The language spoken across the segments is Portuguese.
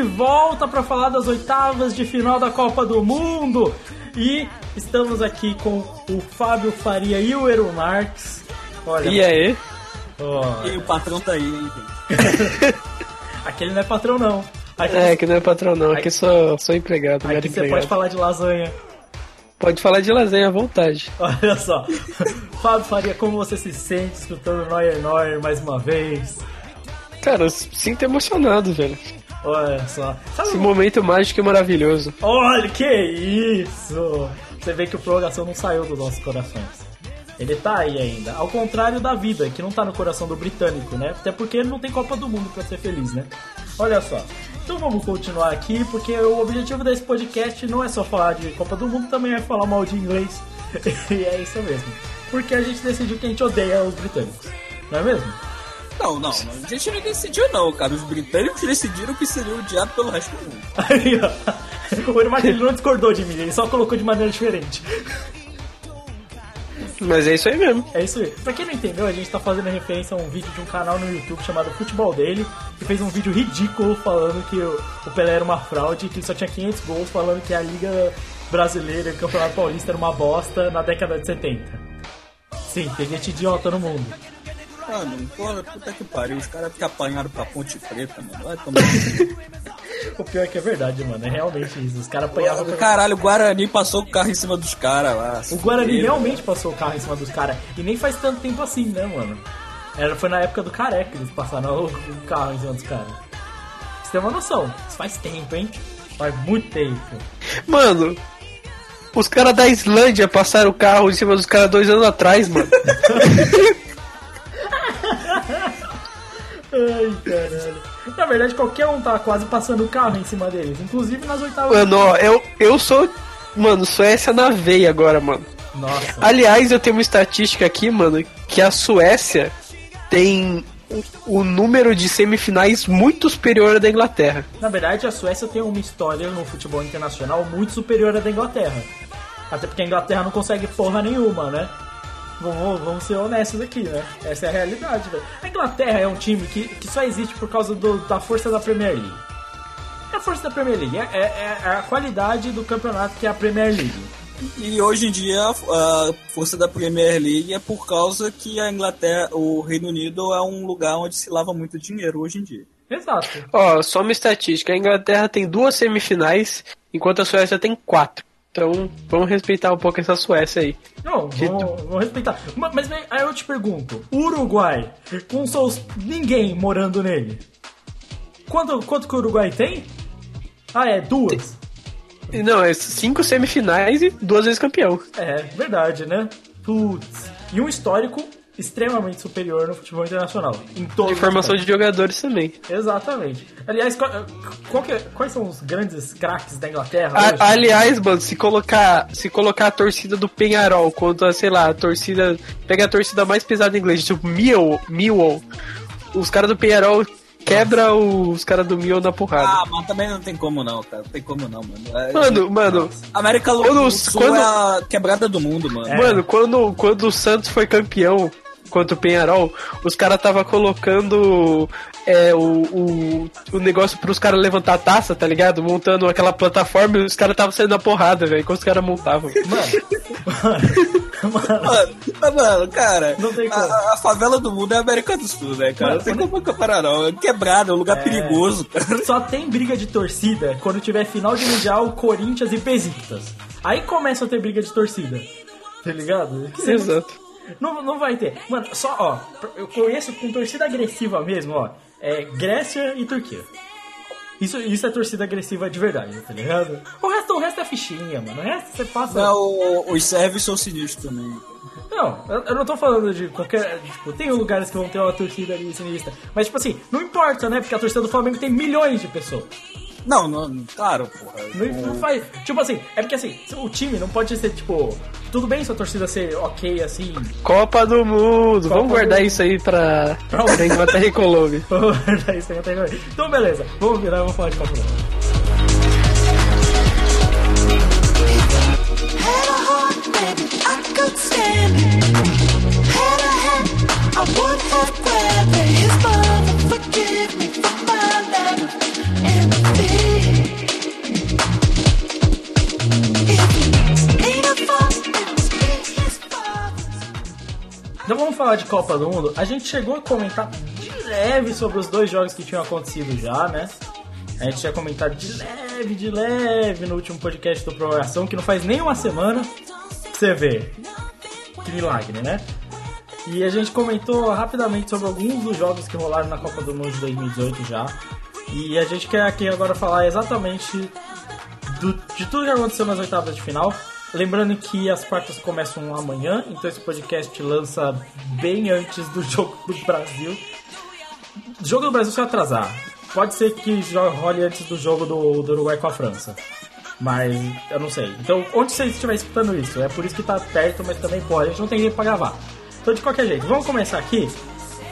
De volta para falar das oitavas de final da Copa do Mundo. E estamos aqui com o Fábio Faria e o Eru Marques. Olha, e aí? Oh. E o patrão tá aí, hein, Aquele não é patrão, não. Aqui, é, que não é patrão, não. Aqui sou, sou empregado. Aqui você empregado. pode falar de lasanha. Pode falar de lasanha à vontade. Olha só. Fábio Faria, como você se sente escutando Neuer Neuer mais uma vez? Cara, eu sinto emocionado, velho. Olha só. Sabe Esse momento mágico e maravilhoso. Olha, que isso! Você vê que o prorrogação não saiu dos nossos corações. Ele tá aí ainda. Ao contrário da vida, que não tá no coração do britânico, né? Até porque ele não tem Copa do Mundo para ser feliz, né? Olha só. Então vamos continuar aqui, porque o objetivo desse podcast não é só falar de Copa do Mundo, também é falar mal de inglês. e é isso mesmo. Porque a gente decidiu que a gente odeia os britânicos. Não é mesmo? Não, não, a gente não decidiu não, cara. Os britânicos decidiram que seria odiado pelo resto do mundo. Aí, ó. O Martin não discordou de mim, ele só colocou de maneira diferente. Mas é isso aí mesmo. É isso aí. Pra quem não entendeu, a gente tá fazendo referência a um vídeo de um canal no YouTube chamado Futebol dele, que fez um vídeo ridículo falando que o Pelé era uma fraude, que ele só tinha 500 gols, falando que a Liga Brasileira e o Campeonato Paulista era uma bosta na década de 70. Sim, tem gente idiota no mundo. Mano, porra, puta que pariu. Os caras que apanharam pra Ponte Preta, mano. Vai tomar. o pior é que é verdade, mano. É realmente isso. Os caras apanhavam. Pra... Caralho, o Guarani passou o carro em cima dos caras lá. O Guarani realmente passou o carro em cima dos caras. E nem faz tanto tempo assim, né, mano? Era, foi na época do careca que eles passaram o, carro em cima dos caras. Você tem uma noção. Isso faz tempo, hein? Faz muito tempo. Mano, os caras da Islândia passaram o carro em cima dos caras dois anos atrás, mano. Ai, caralho. Na verdade, qualquer um tá quase passando o carro em cima deles, inclusive nas oitavas. Mano, ó, eu, eu sou. Mano, Suécia na veia agora, mano. Nossa. Aliás, eu tenho uma estatística aqui, mano, que a Suécia tem o número de semifinais muito superior à da Inglaterra. Na verdade, a Suécia tem uma história no futebol internacional muito superior à da Inglaterra. Até porque a Inglaterra não consegue porra nenhuma, né? Vamos, vamos ser honestos aqui, né? Essa é a realidade, velho. A Inglaterra é um time que, que só existe por causa do, da força da Premier League. É a força da Premier League, é, é, é a qualidade do campeonato que é a Premier League. E hoje em dia a força da Premier League é por causa que a Inglaterra, o Reino Unido é um lugar onde se lava muito dinheiro hoje em dia. Exato. Ó, só uma estatística: a Inglaterra tem duas semifinais, enquanto a Suécia tem quatro. Então, vamos respeitar um pouco essa Suécia aí. Não, vamos, vamos respeitar. Mas, aí eu te pergunto: Uruguai, com seus ninguém morando nele, quanto, quanto que o Uruguai tem? Ah, é, duas. Não, é cinco semifinais e duas vezes campeão. É, verdade, né? Putz. E um histórico extremamente superior no futebol internacional. Em todos de formação de jogadores também. Exatamente. Aliás, qual, qual é, quais são os grandes craques da Inglaterra? A, aliás, mano, se colocar, se colocar a torcida do Penharol contra, sei lá, a torcida. Pega a torcida mais pesada em inglês, tipo Millwall, Millwall. Os caras do Penharol quebra os caras do Mil na porrada. Ah, mas também não tem como não, cara. Não tem como não, mano. É, mano, é, mano. Nossa. América do Sul quando... é a quebrada do mundo, mano. É. Mano, quando, quando o Santos foi campeão, contra o Penharol, os caras tava colocando é, o, o, o negócio pros caras levantar a taça, tá ligado? Montando aquela plataforma e os caras tava saindo na porrada, velho, enquanto os caras montavam. Mano, mano, Mano, mano, cara, Não tem como. a, a favela do mundo é a América do Sul, né, cara? Não tem como comparar, não. É quebrado, é um lugar perigoso, cara. só tem briga de torcida quando tiver final de mundial Corinthians e Besiktas. Aí começa a ter briga de torcida. Tá ligado? Exato. Não, não vai ter. Mano, só, ó, eu conheço com torcida agressiva mesmo, ó. É Grécia e Turquia. Isso, isso é torcida agressiva de verdade, tá ligado? O resto, o resto é fichinha, mano. O resto você passa. Não, os sérvios são sinistros também. Não, eu, eu não tô falando de qualquer. Tipo, tem lugares que vão ter uma torcida ali sinistra. Mas, tipo assim, não importa, né? Porque a torcida do Flamengo tem milhões de pessoas. Não, não, claro, porra. Não, não faz. Tipo assim, é porque assim, o time não pode ser, tipo. Tudo bem se a torcida ser ok assim. Copa do Mundo. Copa Vamos guardar do- isso aí pra, Pra pra Inglaterra e Colômbia. Daí você até agora. então, beleza, vamos virar e vamos falar de Copa do Mundo. I would have grabbed. His mother, forgive me for my lack Então vamos falar de Copa do Mundo. A gente chegou a comentar de leve sobre os dois jogos que tinham acontecido já, né? A gente tinha comentado de leve, de leve no último podcast do Prorrogação, que não faz nem uma semana. Você ver. Que milagre, né? E a gente comentou rapidamente sobre alguns dos jogos que rolaram na Copa do Mundo de 2018 já. E a gente quer aqui agora falar exatamente do- de tudo que aconteceu nas oitavas de final. Lembrando que as quartas começam amanhã, então esse podcast lança bem antes do jogo do Brasil. O jogo do Brasil se atrasar. Pode ser que role antes do jogo do, do Uruguai com a França. Mas eu não sei. Então, onde você estiver escutando isso? É por isso que tá perto, mas também pode. A gente não tem tempo pra gravar. Então, de qualquer jeito, vamos começar aqui.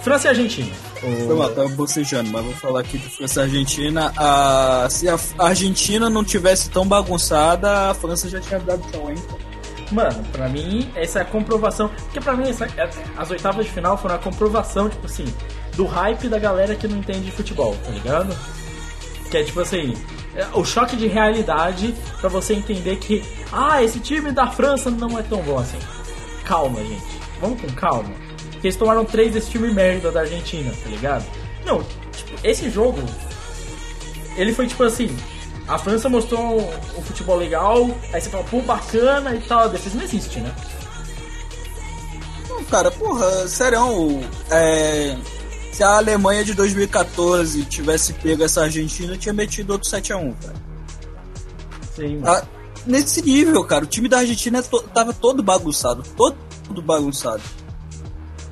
França e Argentina. Foi mal, tava bocejando, mas vou falar aqui de França e Argentina. A, se a Argentina não tivesse tão bagunçada, a França já tinha dado tchau, hein? Mano, pra mim, essa é a comprovação. Porque pra mim, essa, é- as oitavas de final foram a comprovação, tipo assim, do hype da galera que não entende de futebol, tá ligado? Que é tipo assim, é o choque de realidade pra você entender que, ah, esse time da França não é tão bom assim. Calma, gente. Vamos com calma. Porque eles tomaram três desse time merda da Argentina, tá ligado? Não, tipo, esse jogo, ele foi tipo assim. A França mostrou um, um futebol legal, aí você fala, pô, bacana e tal. A defesa não existe, né? Não, cara, porra, sério, é, se a Alemanha de 2014 tivesse pego essa Argentina, tinha metido outro 7x1, cara. Sim. Ah, nesse nível, cara, o time da Argentina é to- tava todo bagunçado, todo bagunçado.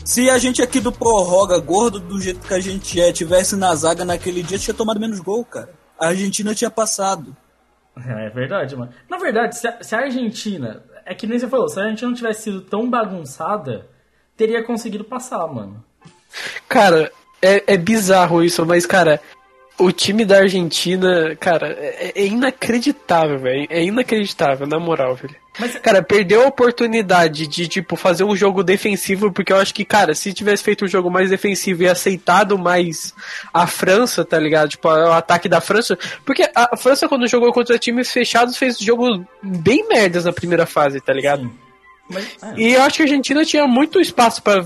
Se a gente aqui do Prorroga, gordo do jeito que a gente é, tivesse na zaga naquele dia, tinha tomado menos gol, cara. A Argentina tinha passado. É verdade, mano. Na verdade, se a, se a Argentina. É que nem você falou, se a Argentina não tivesse sido tão bagunçada, teria conseguido passar, mano. Cara, é, é bizarro isso, mas, cara, o time da Argentina, cara, é, é inacreditável, velho. É inacreditável, na moral, velho. Mas- Cara, perdeu a oportunidade de, tipo, fazer um jogo defensivo, porque eu acho que, cara, se tivesse feito um jogo mais defensivo e aceitado mais a França, tá ligado? Tipo, o ataque da França. Porque a França, quando jogou contra times fechados, fez jogos bem merdas na primeira fase, tá ligado? Mas, é. E eu acho que a Argentina tinha muito espaço pra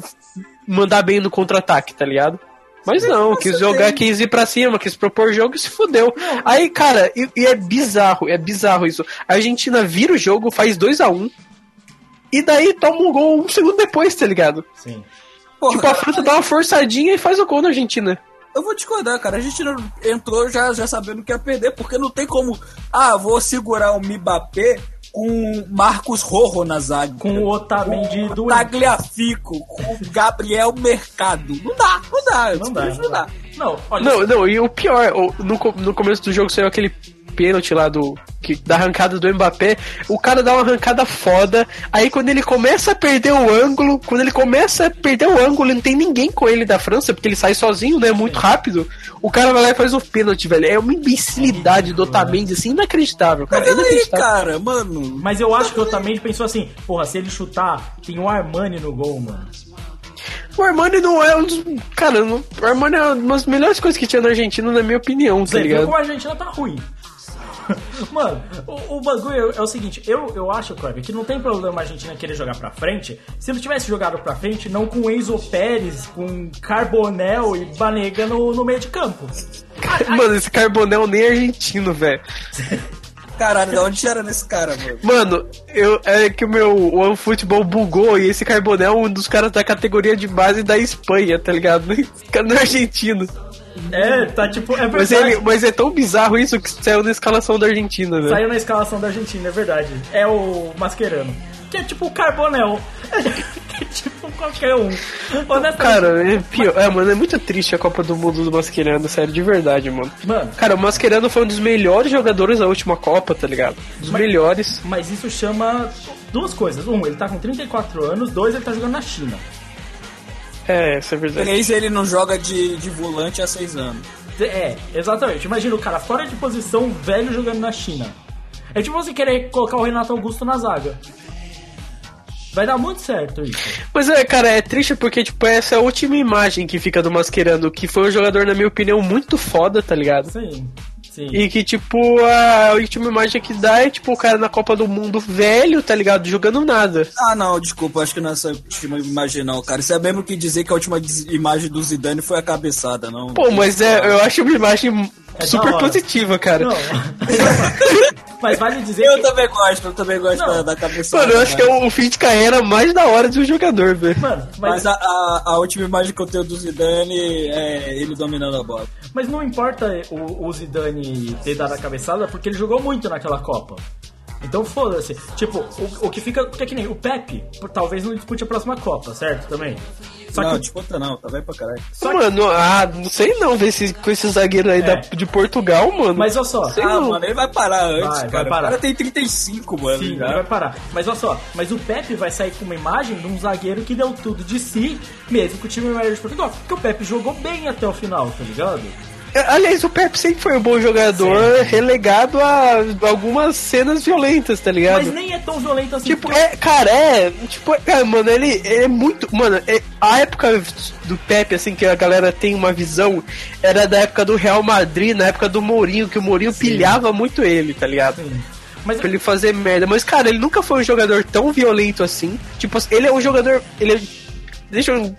mandar bem no contra-ataque, tá ligado? Mas não, quis jogar, quis ir pra cima, quis propor jogo e se fudeu. Aí, cara, e, e é bizarro, é bizarro isso. A Argentina vira o jogo, faz 2 a 1 um, e daí toma um gol um segundo depois, tá ligado? Sim. Porra, Tipo, a França dá uma forçadinha e faz o gol na Argentina. Eu vou discordar, cara. A gente não entrou já, já sabendo que ia perder, porque não tem como. Ah, vou segurar o Mbappé com Marcos Rojo na zaga. Com o Otamendi do Tagliafico, com o Gabriel Mercado. Não dá, não dá. Não dá, não dá. Não, olha. Não, não, e o pior, no, no começo do jogo saiu aquele pênalti lá do que, da arrancada do Mbappé, o cara dá uma arrancada foda, aí quando ele começa a perder o ângulo, quando ele começa a perder o ângulo, não tem ninguém com ele da França, porque ele sai sozinho, né, muito rápido, o cara vai lá e faz o pênalti, velho, é uma imbecilidade do Otamendi, assim, inacreditável, cara, Mas é aí, inacreditável. cara, mano. Mas eu acho que o Otamendi pensou assim, porra, se ele chutar, tem um Armani no gol, mano. O Armani não é um dos. Cara, o Armani é uma das melhores coisas que tinha na Argentina, na minha opinião, tá Você viu ligado? como a Argentina tá ruim. Mano, o, o bagulho é o seguinte, eu, eu acho, Kleber, que não tem problema a Argentina querer jogar pra frente se não tivesse jogado pra frente, não com Enzo Pérez, com Carbonel e Banega no, no meio de campo. Mano, esse Carbonel nem é argentino, velho. Caralho, de onde tira nesse cara, mano? Mano, eu, é que o meu o futebol bugou e esse Carbonel é um dos caras da categoria de base da Espanha, tá ligado? Esse cara não é argentino. É, tá tipo, é Mas, ele, mas é tão bizarro isso que saiu na escalação da Argentina, velho. Saiu na escalação da Argentina, é verdade. É o Mascherano. Que é tipo o Carbonel. que é tipo qualquer um. Cara, é pior. É, mano, é muito triste a Copa do Mundo do Mascherano, sério, de verdade, mano. Mano, Cara, o Mascherano foi um dos melhores jogadores da última Copa, tá ligado? Dos Mas- melhores. Mas isso chama duas coisas. Um, ele tá com 34 anos. Dois, ele tá jogando na China. É, isso é verdade. Três, ele não joga de, de volante há seis anos. É, exatamente. Imagina o cara fora de posição, velho jogando na China. É tipo você querer colocar o Renato Augusto na zaga. Vai dar muito certo isso. Mas é, cara, é triste porque, tipo, essa é a última imagem que fica do Mascherano, que foi um jogador, na minha opinião, muito foda, tá ligado? Sim, sim. E que, tipo, a última imagem que dá é, tipo, o cara na Copa do Mundo velho, tá ligado? Jogando nada. Ah, não, desculpa, acho que não é essa última imagem, não, cara. Isso é mesmo que dizer que a última imagem do Zidane foi a cabeçada, não. Pô, mas é, eu acho uma imagem É super positiva, cara. Não. Mas vale dizer Eu que. também gosto, eu também gosto Não. da, da cabeçada. Mano, eu acho que é o fim de carreira mais da hora de um jogador, velho. Mano, Mas mas, a, a, a última imagem que eu tenho do Zidane é ele dominando a bola. mas não importa o, o Zidane ter dado a cabeçada, porque ele jogou muito naquela Copa. Então foda-se. Tipo, o, o que fica. Porque é que nem o Pepe, por- talvez não dispute a próxima Copa, certo? Também. Só não, que. disputa não, tá bem pra caralho. Só que Mano, ah, não sei não ver se, com esse zagueiro aí É. da, de Portugal, mano. Mas olha só. Sei Ah, não. mano, ele vai parar antes, Vai, vai cara. parar. O cara tem 35, mano. Sim, já. ele vai parar. Mas olha só, mas o Pepe vai sair com uma imagem de um zagueiro que deu tudo de si, mesmo com o time médio de Portugal. Porque o Pepe jogou bem até o final, tá ligado? Aliás, o Pepe sempre foi um bom jogador, relegado a algumas cenas violentas, tá ligado? Mas nem é tão violento assim. Tipo, é, cara, é. Tipo, é, mano, ele, ele é muito. Mano, é- a época do Pepe, assim, que a galera tem uma visão, era da época do Real Madrid, na época do Mourinho, que o Mourinho pilhava muito ele, tá ligado? Sim. Mas Pra ele fazer merda. Mas, cara, ele nunca foi um jogador tão violento assim. Tipo, ele é um jogador. Ele é. Deixa eu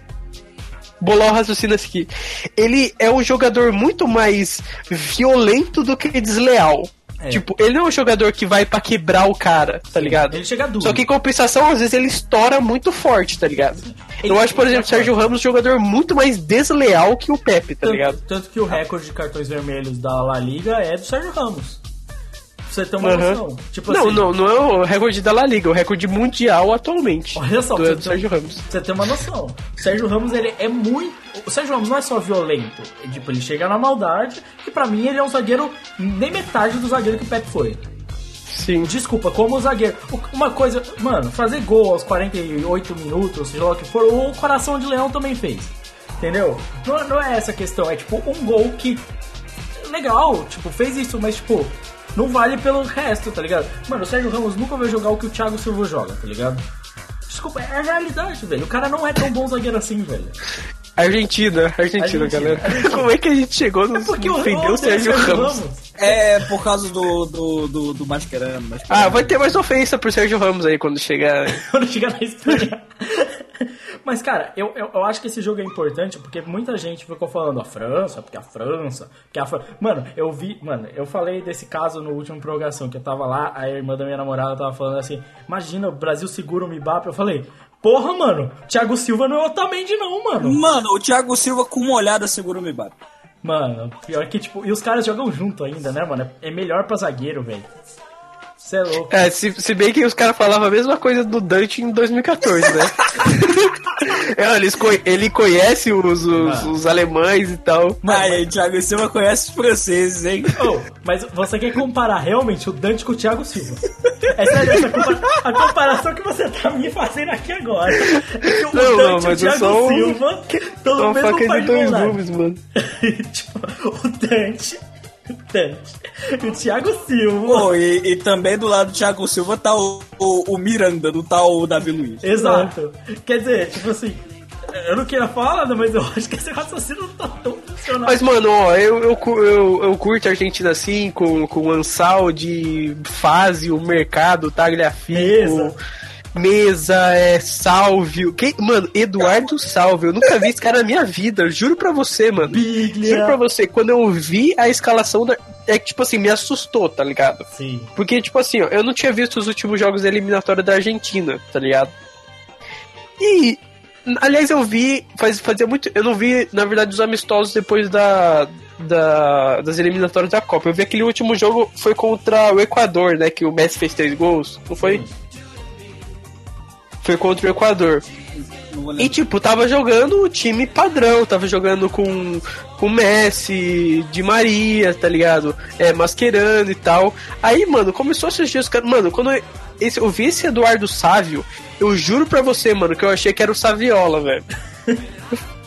bolar o raciocínio aqui. Ele é um jogador muito mais violento do que desleal. É. Tipo, ele não é um jogador que vai pra quebrar o cara, tá ligado? ele chega duro. Só que em compensação, às vezes ele estoura muito forte, tá ligado? Ele- Eu acho, por exemplo, o é Sérgio Ramos um jogador muito mais desleal que o Pepe, tá tanto, ligado? tanto que o recorde de cartões vermelhos da La Liga é do Sérgio Ramos. Pra você ter uma Aham. noção. Tipo não, assim, não, não é o recorde da La Liga, é o recorde mundial atualmente. Olha só, do, pra do você, Sérgio ter, Ramos. pra você ter uma noção. O Sérgio Ramos, ele é muito. O Sérgio Ramos não é só violento. É, Tipo, ele chega na maldade. E pra mim, ele é um zagueiro nem metade do zagueiro que o Pepe foi. Sim. Desculpa, como zagueiro. Uma coisa, mano, fazer gol aos 48 minutos, seja lá o que for, o Coração de Leão também fez. Entendeu? Não, não é essa a questão, é tipo um gol que. Legal, tipo, fez isso, mas tipo, não vale pelo resto, tá ligado? Mano, o Sérgio Ramos nunca vai jogar o que o Thiago Silva joga, tá ligado? Desculpa, é a realidade, velho. O cara não é tão bom zagueiro assim, velho. Argentina, Argentina, Argentina, galera. Argentina. Como é que a gente chegou no Porque o defender o odeio Sérgio Ramos? É por causa do, do, do, do Mascherano. Mascherano. Ah, vai ter mais ofensa pro Sérgio Ramos aí quando chegar. quando chegar na Espanha. Mas, cara, eu, eu, eu acho que esse jogo é importante porque muita gente ficou falando a França, porque a França, porque a França. Mano, eu vi, mano, eu falei desse caso no último prorrogação, que eu tava lá, a irmã da minha namorada tava falando assim: imagina, o Brasil segura o Mbappé. Eu falei, porra, mano, Thiago Silva não é Otamendi, não, mano. Mano, o Thiago Silva com uma olhada segura o Mbappé. Mano, pior que, tipo, e os caras jogam junto ainda, né, mano? É melhor pra zagueiro, velho. Você é louco. É, se, se bem que os caras falavam a mesma coisa do Dante em 2014, né? é, eles co- ele conhece os, os, os alemães e tal. E aí, Thiago Silva conhece os franceses, hein? Oh, mas você quer comparar realmente o Dante com o Thiago Silva? É sério, essa compa- a comparação que você tá me fazendo aqui agora. É o Não, Dante não, e o mas Thiago sou um- Silva estão no Uma mesmo faca de dois gumes, mano. tipo, o Dante, Dante e o Thiago Silva. Pô, e, e também do lado do Thiago Silva tá o, o, o Miranda, do tal Davi Luiz. Exato. Quer dizer, tipo assim, Eu não queria falar nada, mas eu acho que esse raciocínio não tá tão funcionando. Mas, mano, ó, eu, eu, eu, eu curto a Argentina assim, com, com o Ansal de fase, o mercado, Tagliafico, Mesa. Mesa, é, Salvio. Quem, mano, Eduardo Salvio, eu nunca vi esse cara na minha vida, juro pra você, mano. Biglia. Juro pra você, quando eu vi a escalação da. É que, tipo assim, me assustou, tá ligado? Sim. Porque, tipo assim, ó, eu não tinha visto os últimos jogos eliminatórios da Argentina, tá ligado? E. Aliás, eu vi. Faz, fazia muito. Eu não vi, na verdade, os amistosos depois da, da. das eliminatórias da Copa. Eu vi aquele último jogo foi contra o Equador, né? Que o Messi fez três gols. Não foi? Foi contra o Equador. E tipo, tava jogando o time padrão, tava jogando com com Messi, Di Maria, tá ligado? É, Mascherano e tal. Aí, mano, começou a surgir os caras. Mano, quando eu, esse, eu vi esse Eduardo Sávio, eu juro pra você, mano, que eu achei que era o Saviola, velho.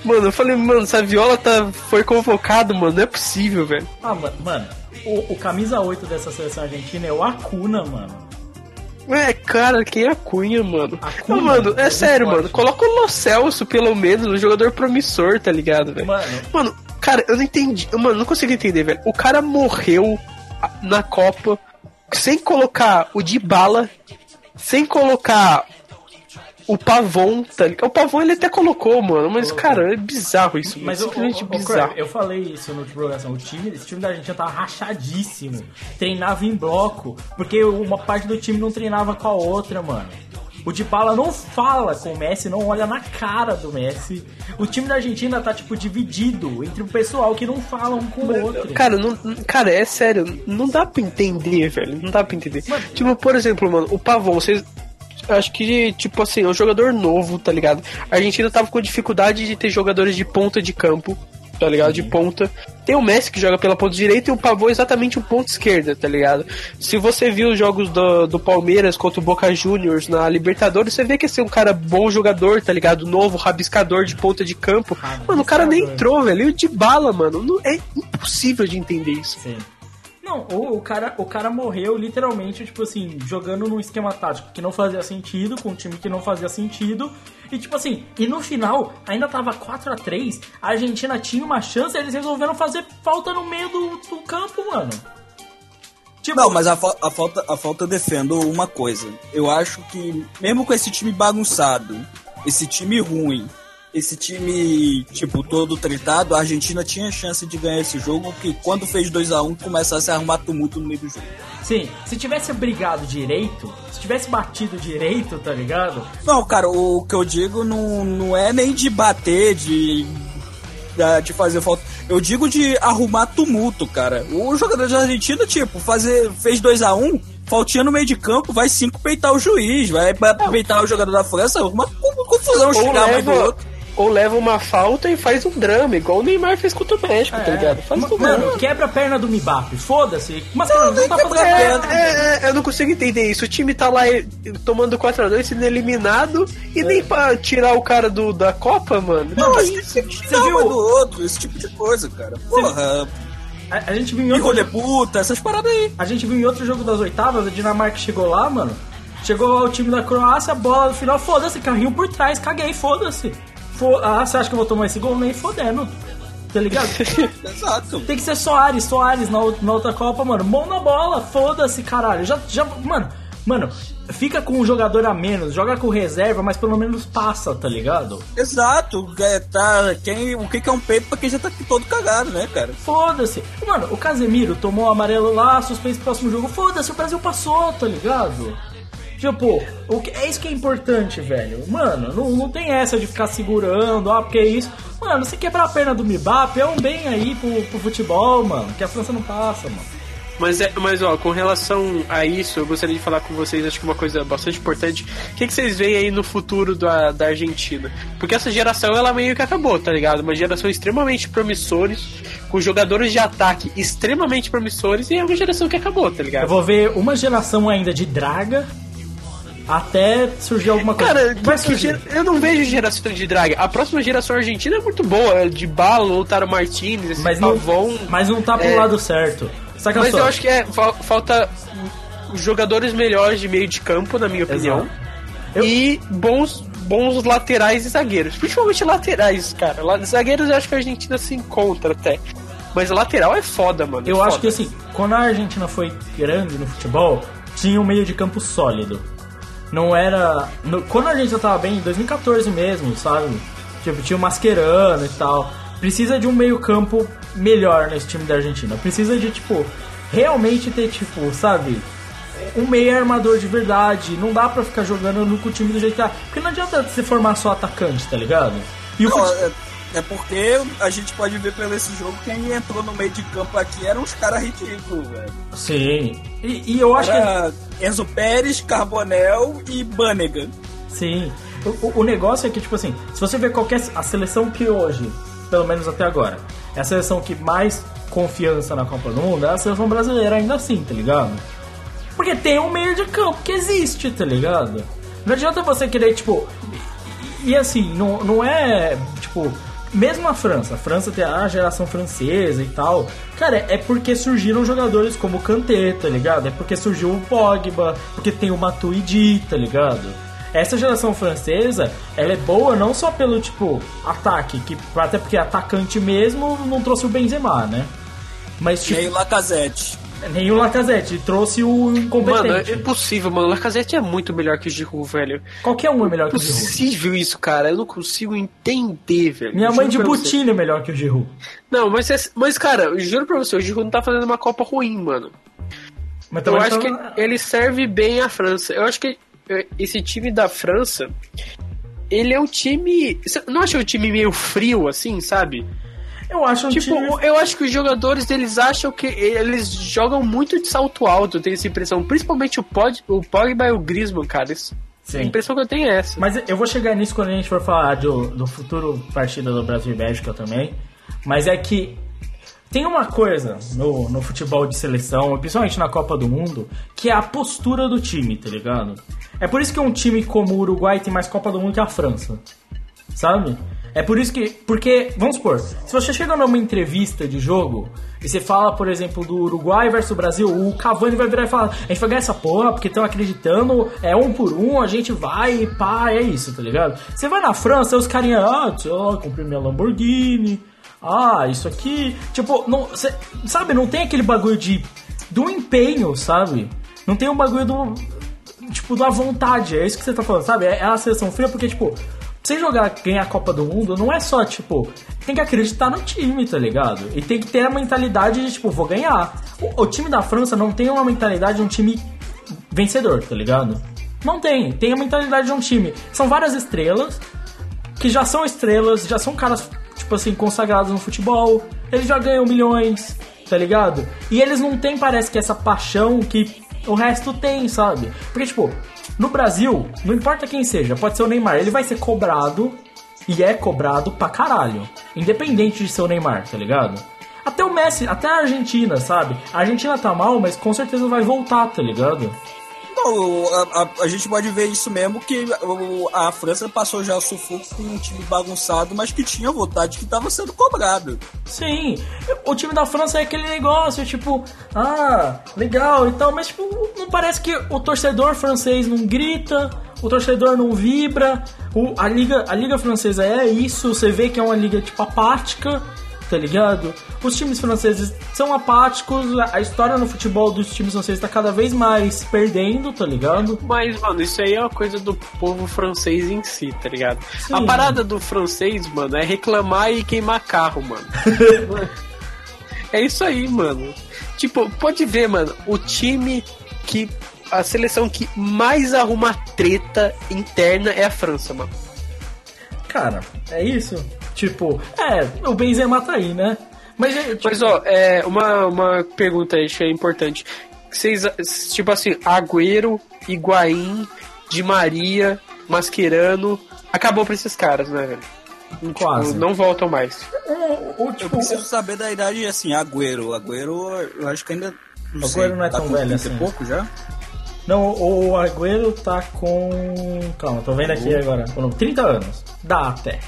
mano, eu falei, mano, Saviola tá, foi convocado, mano, não é possível, velho. Ah, ma- mano, o, o camisa 8 dessa seleção argentina é o Acuna, mano. É, cara, quem é a Cunha, mano? Acuna, Não, mano, é muito sério, mano. Coloca o Lo Celso, pelo menos, um jogador promissor, tá ligado, velho? Mano, Mano, cara, eu não entendi. Mano, não consigo entender, velho. O cara morreu na Copa sem colocar o Dybala, sem colocar o Pavon, tá ligado? O Pavon ele até colocou, mano, mas, Colocou. cara, é bizarro isso, mas o, Simplesmente o, o, bizarro. eu falei isso no último programa. O time, esse time da Argentina tava rachadíssimo. Treinava em bloco, porque uma parte do time não treinava com a outra, mano. O Dybala não fala com o Messi, não olha na cara do Messi. O time da Argentina tá, tipo, dividido entre o pessoal que não fala um com o outro. Cara, não, cara, é sério, não dá pra entender, velho. Não dá pra entender. Tipo, por exemplo, mano, o Pavon, vocês. Acho que, tipo assim, é um jogador novo, tá ligado? A Argentina tava com dificuldade de ter jogadores de ponta de campo, tá ligado? De ponta. Tem o Messi que joga pela ponta direita e o Pavon exatamente o ponto esquerda, tá ligado? Se você viu os jogos do, do Palmeiras contra o Boca Juniors na Libertadores, você vê que esse é um cara bom jogador, tá ligado? Novo, rabiscador de ponta de campo. Mano, o cara nem entrou, velho. E o de bala, mano. Não, é impossível de entender isso. Sim. Não, o, o cara, o cara morreu literalmente, tipo assim, jogando num esquema tático que não fazia sentido, com um time que não fazia sentido. E tipo assim, e no final, ainda tava 4 a 3 a Argentina tinha uma chance, eles resolveram fazer falta no meio do, do campo, mano. Tipo, Não, mas a, a falta, a falta eu defendo uma coisa. Eu acho que, mesmo com esse time bagunçado, esse time ruim, esse time, tipo, todo tretado, a Argentina tinha chance de ganhar esse jogo, que quando fez 2 a 1 começasse a arrumar tumulto no meio do jogo. sim, se tivesse brigado direito, se tivesse batido direito, tá ligado? Não, cara, o que eu digo não, não é nem de bater, de, da- de fazer falta. Eu digo de arrumar tumulto, cara. O jogador da Argentina, tipo, fazer, fez 2 a 1 faltinha no meio de campo, vai cinco peitar o juiz, vai, peitar o jogador da França, uma co- confusão Ou chegar mais do leva, outro. Ou leva uma falta e faz um drama, igual o Neymar fez contra o México, tá ligado? Faz um drama. Mano, quebra a perna do Mbappe, foda-se. Mas cara, não tá fazendo É, nada. é, é, eu não consigo entender isso. O time tá lá eh, tomando 4x2, sendo eliminado, e nem pra tirar o cara do, da Copa, mano. Não, mas isso. tem que Você viu? do outro, esse tipo de coisa, cara. Porra, A, a gente viu em outro, de puta, essas paradas aí. a gente viu em outro jogo das oitavas, a Dinamarca chegou lá, mano. Chegou lá o time da Croácia, bola no final, foda-se, carrinho por trás, caguei, foda-se. Fo- ah, você acha que eu vou tomar esse gol? Nem fodendo. Tá ligado? Exato. Tem que ser Soares, Soares na, na outra Copa, mano. Mão na bola, foda-se, caralho. Já, já, mano, mano, fica com um jogador a menos, joga com reserva, mas pelo menos passa, tá ligado? Exato. É, tá, quem, o que que é um peito pra quem já tá todo cagado, né, cara? Foda-se. Mano, o Casemiro tomou o amarelo lá, suspenso pro próximo jogo. Foda-se, o Brasil passou, tá ligado? Tipo, o que, é isso que é importante, velho. Mano, não, não tem essa de ficar segurando, ah, porque é isso. Mano, se quebrar a perna do Mbappé, é um bem aí pro, pro futebol, mano. Que a França não passa, mano. Mas, é, mas ó, com relação a isso, eu gostaria de falar com vocês, acho que uma coisa bastante importante. O que, que vocês veem aí no futuro da, da Argentina? Porque essa geração, ela meio que acabou, tá ligado? Uma geração extremamente promissores, com jogadores de ataque extremamente promissores, e é uma geração que acabou, tá Eu ligado? vou ver uma geração ainda de draga até surgir alguma coisa. Cara, vai surgir. gera- eu não vejo geração de draga. A próxima geração argentina é muito boa, de Bala, Lautaro Martinez, esse Mas não, Pavon. mas não tá pro É. lado certo. Saca Mas só. eu acho que é, fal- falta jogadores melhores de meio de campo, na minha opinião. Eu- E bons, bons laterais e zagueiros. Principalmente laterais, cara. Zagueiros eu acho que a Argentina se encontra até. Mas lateral é foda, mano. Eu é acho foda. que assim, quando a Argentina foi grande no futebol, tinha um meio de campo sólido. Não era. no- quando a Argentina tava bem, em 2014 mesmo, sabe? Tipo, tinha o Mascherano e tal. Precisa de um meio campo melhor nesse time da Argentina. Precisa de, tipo, realmente ter, tipo, sabe? Um meio armador de verdade. Não dá pra ficar jogando no com o time do jeito que tá. Porque não adianta você formar só atacante, tá ligado? E o Não, fute- é, porque a gente pode ver pelo esse jogo quem entrou no meio de campo aqui eram uns caras ridículos, velho. Sim. E, e eu acho que. Era Enzo Pérez, Carbonel e Bannegan. Sim. O, o- o negócio é que, tipo assim, se você ver qualquer. A seleção que hoje, pelo menos até agora, é a seleção que mais confiança na Copa do Mundo, é a seleção brasileira ainda assim, tá ligado? Porque tem um meio de campo que existe, tá ligado? Não adianta você querer, tipo. E, e assim, não, não é. Tipo. Mesmo a França, a França tem a geração francesa e tal. Cara, é porque surgiram jogadores como o Kanté, tá ligado? É porque surgiu o Pogba, porque tem o Matuidi, tá ligado? Essa geração francesa, ela é boa não só pelo, tipo, ataque, que até porque atacante mesmo não trouxe o Benzema, né? Mas, tipo, Nem o Lacazette. Nem o Lacazette, trouxe o Mano, incompetente. é impossível, mano. O Lacazette é muito melhor que o Giroud, velho. Qualquer um é melhor que o Giroud. Impossível isso, cara. Eu não consigo entender, velho. Minha mãe de. Butini é melhor que o Giroud. Não, mas, é- mas, cara, eu juro pra você, o Giroud não tá fazendo uma Copa ruim, mano. Mas Eu acho tá- que ele serve bem a França. Eu acho que eh, esse time da França, ele é um time. Não acha um time meio frio, assim, sabe? Eu acho um Tipo, time... eu acho que os jogadores eles acham que eles jogam muito de salto alto, eu tenho essa impressão. Principalmente o, Pod, o Pogba e o Griezmann, cara. Isso- Sim. A impressão que eu tenho é essa. Mas eu vou chegar nisso quando a gente for falar do, do futuro partida do Brasil e Bélgica também. Mas é que tem uma coisa no, no futebol de seleção, principalmente na Copa do Mundo, que é a postura do time, tá ligado? É por isso que um time como o Uruguai tem mais Copa do Mundo que a França. Sabe? É por isso que. Porque, vamos supor, se você chega numa entrevista de jogo e você fala, por exemplo, do Uruguai versus o Brasil, o Cavani vai virar e falar: a gente vai ganhar essa porra porque estão acreditando, é um por um, a gente vai e pá, é isso, tá ligado? Você vai na França, os carinha, ah, tchau, comprei minha Lamborghini, ah, isso aqui. Tipo, não, cê- sabe, não tem aquele bagulho de. do empenho, sabe? Não tem um bagulho do tipo, da vontade. É isso que você tá falando, sabe? É a seleção fria porque, tipo, você jogar, ganhar a Copa do Mundo, não é só, tipo, tem que acreditar no time, tá ligado? E tem que ter a mentalidade de, tipo, vou ganhar. O, o time da França não tem uma mentalidade de um time vencedor, tá ligado? Não tem. Tem a mentalidade de um time. São várias estrelas, que já são estrelas, já são caras, tipo assim, consagrados no futebol. Eles já ganham milhões, tá ligado? E eles não têm, parece que, essa paixão que o resto tem, sabe? Porque, tipo, no Brasil, não importa quem seja, pode ser o Neymar, ele vai ser cobrado e é cobrado pra caralho. Independente de ser o Neymar, tá ligado? Até o Messi, até a Argentina, sabe? A Argentina tá mal, mas com certeza vai voltar, tá ligado? Não, a, a- a gente pode ver isso mesmo, que a França passou já o sufoco com um time bagunçado, mas que tinha vontade que estava sendo cobrado. Sim, o time da França é aquele negócio, tipo, ah, legal e tal, mas tipo, não parece que o torcedor francês não grita, o torcedor não vibra, o- a, liga, a liga francesa é isso, você vê que é uma liga tipo apática, tá ligado? Os times franceses são apáticos, a- história no futebol dos times franceses tá cada vez mais perdendo, tá ligado? Mas, mano, isso aí é uma coisa do povo francês em si, tá ligado? Sim. A parada do francês, mano, é reclamar e queimar carro, mano. é isso aí, mano. Tipo, pode ver, mano, o time que. A seleção que mais arruma treta interna é a França, mano. Cara, é isso? Tipo, é, o Benzema tá aí, né? Mas, é, tipo, Mas, ó, é, uma, uma pergunta aí que é importante. Vocês, tipo assim, Agüero, Higuaín, Di Maria, Mascherano, acabou pra esses caras, né, velho? Quase. Tipo, não voltam mais. o, o, Eu tipo, preciso saber da idade, assim, Agüero. Agüero, eu acho que ainda... Não Agüero sei, não é tá tão velho 30 assim. pouco já? Não, o Agüero tá com. Calma, tô vendo aqui agora. o número, 30 anos. Dá até.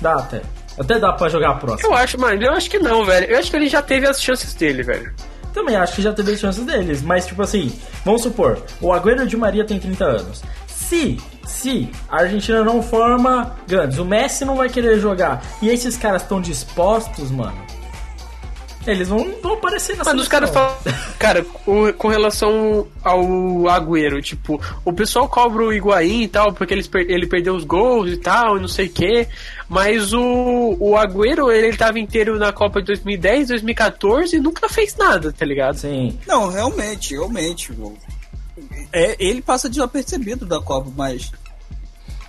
Dá até. Até dá pra jogar a próxima. Eu acho, mano, eu acho que não, velho. Eu acho que ele já teve as chances dele, velho. Também acho que já teve as chances deles. Mas, tipo assim, vamos supor, o Agüero de Maria tem 30 anos. Se, se a Argentina não forma grandes, o Messi não vai querer jogar e esses caras estão dispostos, mano, eles vão, vão aparecer na Mano, os caras falam. Cara, com, com relação ao Agüero, tipo, o pessoal cobra o Higuaín e tal, porque eles ele perdeu os gols e tal, e não sei o quê. Mas o, o Agüero, ele, ele tava inteiro na Copa de 2010, 2014 e nunca fez nada, tá ligado? Sim. Não, realmente, realmente. É, ele passa desapercebido da Copa, mas.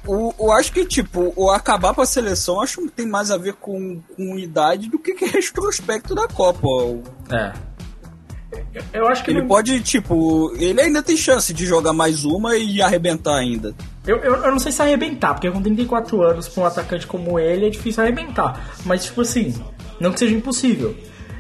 O, eu acho que, tipo, o acabar pra seleção acho que tem mais a ver com, com idade do que, que retrospecto da Copa. É. Eu, eu acho que Ele não- pode, tipo, ele ainda tem chance de jogar mais uma e arrebentar ainda. Eu, eu, eu não sei se arrebentar, porque com 34 anos, pra um atacante como ele, é difícil arrebentar. Mas, tipo assim, não que seja impossível.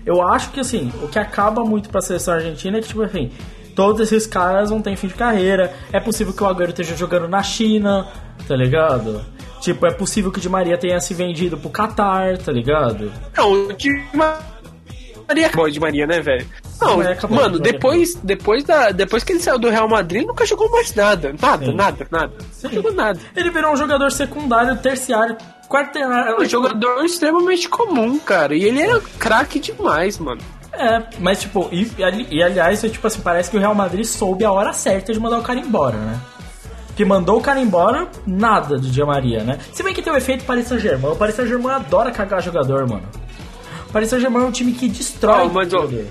Eu acho que, assim, o que acaba muito pra seleção argentina é que, tipo assim, todos esses caras não têm fim de carreira. É possível que o Agüero esteja jogando na China, tá ligado? Tipo, é possível que o Di Maria tenha se vendido pro Qatar, tá ligado? Não, o Di Maria acabou de Maria, né, velho? Não, acabou, mano, depois, depois, da, depois que ele saiu do Real Madrid, ele nunca jogou mais nada. Nada, Sim. nada, nada. Não jogou nada. Ele virou um jogador secundário, terciário, quartenário. É um jogador extremamente comum, cara. E ele era craque demais, mano. É, mas tipo, e, e e, aliás, é, tipo assim, parece que o Real Madrid soube a hora certa de mandar o cara embora, né? Que mandou o cara embora, nada do Di Maria, né? Se bem que tem o efeito Paris Saint-Germain. O Paris Saint-Germain adora cagar jogador, mano. O Paris Saint-Germain é um time que destrói Ó, mas, jogador.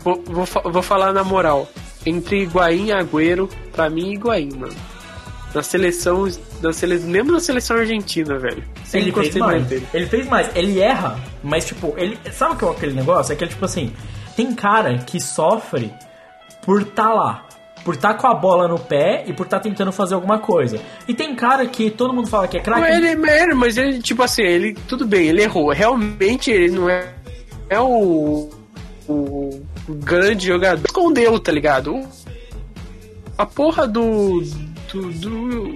Vou, vou, vou falar na moral. Entre Higuaín e Agüero, pra mim, Higuaín, mano. Na seleção, na sele... mesmo na seleção argentina, velho. Sempre Ele fez mais. dele. Ele fez mais. Ele erra, mas tipo, ele. Sabe o que é aquele negócio? É que tipo assim, tem cara que sofre por tá lá. Por tá com a bola no pé e por tá tentando fazer alguma coisa. E tem cara que todo mundo fala que é craque. Não, ele, ele- mas ele, tipo assim, ele, tudo bem, ele errou. Realmente ele não é, é o, o grande jogador. Escondeu, tá ligado? A porra do, do, do,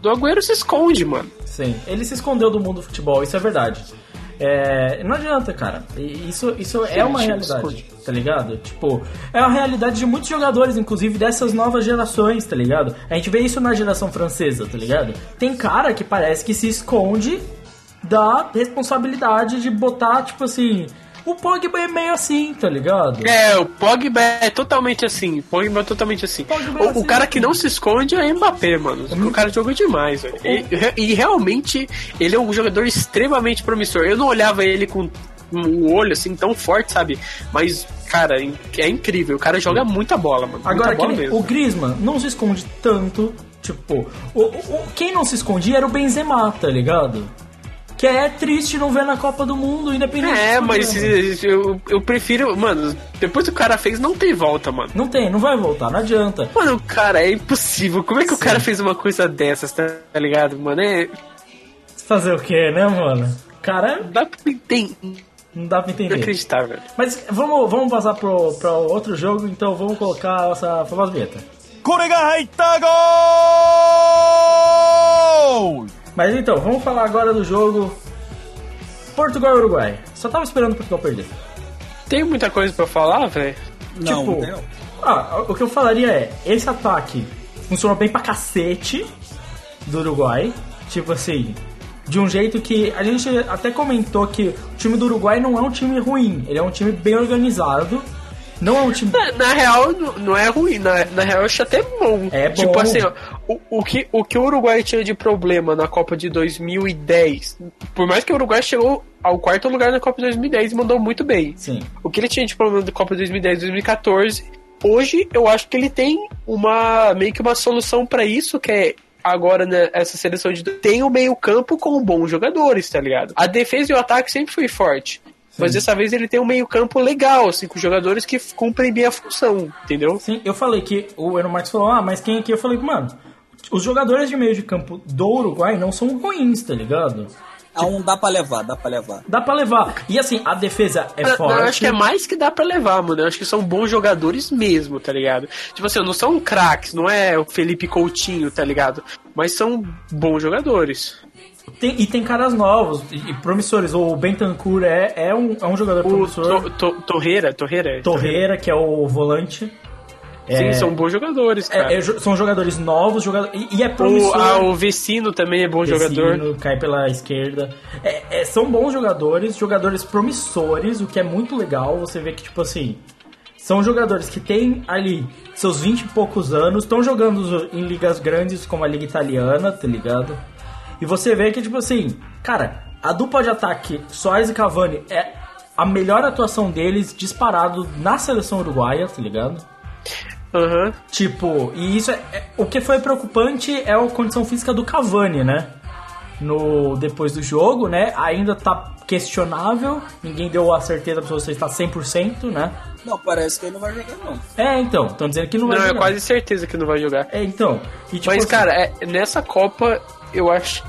do Agüero se esconde, mano. Sim, ele se escondeu do mundo do futebol, isso é verdade. É, não adianta, cara. Isso, isso é uma realidade, tá ligado? Tipo, é uma realidade de muitos jogadores, inclusive dessas novas gerações, tá ligado? A gente vê isso na geração francesa, tá ligado? Tem cara que parece que se esconde da responsabilidade de botar, tipo assim. O Pogba é meio assim, tá ligado? É, o Pogba é totalmente assim. Pogba é totalmente assim. É O, o assim. cara que não se esconde é Mbappé, mano. O cara joga demais, velho. E, e realmente, ele é um jogador extremamente promissor. Eu não olhava ele com o olho assim tão forte, sabe? Mas, cara, é incrível. O cara joga muita bola, mano. Agora, muita bola mesmo. o Griezmann não se esconde tanto. Tipo, o, o- o- quem não se escondia era o Benzema, tá ligado? Que é triste não ver na Copa do Mundo, independente É, do mas programa. eu, eu prefiro, mano, depois que o cara fez, não tem volta, mano. Não tem, não vai voltar, não adianta. Mano, cara, é impossível. Como é que o Sim. cara fez uma coisa dessas, tá ligado, mano? É, Fazer o quê, né, mano? Cara, não dá pra entender. não dá pra entender. acreditar, velho. Mas vamos, vamos passar pro, pro outro jogo, então vamos colocar a nossa famosa vinheta. これが入ったゴール mas então, vamos falar agora do jogo Portugal e Uruguai. Só tava esperando o Portugal perder. Tem muita coisa pra falar, velho? Não, Tipo, não. Ah, o que eu falaria é, esse ataque funcionou bem pra cacete do Uruguai. Tipo assim, de um jeito que a gente até comentou que o time do Uruguai não é um time ruim, ele é um time bem organizado. Não é um time. Na, na real, não é ruim. Na, na real, eu acho até bom. É bom. Tipo assim, ó, o, o, que, o que o Uruguai tinha de problema na Copa de 2010, por mais que o Uruguai chegou ao quarto lugar na Copa de 2010 e mandou muito bem. Sim. O que ele tinha de problema da Copa de 2010 e 2014, hoje eu acho que ele tem uma meio que uma solução pra isso, que é agora né, essa seleção de tem o meio-campo com bons jogadores, tá ligado? A defesa e o ataque sempre foi forte. Mas dessa vez ele tem um meio-campo legal, assim, com jogadores que cumprem bem a função, entendeu? Sim, eu falei que o Eno Marques falou, ah, mas quem aqui? Eu falei, mano, os jogadores de meio de campo do Uruguai não são ruins, tá ligado? Ah, um dá pra levar, dá pra levar. Dá pra levar. E assim, a defesa é Eu- forte. Eu acho que é mais que dá pra levar, mano. Eu acho que são bons jogadores mesmo, tá ligado? Tipo assim, não são craques, não é o Felipe Coutinho, tá ligado? Mas são bons jogadores. Tem- e tem caras novos e, promissores. O Bentancur é, é, um, é um jogador O promissor. to, to, Torreira, Torreira. Torreira, que é o volante. Sim, são bons jogadores, cara. É, é, jo- são jogadores novos, jogador, e, e é o, promissor. ah, o Vecino também é bom jogador. Vecino, cai pela esquerda. É, é, são bons jogadores, jogadores promissores, o que é muito legal. Você vê que, tipo assim, são jogadores que têm ali seus 20 e poucos anos, estão jogando em ligas grandes como a Liga Italiana, tá ligado? E você vê que, tipo assim, cara, a dupla de ataque Soares e Cavani é a melhor atuação deles disparado na seleção uruguaia, tá ligado? Aham. Tipo, e isso é, é- o que foi preocupante é a condição física do Cavani, né? No depois do jogo, né? Ainda tá questionável, ninguém deu a certeza pra você estar 100%, né? Não, parece que ele não vai jogar, não. É, então, estão dizendo que não vai Não, é jogar. quase certeza que não vai jogar. É, então. E, tipo, Mas, assim, cara, é- nessa Copa, eu acho.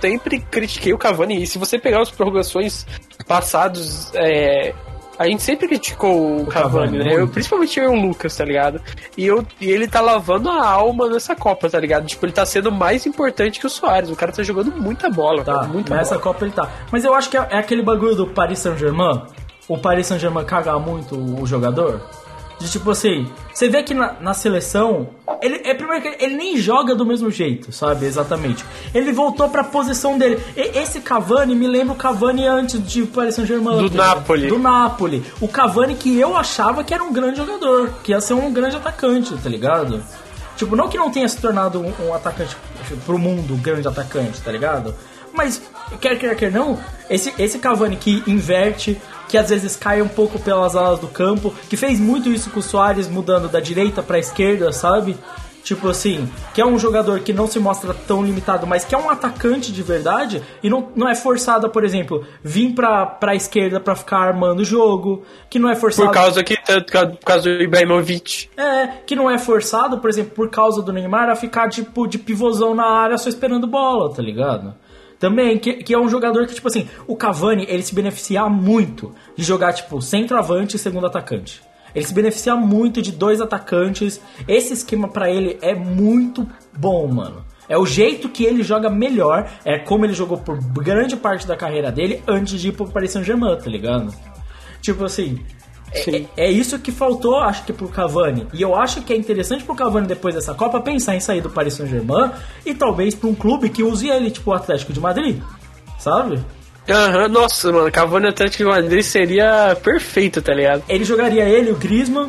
Sempre critiquei o Cavani. E se você pegar as prorrogações passados, é, a gente sempre criticou o, Cavani, Cavani, né? Eu, principalmente eu e o Lucas, tá ligado? E, eu, e ele tá lavando a alma nessa Copa, tá ligado? Tipo, ele tá sendo mais importante que o Soares. O cara tá jogando muita bola, Tá, cara, muita nessa bola. Copa ele tá. Mas eu acho que é, é aquele bagulho do Paris Saint-Germain. O Paris Saint-Germain caga muito o jogador. De tipo assim, você vê que na, na seleção, ele é primeiro que ele nem joga do mesmo jeito, sabe? Exatamente. Ele voltou pra posição dele. E- esse Cavani me lembra o Cavani antes de Paris Saint-Germain. Do? Napoli. Do Napoli. O Cavani que eu achava que era um grande jogador, que ia ser um grande atacante, tá ligado? Tipo, não que não tenha se tornado um, um atacante pro mundo, um grande atacante, tá ligado? Mas, quer quer quer não, esse, esse Cavani que inverte, que às vezes cai um pouco pelas alas do campo, que fez muito isso com o Soares mudando da direita pra esquerda, sabe? Tipo assim, que é um jogador que não se mostra tão limitado, mas que é um atacante de verdade e não, não é forçado, por exemplo, vir pra, pra esquerda pra ficar armando o jogo, que não é forçado. Por causa que tanto por causa do Ibrahimovic. É, que não é forçado, por exemplo, por causa do Neymar, a ficar tipo de pivôzão na área só esperando bola, tá ligado? Também, que, que é um jogador que, tipo assim, o Cavani, ele se beneficia muito de jogar, tipo, centroavante e segundo atacante. Ele se beneficia muito de dois atacantes. Esse esquema pra ele é muito bom, mano. É o jeito que ele joga melhor, é como ele jogou por grande parte da carreira dele antes de ir pro Paris Saint-Germain, tá ligado? Tipo assim, é, é- é isso que faltou, acho que, pro Cavani. E eu acho que é interessante pro Cavani, depois dessa Copa, pensar em sair do Paris Saint-Germain e talvez pra um clube que use ele, tipo o Atlético de Madrid. Sabe? Aham, nossa, mano, Cavani Atlético de Madrid seria perfeito, tá ligado? Ele jogaria ele, o Griezmann.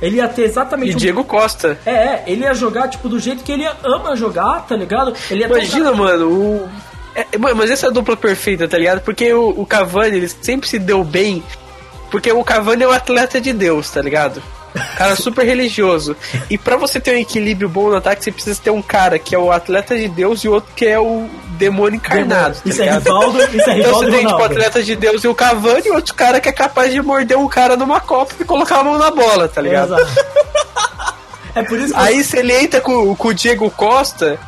Ele ia ter exatamente. E o- Diego Costa. É, é, ele ia jogar, tipo, do jeito que ele ama jogar, tá ligado? Ele um Imagina, mano, o. é, mas essa é a dupla perfeita, tá ligado? Porque o, o Cavani, ele sempre se deu bem. Porque o Cavani é um atleta de Deus, tá ligado? Cara super religioso. E pra você ter um equilíbrio bom no ataque, você precisa ter um cara que é o atleta de Deus e outro que é o demônio encarnado. tá Isso é? Rivaldo, isso é Então Rivaldo você e tem tipo Ronaldo. atleta de Deus e o Cavani e outro cara que é capaz de morder um cara numa copa e colocar a mão na bola, tá ligado? Exato. É por isso que Aí se ele entra com, com o Diego Costa,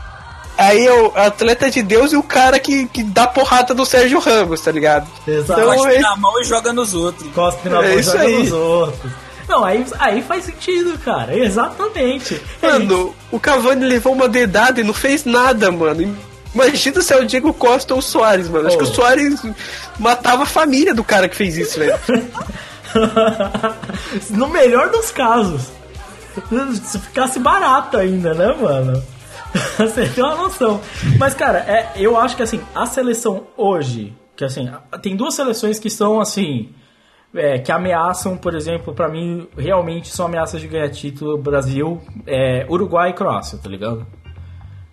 aí é o atleta de Deus e o cara que, que dá porrada do Sérgio Ramos, tá ligado? Exato. Então, Cospe é- na mão e joga nos outros. Cospe na É mão e joga aí. nos outros. Não, aí, aí faz sentido, cara. Exatamente. É. Mano, o Cavani levou uma dedada e não fez nada, mano. Imagina se é o Diego Costa ou o Soares, mano. Acho Oh. que o Soares matava a família do cara que fez isso, velho. no melhor dos casos. Se ficasse barato ainda, né, mano? Você tem uma noção. Mas, cara, é, eu acho que assim, a seleção hoje, que assim, tem duas seleções que são assim. é, que ameaçam, por exemplo, pra mim, realmente são ameaças de ganhar título Brasil, é, Uruguai e Croácia, tá ligado?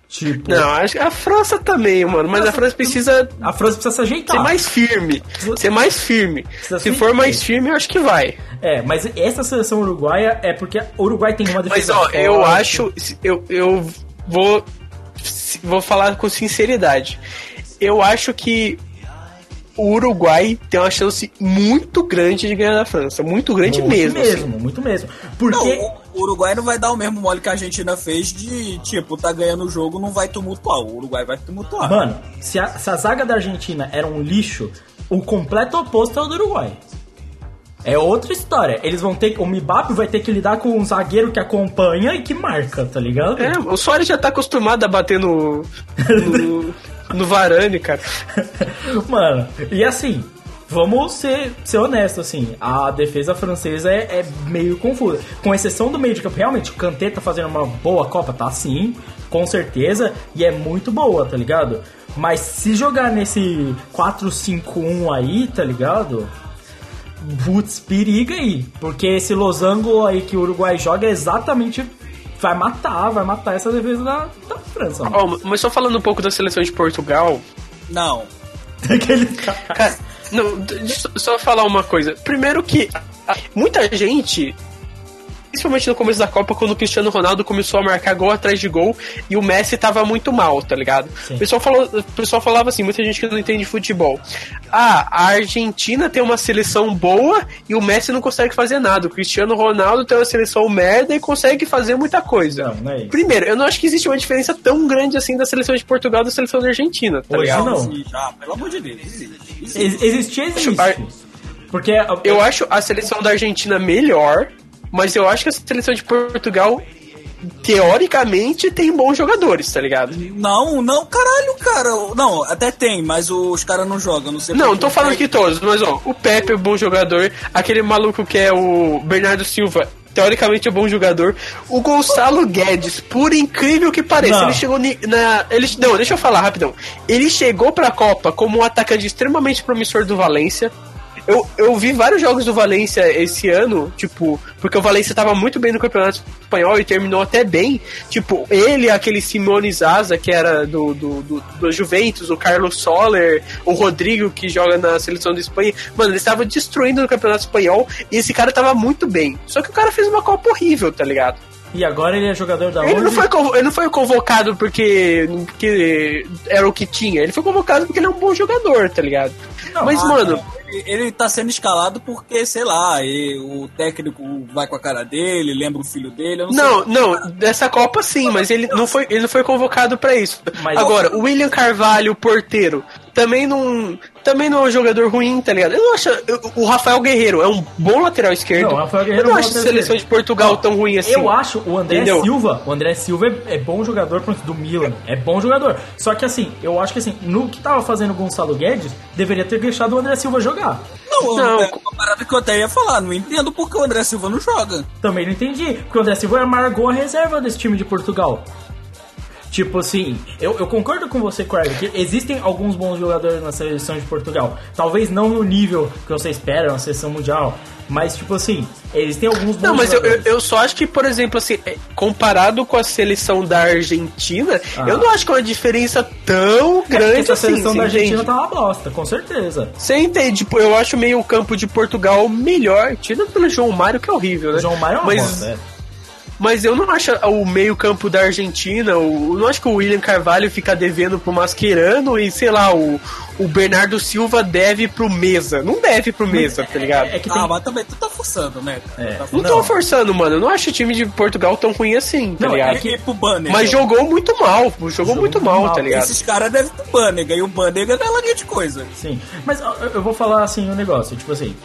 Tipo, Não, acho que a França também, mano. Mas a França precisa a França precisa se ajeitar. ser mais firme. Ser mais firme. Precisa Se for mais firme. eu acho que vai. É, mas essa seleção uruguaia é porque o Uruguai tem uma Mas defesa ó, eu forte. acho, eu, eu vou vou falar com sinceridade. Eu acho que o Uruguai tem uma chance muito grande de ganhar da França, muito grande muito mesmo. assim. mesmo, muito mesmo. Porque Não, o Uruguai não vai dar o mesmo mole que a Argentina fez de, tipo, tá ganhando o jogo, não vai tumultuar. O Uruguai vai tumultuar. Mano, se a, se a zaga da Argentina era um lixo, o completo oposto é o do Uruguai. É outra história. Eles vão ter. O Mbappe vai ter que lidar com um zagueiro que acompanha e que marca, tá ligado? É, o Soares já tá acostumado a bater no no, no Varane, cara. Mano, e assim, vamos ser, ser honestos, assim, a defesa francesa é, é meio confusa. Com exceção do meio de campo, realmente, o Kanté tá fazendo uma boa Copa, tá sim, com certeza, e é muito boa, tá ligado? Mas se jogar nesse 4-5-1 aí, tá ligado? Putz, periga aí. Porque esse losango aí que o Uruguai joga é exatamente. Vai matar, vai matar essa defesa da, da França. Ó, mas só falando um pouco da seleção de Portugal, Não. Aquele Cara, não, deixa eu só falar uma coisa. Primeiro que muita gente, principalmente no começo da Copa, quando o Cristiano Ronaldo começou a marcar gol atrás de gol e o Messi tava muito mal, tá ligado? Sim. O pessoal, falou, o pessoal falava assim, muita gente que não entende futebol. Ah, a Argentina tem uma seleção boa e o Messi não consegue fazer nada. O Cristiano Ronaldo tem uma seleção merda e consegue fazer muita coisa. Não, não é isso. Primeiro, eu não acho que existe uma diferença tão grande assim da seleção de Portugal e da seleção da Argentina, tá Hoje ligado? não. Sim, já, pelo amor de Deus. existe, existe. Existe. Acho- Porque Eu acho a seleção da Argentina melhor, mas eu acho que a seleção de Portugal, teoricamente, tem bons jogadores, tá ligado? Não, não, caralho, cara. Não, até tem, mas os caras não jogam, não sei Não, não tô falando que todos, mas ó, o Pepe é bom jogador, aquele maluco que é o Bernardo Silva. Teoricamente é bom jogador. O Gonçalo Guedes, por incrível que pareça, Não. ele chegou na. Ele, não, deixa eu falar rapidão. Ele chegou pra Copa como um atacante extremamente promissor do Valência. Eu, eu vi vários jogos do Valência esse ano, tipo, porque o Valência tava muito bem no Campeonato Espanhol e terminou até bem. Tipo, ele, aquele Simone Zaza, que era do, do, do, do Juventus, o Carlos Soler, o Rodrigo, que joga na seleção da Espanha. Mano, eles estavam destruindo no Campeonato Espanhol e esse cara tava muito bem. Só que o cara fez uma Copa horrível, tá ligado? E agora ele é jogador da Ele onde? não, foi, ele não foi convocado porque, porque era o que tinha. Ele foi convocado porque ele é um bom jogador, tá ligado? Mas, Ah, mano, não. Ele, tá sendo escalado porque, sei lá, e o técnico vai com a cara dele, lembra o filho dele, eu não, Não, sei. não, dessa Copa sim, mas ele não foi, ele não foi convocado pra isso. Mas- Agora, o William Carvalho, o porteiro, também não, também não é um jogador ruim, tá ligado? Eu não acho, eu- o Rafael Guerreiro é um bom lateral esquerdo. Não, o Rafael Guerreiro eu não é um acho a seleção lateral de Portugal tão ruim assim. Eu acho o André Entendeu? Silva, o André Silva é, é bom jogador do Milan, é bom jogador. Só que assim, eu acho que assim, no que tava fazendo o Gonçalo Guedes, deveria ter deixado o André Silva jogar. Não, Não. é uma parada que eu até ia falar, não entendo porque o André Silva não joga. Também não entendi, porque o André Silva amargou a reserva desse time de Portugal. Tipo assim, eu, eu concordo com você, Craig, que existem alguns bons jogadores na seleção de Portugal. Talvez não no nível que você espera na seleção mundial, mas tipo assim, eles têm alguns bons Não, mas eu, eu, só acho que, por exemplo, assim, é, comparado com a seleção da Argentina, Ah. eu não acho que é uma diferença tão É grande essa assim. seleção você da Argentina entende? tá uma bosta, com certeza. Você entende? Tipo, eu acho meio o campo de Portugal melhor, tirando pelo João Mário, que é horrível, né? O João Mário é uma mas, bosta, é. Mas eu não acho o meio campo da Argentina, o, eu não acho que o William Carvalho fica devendo pro Mascherano e, sei lá, o, o Bernardo Silva deve pro Mesa. Não deve pro Mesa, tá ligado? É que tem... Ah, mas também tu tá forçando, né? É. Tá Não, não. tô forçando, mano. Eu não acho o time de Portugal tão ruim assim, tá Não, ligado? é que- pro Banner. Mas jogou muito mal, jogou, muito mal, mal. tá ligado? Esses caras devem pro Banner, e o não é lá grande coisa. Sim, mas eu vou falar assim um negócio, tipo assim,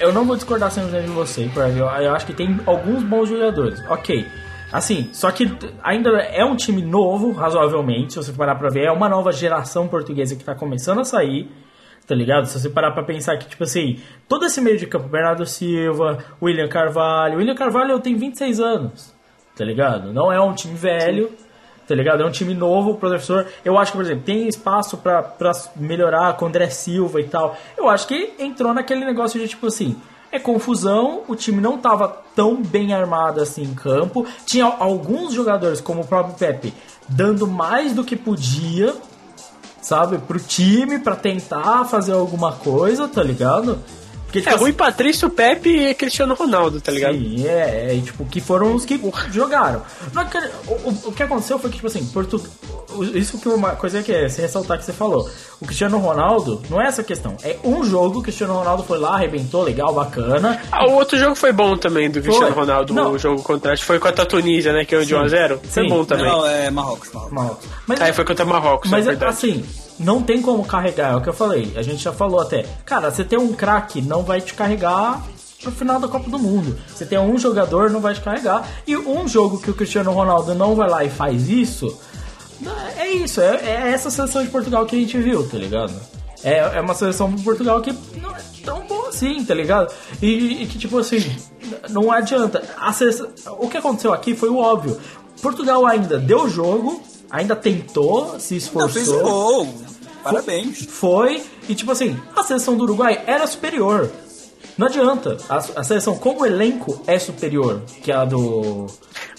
eu não vou discordar 100% de você, Craig, eu, acho que tem alguns bons jogadores, ok. Assim, só que ainda é um time novo, razoavelmente, se você parar pra ver, é uma nova geração portuguesa que tá começando a sair, tá ligado? Se você parar pra pensar que, tipo assim, todo esse meio de campo, Bernardo Silva, William Carvalho, William Carvalho tem 26 anos, tá ligado? Não é um time velho, tá ligado? É um time novo, o professor. Eu acho que, por exemplo, tem espaço pra melhorar com o André Silva e tal. Eu acho que entrou naquele negócio de tipo assim. É confusão, o time não tava tão bem armado assim em campo. Tinha alguns jogadores, como o próprio Pepe, dando mais do que podia, sabe, pro time pra tentar fazer alguma coisa, tá ligado? Porque, tipo É, assim, Rui Patrício, Pepe e Cristiano Ronaldo, tá ligado? Sim, é, é, e, tipo, que foram os que jogaram. Não é o, o- o que aconteceu foi que, tipo assim, Portu... isso que uma coisa que é se ressaltar que você falou. O Cristiano Ronaldo, não é essa questão. É um jogo, o Cristiano Ronaldo foi lá, arrebentou, legal, bacana. Ah, o outro jogo foi bom também do Cristiano Foi. Ronaldo, Não. o jogo contra, acho que foi contra a Tunísia, né, que é o de Sim. 1x0. Foi Sim. bom também. Não, é Marrocos, Marrocos. Mal. Mas, Aí foi contra Marrocos, mas é verdade. assim, não tem como carregar, é o que eu falei. A gente já falou até. Cara, você tem um craque, não vai te carregar pro final da Copa do Mundo. Você tem um jogador, não vai te carregar. E um jogo que o Cristiano Ronaldo não vai lá e faz isso, é isso. É, é essa seleção de Portugal que a gente viu, tá ligado? É, é uma seleção de Portugal que não é tão boa assim, tá ligado? E, e que, tipo assim, não adianta. Seleção- o que aconteceu aqui foi o óbvio. Portugal ainda deu jogo, ainda tentou, se Ainda fez um esforçou. gol. Parabéns. Foi, e tipo assim, a seleção do Uruguai era superior. Não adianta. A, a seleção como elenco é superior que a do.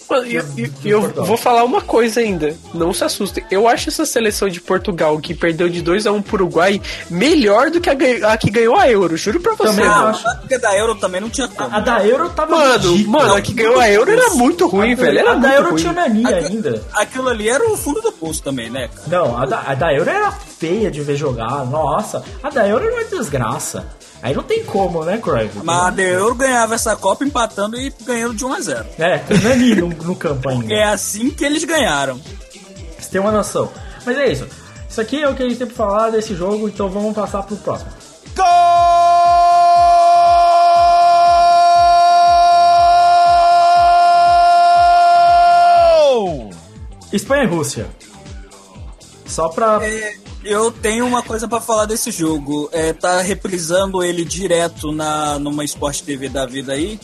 Mano, e eu, e- e eu vou falar uma coisa ainda. Não se assustem. Eu acho essa seleção de Portugal que perdeu de 2 a 1 pro Uruguai melhor do que a, a que ganhou a Euro. Juro pra você. Também mano. acho. Porque da Euro também não tinha como. A da Euro tava Mano, mano, a que ganhou a Euro era muito ruim, velho. Era a da muito Euro ruim. tinha Aqu- ainda. Aquilo ali era o fundo do poço também, né, cara? Não, a da, a da Euro era feia de ver jogar. Nossa, a da Euro era uma desgraça. Aí não tem como, né, Cruyff? Da Euro ganhava essa Copa empatando e ganhando de 1 a 0 É, com o Nani no, no campo ainda. É assim que eles ganharam. Você tem uma noção. Mas é isso. Isso aqui é o que a gente tem pra falar desse jogo, então vamos passar pro próximo. Espanha e Rússia. Só pra. É, eu tenho uma coisa pra falar desse jogo. É, tá reprisando ele direto na numa Sport TV da vida aí.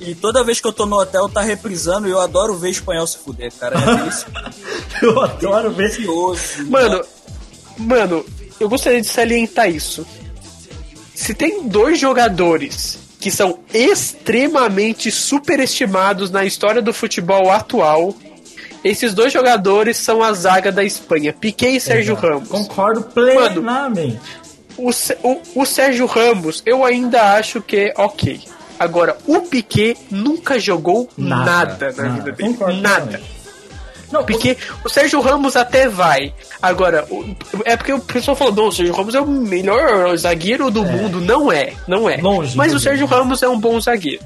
E toda vez que eu tô no hotel, tá reprisando e eu adoro ver espanhol se fuder, cara. É Eu adoro ver. delicioso. Mano, mano, eu gostaria de salientar isso. Se tem dois jogadores que são extremamente superestimados na história do futebol atual, esses dois jogadores são a zaga da Espanha, Piquet e Sérgio Ramos. Concordo plenamente. O, Sé- o- o Sérgio Ramos, eu ainda acho que é ok. Agora, o Piquet nunca jogou nada, na vida dele. Concordo Nada. Não, Porque o Sérgio Ramos até vai. Agora, o- é porque o pessoal falou, não, o Sérgio Ramos é o melhor zagueiro do mundo. Não é, não é. Longe Mas o Sérgio Ramos é um bom zagueiro.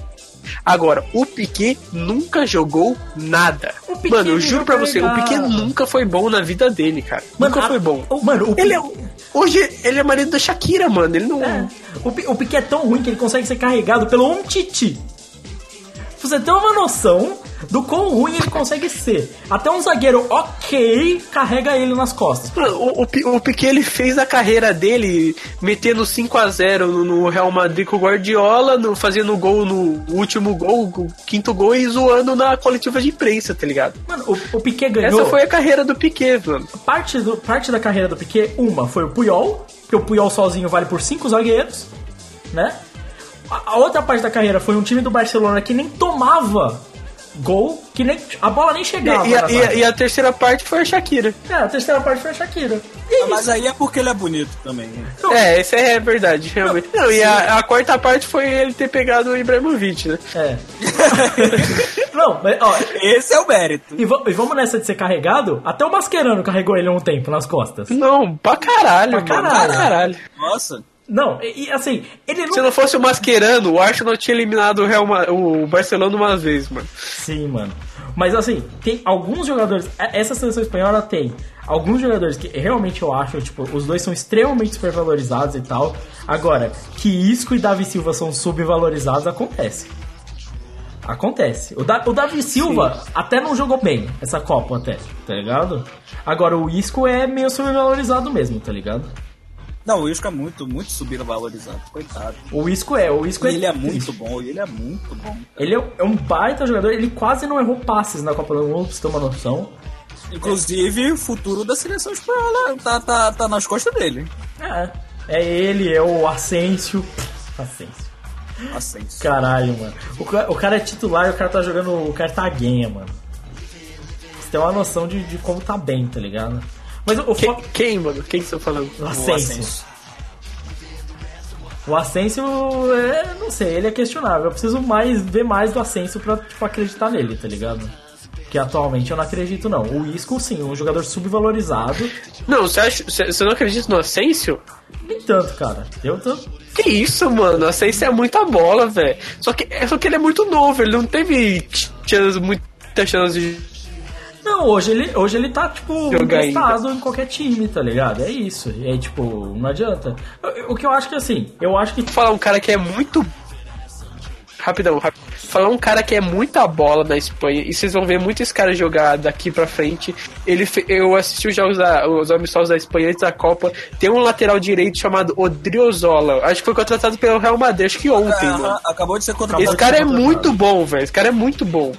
Agora, o Piquet nunca jogou nada. Mano, eu juro pra você, o. Piquet nunca foi bom na vida dele, cara. Mano, nunca a- foi bom. o- Mano, o Ele é, Piquet- hoje ele é marido da Shakira, mano. Ele não. É. O, Pi- o Piquet é tão ruim que ele consegue ser carregado pelo um Titi. Você tem uma noção do quão ruim ele consegue ser. Até um zagueiro ok carrega ele nas costas. O, o, o Piquet ele fez a carreira dele metendo 5 a 0 no, no Real Madrid com o Guardiola, no, fazendo gol no último gol, o quinto gol e zoando na coletiva de imprensa, tá ligado? Mano, o, o Piquet ganhou. Essa foi a carreira do Piquet, mano. parte, do, parte da carreira do Piquet, uma foi o Puyol, que o Puyol sozinho vale por cinco zagueiros, né? A outra parte da carreira foi um time do Barcelona que nem tomava gol, que nem a bola nem E, chegava. e a, na e a- e a terceira parte foi a Shakira. É, a terceira parte foi a Shakira. E Ah, Mas aí é porque ele é bonito também. né? É, essa é verdade, realmente. Não, e a, a quarta parte foi ele ter pegado o Ibrahimovic, né? É. Não, mas, ó, Esse é o mérito. e, e vamos nessa de ser carregado? Até o Mascherano carregou ele um tempo nas costas. Não, pra caralho, Pra caralho. Pra caralho. Nossa. Não, e, assim, ele não. Se não fosse o Mascherano, o Arsenal tinha eliminado o, Real o Barcelona uma vez, mano. Sim, mano. Mas assim, tem alguns jogadores. e- Essa seleção espanhola tem alguns jogadores que realmente eu acho, tipo, os dois são extremamente supervalorizados e tal. Agora, que Isco e Davi Silva são subvalorizados, acontece. Acontece. O, da, o Davi Silva até não jogou bem essa Copa, até, tá ligado? Agora, o Isco é meio subvalorizado mesmo, tá ligado? Não, o Isco é muito, muito subvalorizado. Coitado. O Isco é, o Isco é. Ele é muito bom, ele é muito bom. Ele é, é um baita jogador, ele quase não errou passes na Copa do Mundo, pra você ter uma noção. Inclusive, o futuro da seleção espanhola tá, tá, tá nas costas dele. É, é ele, é o Asensio. Asensio. Assim. Caralho, mano. O, o cara é titular e o cara tá jogando o Cartagenha, mano. Você tem uma noção de, de como tá bem, tá ligado? Mas o, Quem, fo- quem, mano? Quem que você tá falando? o O Asensio. Asensio. O Asensio, é, não sei, ele é questionável. Eu preciso mais ver mais do Asensio pra tipo, acreditar nele, tá ligado? Que atualmente eu não acredito, não. O Isco, sim, um jogador subvalorizado. Não, você, acha, você, não acredita no Asensio? Nem tanto, cara. Eu tô. Que isso, mano? Asensio é muita bola, velho. Só que, é- só que ele é muito novo, ele não teve chance, muita chance de Não, hoje ele, hoje ele tá, tipo, emprestado em qualquer time, tá ligado? É isso. Aí, tipo, não adianta. O, que eu acho que assim, eu acho que. falar um cara que é muito. rapidão, rapidão. Falar um cara que é muita bola na Espanha, e vocês vão ver muito esse cara jogar daqui pra frente. Ele Eu assisti os jogos da, os amistosos da Espanha antes da Copa. Tem um lateral direito chamado Odriozola. Acho que foi contratado pelo Real Madrid, acho que ontem, Aham, mano. acabou de ser contratado. Esse cara é muito bom, velho. Esse cara é muito bom.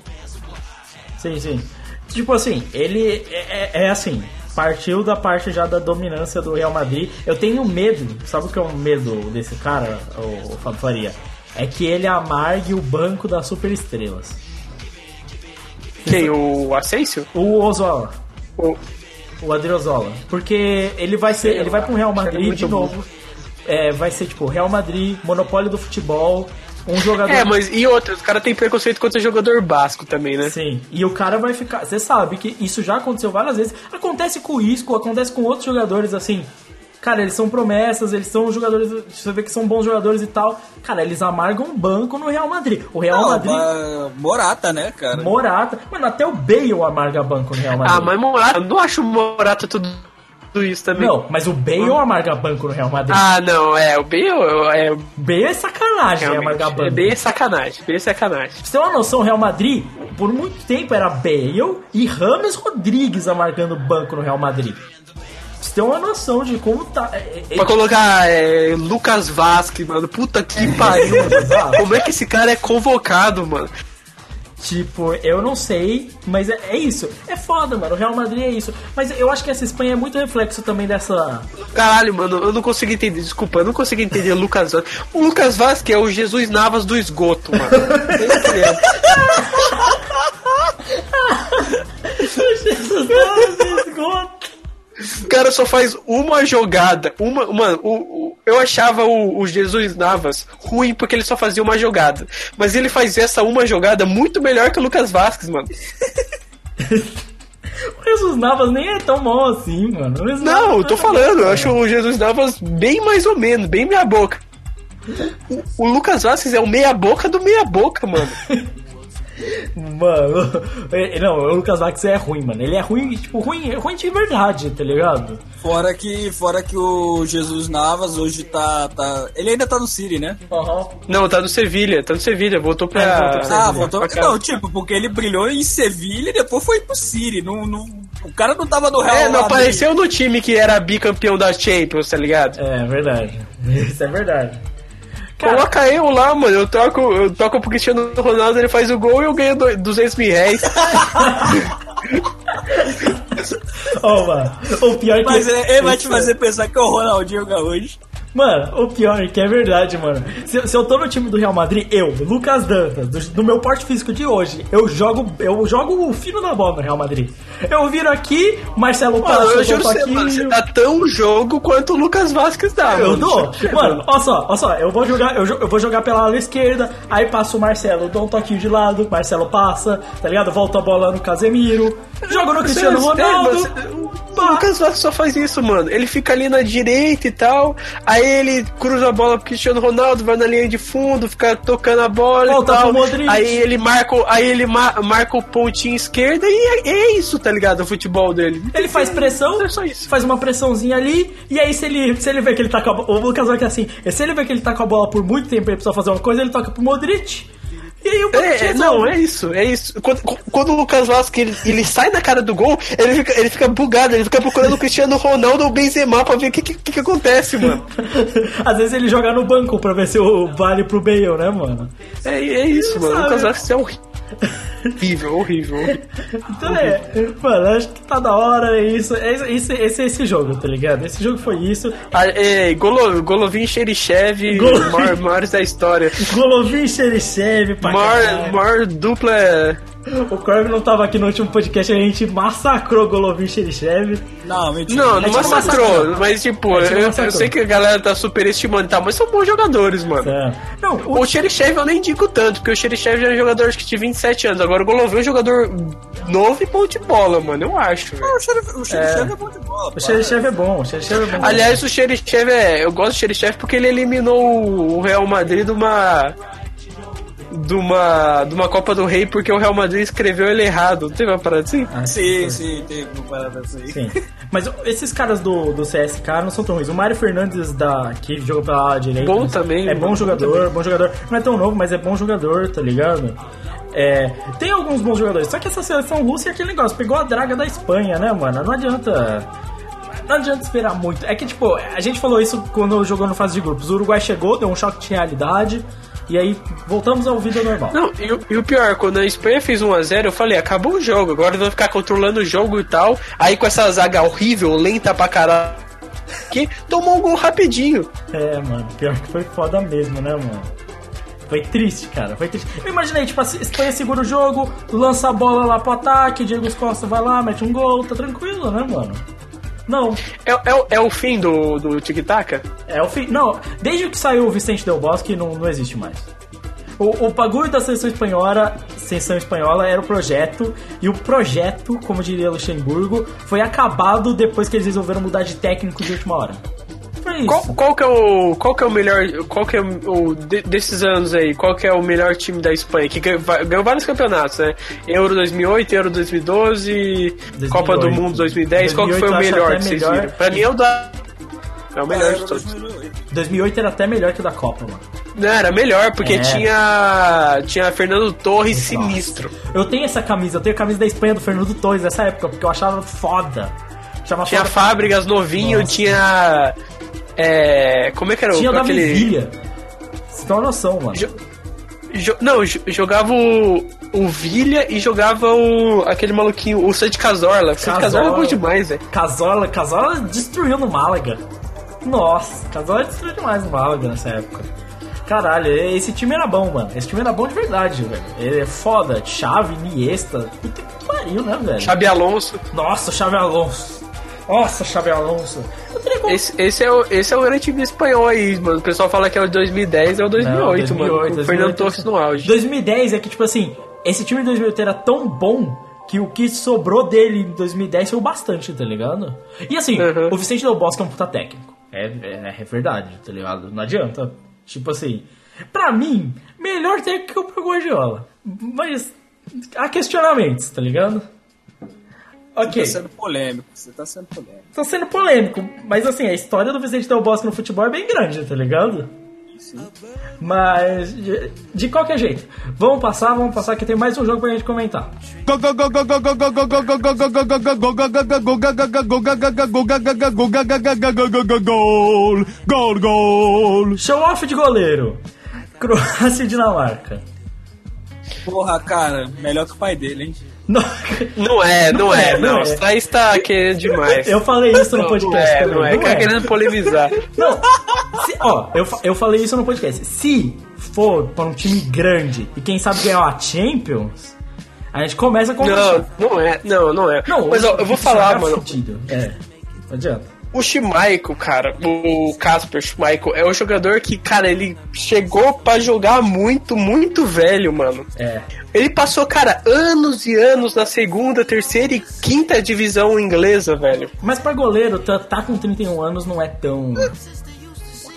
Sim, sim. Tipo assim, ele é, é- é assim, partiu da parte já da dominância do Real Madrid. Eu tenho medo, sabe o que é o medo desse cara, o, o Fábio Faria? É que ele amargue o banco das superestrelas. Quem? O Asensio? O Ozola, O- o Adriozola. Porque ele vai ser, ele vai pro Real Madrid muito de novo. É, vai ser tipo Real Madrid, monopólio do futebol, um jogador É, mas e outros? Os caras têm preconceito contra jogador basco também, né? Sim, e o cara vai ficar. Você sabe que isso já aconteceu várias vezes. Acontece com o Isco, acontece com outros jogadores assim. Cara, eles são promessas, eles são jogadores. Você vê que são bons jogadores e tal. Cara, eles amargam um banco no Real Madrid. O Real Não, Madrid. Morata, né, cara? Morata. Mano, até o Bale amarga banco no Real Madrid. Ah, mas Morata, eu não acho o Morata tudo isso também. Não, mas o Bale amarga banco no Real Madrid. Ah, não, é, o Bale é, O Bale é sacanagem realmente, amargar banco. é bem sacanagem, bem sacanagem. Pra você ter uma noção, o Real Madrid, por muito tempo era Bale e Rames Rodrigues amargando banco no Real Madrid. Ter uma noção de como tá. é- é- Pra colocar é, Lucas Vasque, mano, puta que pariu. Exato. Como é que esse cara é convocado, mano? Tipo, eu não sei, mas é, é isso. É foda, mano. O Real Madrid é isso. Mas eu acho que essa Espanha é muito reflexo também dessa. Caralho, mano, eu não consigo entender, desculpa, eu não consigo entender o Lucas Vasque. O Lucas Vasque é o Jesus Navas do esgoto, mano. Esse que é. O cara só faz uma jogada. Uma, mano, o, o- eu achava o, o Jesus Navas ruim porque ele só fazia uma jogada. Mas ele faz essa uma jogada muito melhor que o Lucas Vasquez, mano. O Jesus Navas nem é tão bom assim, mano. Não, Navas eu tô é- falando, eu acho o Jesus Navas bem mais ou menos, bem meia boca. O, o Lucas Vasquez é o meia boca do meia boca, mano. Mano, não, o Lucas Vax é ruim, mano. Ele é ruim, tipo, ruim, ruim de verdade, tá ligado? Fora que, fora que o Jesus Navas hoje tá, tá. Ele ainda tá no City, né? Não, tá no Sevilha, tá no Sevilha, voltou pra. É, voltou pra Ah, voltou. pra. Não, tipo, porque ele brilhou em Sevilha e depois foi pro City. Não, não, o cara não tava no Real É, não apareceu no time que era bicampeão da Champions, tá ligado? É verdade. Isso é verdade. Cara, Coloca eu lá, mano. Eu toco, eu toco pro Cristiano Ronaldo, ele faz o gol e eu ganho do- 200 mil reais. Ô, mano, o pior é que. Mas é, ele vai te fazer pensar que é o Ronaldinho Gaúcho. Mano, o pior é que é verdade, mano. Se, se eu tô no time do Real Madrid, eu, Lucas Dantas, do, do meu porte físico de hoje, eu jogo eu jogo o fino da bola no Real Madrid. Eu viro aqui, Marcelo passa, eu juro você, aqui. mano, você dá tão jogo quanto o Lucas Vasquez dá, Eu mano. dou. Mano, olha só, olha só, eu vou jogar, eu, eu vou jogar pela ala esquerda, aí passa o Marcelo, dou um toquinho de lado, Marcelo passa, tá ligado? Volta a bola no Casemiro, jogo no Cristiano Você- Ronaldo. você- O Lucas Vasquez só faz isso, mano. Ele fica ali na direita e tal. Aí ele cruza a bola pro Cristiano Ronaldo, vai na linha de fundo, fica tocando a bola Volta e tal. Aí ele marca, o- aí ele ma- marca o pontinho esquerda e é, é isso, tá ligado? O futebol dele. Ele faz pressão, É só isso. faz uma pressãozinha ali, e aí se ele, se ele vê que ele tá com a bola. O Lucas vai que é assim, se ele vê que ele tá com a bola por muito tempo e ele precisa fazer uma coisa, ele toca pro Modric. E aí o Modric É, é, não, é isso, é isso. Quando, quando o Lucas Vasquez ele, ele sai na cara do gol, ele fica, ele fica bugado, ele fica procurando o Cristiano Ronaldo ou o Benzema pra ver o que, que, que acontece, mano. Às vezes ele joga no banco pra ver se o vale pro Bale, né, mano? É, é isso, mano. O sabe? Lucas Vasquez é horrível. Horrível, horrível, horrível. Então é, mano, acho que tá da hora, é isso. É, isso- esse, esse é esse jogo, tá ligado? Esse jogo foi isso. Ah, é, Golo, Golovin Xerichev, Golovin. maior, maiores da história. Golovin Xerichev pra Maior, maior dupla. É- O Corb não tava aqui no último podcast, a gente massacrou Golovin Xerichev. Não, mentira. Não, É não massacrou, massacrou. mas tipo, É tipo eu, eu sei que a galera tá superestimando e tal, mas são bons jogadores, mano. É. Não, o O Xerichev eu nem digo tanto, porque o Xerichev já é jogador acho que de 27 anos. Agora o Golovin é um jogador novo e bom de bola, mano, eu acho, velho. O o Xerife é. bom de bola. O. Xerichev é bom, o Xerichev é bom. Aliás, o Xerichev é. Eu gosto do Xerichev porque ele eliminou o Real Madrid de uma. De uma, de uma Copa do Rei porque o Real Madrid escreveu ele errado. Não teve uma parada assim? Ah, Sim, sim, teve uma parada assim. Sim. Mas esses caras do, do CSK não são tão ruins. O Mário Fernandes, da, que joga pela direita. Bom também, É bom bom jogador, bom jogador. Não é tão novo, mas é bom jogador, tá ligado? É, tem alguns bons jogadores. Só que essa seleção russa é aquele negócio. Pegou a draga da Espanha, né, mano? Não adianta. Não adianta esperar muito. É que, tipo, a gente falou isso quando jogou no fase de grupos. O Uruguai chegou, deu um choque de realidade. E aí voltamos ao vida normal. Não, e, o- e o pior, quando a Espanha fez 1x0, eu falei, acabou o jogo, agora vão ficar controlando o jogo e tal. Aí com essa zaga horrível, lenta pra caralho, que tomou um gol rapidinho. É, mano, pior que foi foda mesmo, né, mano? Foi triste, cara, foi triste. Eu imaginei, tipo, a Espanha segura o jogo, lança a bola lá pro ataque, Diego Costa vai lá, mete um gol, tá tranquilo, né, mano? Não, É, é, o- é o fim do, do tic-tac? é o fim. Não, desde que saiu o Vicente Del Bosque, não, não existe mais. O, o bagulho da seleção espanhola, seleção espanhola era o projeto, e o projeto, como diria Luxemburgo, foi acabado depois que eles resolveram mudar de técnico de última hora. Foi isso. Qual, qual que é o qual que é o melhor qual que é o de- desses anos aí qual que é o melhor time da Espanha que ganhou, vários campeonatos né Euro 2008 Euro 2012 Copa do 2008. Mundo 2010 qual que foi o 2008 melhor que vocês melhor. viram pra mim é o da é o melhor Era de todos 2008. 2008 era até melhor que o da Copa, mano. não era melhor porque É. tinha tinha Fernando Torres Nossa. sinistro Eu tenho essa camisa, eu tenho a camisa da Espanha do Fernando Torres nessa época, porque eu achava foda. Achava tinha foda. Fábricas novinho Nossa. tinha é, como é que era o Tinha o Davi aquele Villa. Você tem uma noção, mano. Jo- jo- não, jo- jogava o, o Vilha e jogava o aquele maluquinho, o Santi Cazorla. O Santi Cazorla é bom demais, velho. Casola, Casola destruiu no Málaga. Nossa, Casola destruiu demais no Málaga nessa época. Caralho, esse time era bom, mano. Esse time era bom de verdade, velho. Ele é foda. Chave, Iniesta. Puta que pariu, né, velho? Xabi Alonso. Nossa, Chave Alonso. Nossa, Chave Alonso. Eu teria como- Esse, esse, é o, esse é o grande time espanhol aí, mano. O pessoal fala que é o de 2010, é o 2008, Não, mano. Com o Fernando Torres no auge. 2010 é que, tipo assim, esse time de 2008 era tão bom que o que sobrou dele em 2010 foi o bastante, tá ligado? E assim, Uhum. o Vicente Del Bosque é um puta técnico. É, é, é verdade, tá ligado? Não adianta. Tipo assim, pra mim, melhor técnico que o Guardiola. Mas há questionamentos, tá ligado? Ok. Tá sendo polêmico, você tá sendo polêmico. Tá sendo polêmico, mas assim, a história do Vicente Del Bosque no futebol é bem grande, tá ligado? Mas, de, de qualquer jeito, vamos passar, vamos passar que tem mais um jogo pra gente comentar. Gol, gol, gol. Show off de goleiro. Croácia e Dinamarca. Porra, cara, melhor que o pai dele, hein? Não, Não é, não, Não é, é, não não. é. Você tá, está querendo demais. eu falei isso no Não, podcast não é, não é. Tá querendo polemizar. Não, se- ó, eu, eu falei isso no podcast. Se for pra um time grande e quem sabe ganhar a Champions, a gente começa com Não, não é, não, não é. Não, Mas ó, eu vou falar, mano. Fudido. É, não adianta. O Schmeichel, cara, o Casper Schmeichel é o jogador que, cara, ele chegou pra jogar muito, muito velho, mano. É. Ele passou, cara, anos e anos na segunda, terceira e quinta divisão inglesa, velho. Mas pra goleiro, tá, tá com 31 anos não é tão.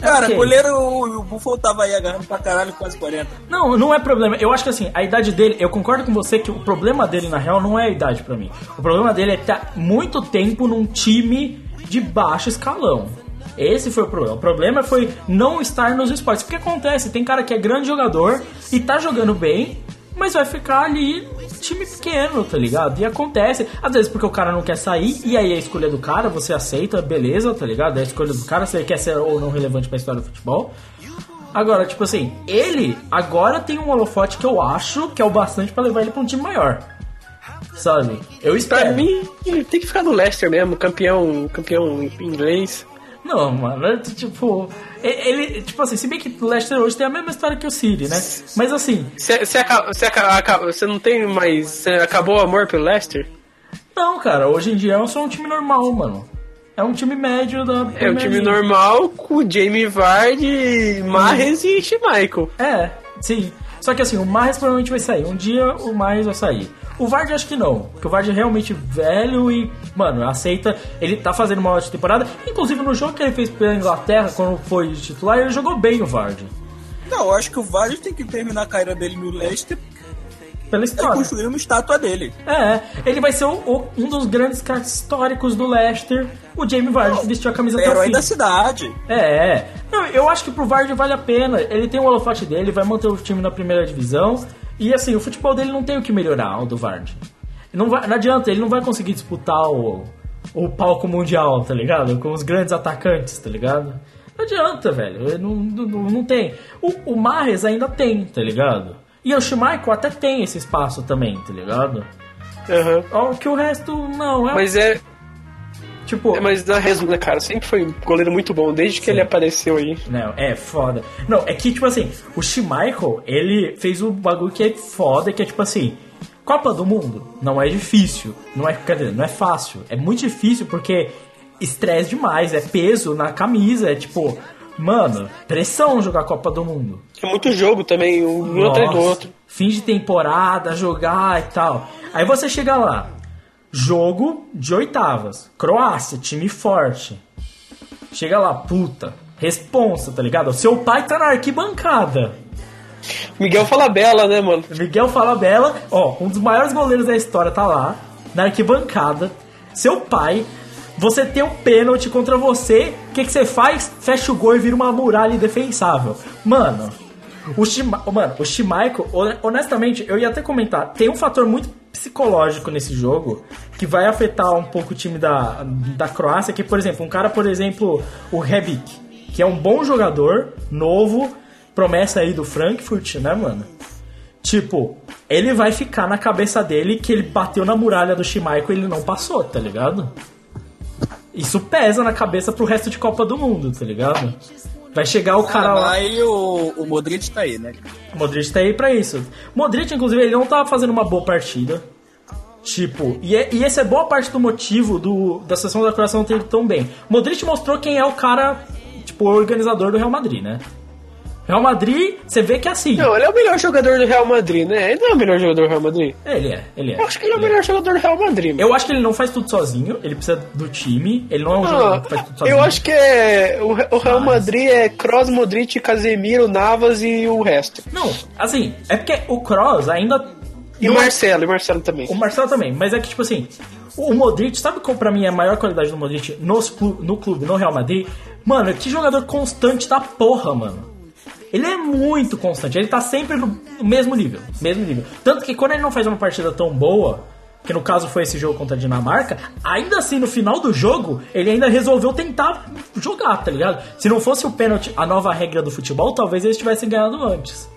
Cara, ok. goleiro, o, o Buffon tava aí agarrando pra caralho quase 40. Não, não é problema. Eu acho que assim, a idade dele, eu concordo com você que o problema dele, na real, não é a idade pra mim. O problema dele é estar muito tempo num time de baixo escalão. Esse foi o problema. O problema foi não estar nos esportes. Porque acontece, tem cara que é grande jogador e tá jogando bem, mas vai ficar ali time pequeno, tá ligado? E acontece, às vezes porque o cara não quer sair, e aí é a escolha do cara, você aceita, beleza, tá ligado? É a escolha do cara, se ele quer ser ou não relevante pra história do futebol. Agora, tipo assim, ele agora tem um holofote que eu acho que é o bastante pra levar ele pra um time maior. Sabe? Eu espero. Pra mim, tem que ficar no Leicester mesmo, campeão, campeão inglês. Não, mano, é, tipo, ele, tipo assim, se bem que o Leicester hoje tem a mesma história que o City, né? Mas assim, Você você não tem mais. Você acabou o amor pelo Leicester? não, cara, hoje em dia é só um time normal, mano. É um time médio da É um time normal com Jamie Vardy, Mahrez e Schmeichel. É, sim. Só que assim, o Mahrez provavelmente vai sair. Um dia o Mahrez vai sair. O Vardy acho que não. Porque o Vardy é realmente velho e, mano, aceita. Ele tá fazendo uma ótima temporada. Inclusive no jogo que ele fez pela Inglaterra, quando foi titular, ele jogou bem o Vardy. Não, eu acho que o Vardy tem que terminar a carreira dele no Leicester pela história. construiu uma estátua dele. É, ele vai ser o- o- um dos grandes caras históricos do Leicester, o Jamie Vardy, que vestiu a camisa até o fim. da cidade. É, é. Não, eu acho que pro Vardy vale a pena. Ele tem o holofote dele, vai manter o time na primeira divisão. E assim, o futebol dele não tem o que melhorar, o do Vardy. Não, vai, não adianta, ele não vai conseguir disputar o, o palco mundial, tá ligado? Com os grandes atacantes, tá ligado? Não adianta, velho. Não, não, não tem. O, o Mahrez ainda tem, tá ligado? E o Schmeichel até tem esse espaço também, tá ligado? Ó, Que o resto, não. É, Mas é, tipo... é, mas na resumo, né, cara? Sempre foi um goleiro muito bom, desde que ele apareceu aí. Não, é foda. Não, é que, tipo assim, o Schmeichel, ele fez um bagulho que é foda, que é tipo assim, Copa do Mundo não é difícil, não é, quer dizer, não é fácil, é muito difícil porque estresse demais, é peso na camisa, é tipo, mano, pressão jogar Copa do Mundo. É muito jogo também, um atrás do Nossa, outro. Fim de temporada, jogar e tal. Aí você chega lá, jogo de oitavas, Croácia, time forte. Chega lá, puta, responsa, tá ligado? Seu pai tá na arquibancada. Miguel Falabella, né, mano? Miguel Falabella, ó, um dos maiores goleiros da história tá lá, na arquibancada. Seu pai, você tem um pênalti contra você, o que, que você faz? Fecha o gol e vira uma muralha indefensável. Mano, o, Shima, mano, o hon- honestamente, eu ia até comentar, tem um fator muito psicológico nesse jogo que vai afetar um pouco o time da, da Croácia, que, por exemplo, um cara, por exemplo, o Rebic, que é um bom jogador, novo, promessa aí do Frankfurt, né, mano? Tipo, ele vai ficar na cabeça dele que ele bateu na muralha do Schmeichel e ele não passou, tá ligado? Isso pesa na cabeça pro resto de Copa do Mundo, tá ligado? Vai chegar o cara lá. Aí o, o Modric tá aí, né? O Modric tá aí pra isso. Modric, inclusive, ele não tava fazendo uma boa partida. Tipo, e, é- e esse é boa parte do motivo do, da sessão da Croácia não ter ido tão bem. Modric mostrou quem é o cara, tipo, organizador do Real Madrid, né? Real Madrid, você vê que é assim. Não, ele é o melhor jogador do Real Madrid, né? Ele não é o melhor jogador do Real Madrid. É, ele é, ele é. Eu acho que ele é o melhor jogador do Real Madrid. mano. Eu acho que ele não faz tudo sozinho, ele precisa do time, ele não é um jogador Ah, que faz tudo sozinho. eu acho que é. O, Re- o Real Mas- Madrid é Kroos, Modric, Casemiro, Navas e o resto. Não, assim, é porque o Kroos ainda. E o é- Marcelo, e o Marcelo também. O Marcelo também, mas é que, tipo assim, o Modric, sabe qual pra mim é a maior qualidade do Modric nos no clube, no Real Madrid? Mano, que jogador constante da porra, mano. Ele é muito constante, ele tá sempre no mesmo nível, mesmo nível. Tanto que quando ele não faz uma partida tão boa, que no caso foi esse jogo contra a Dinamarca, ainda assim no final do jogo, ele ainda resolveu tentar jogar, tá ligado? Se não fosse o pênalti, a nova regra do futebol, talvez eles tivessem ganhado antes.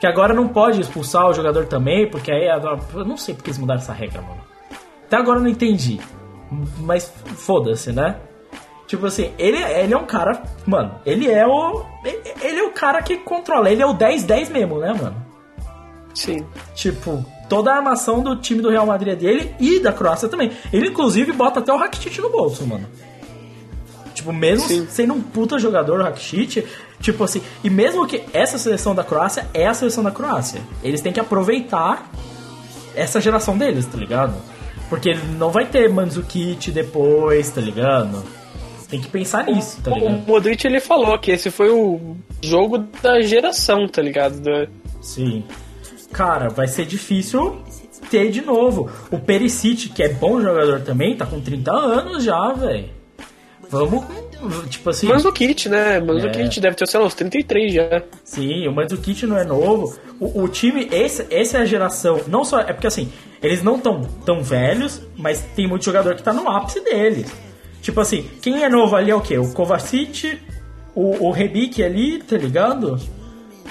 Que agora não pode expulsar o jogador também, porque aí. Eu não sei porque eles mudaram essa regra, mano. Até agora eu não entendi. Mas foda-se, né? Tipo assim, ele, ele é um cara. Mano, ele é o. Ele, é o cara que controla. Ele é o 10-10 mesmo, né, mano? Sim. Tipo, toda a armação do time do Real Madrid é dele e da Croácia também. Ele, inclusive, bota até o Rakitic no bolso, mano. Tipo, mesmo Sim. sendo um puta jogador, o Rakitic, tipo assim, e mesmo que essa seleção da Croácia é a seleção da Croácia, eles têm que aproveitar essa geração deles, tá ligado? Porque não vai ter Mandzukic depois, tá ligado? Tem que pensar nisso, tá O ligado? Modric ele falou que esse foi o jogo da geração, tá ligado? Sim. Cara, vai ser difícil ter de novo. O Perisic, que é bom jogador também, tá com 30 anos já, velho. Vamos, tipo assim... Mandzukic, né? Mandzukic É. deve ter, sei lá, uns 33 já. Sim, o Mandzukic não é novo. O, o time, esse, essa é a geração. Não só. É porque assim, eles não tão tão velhos, mas tem muito jogador que tá no ápice deles. Tipo assim, quem é novo ali é o quê? O Kovacic, o, o Rebic ali, tá ligado?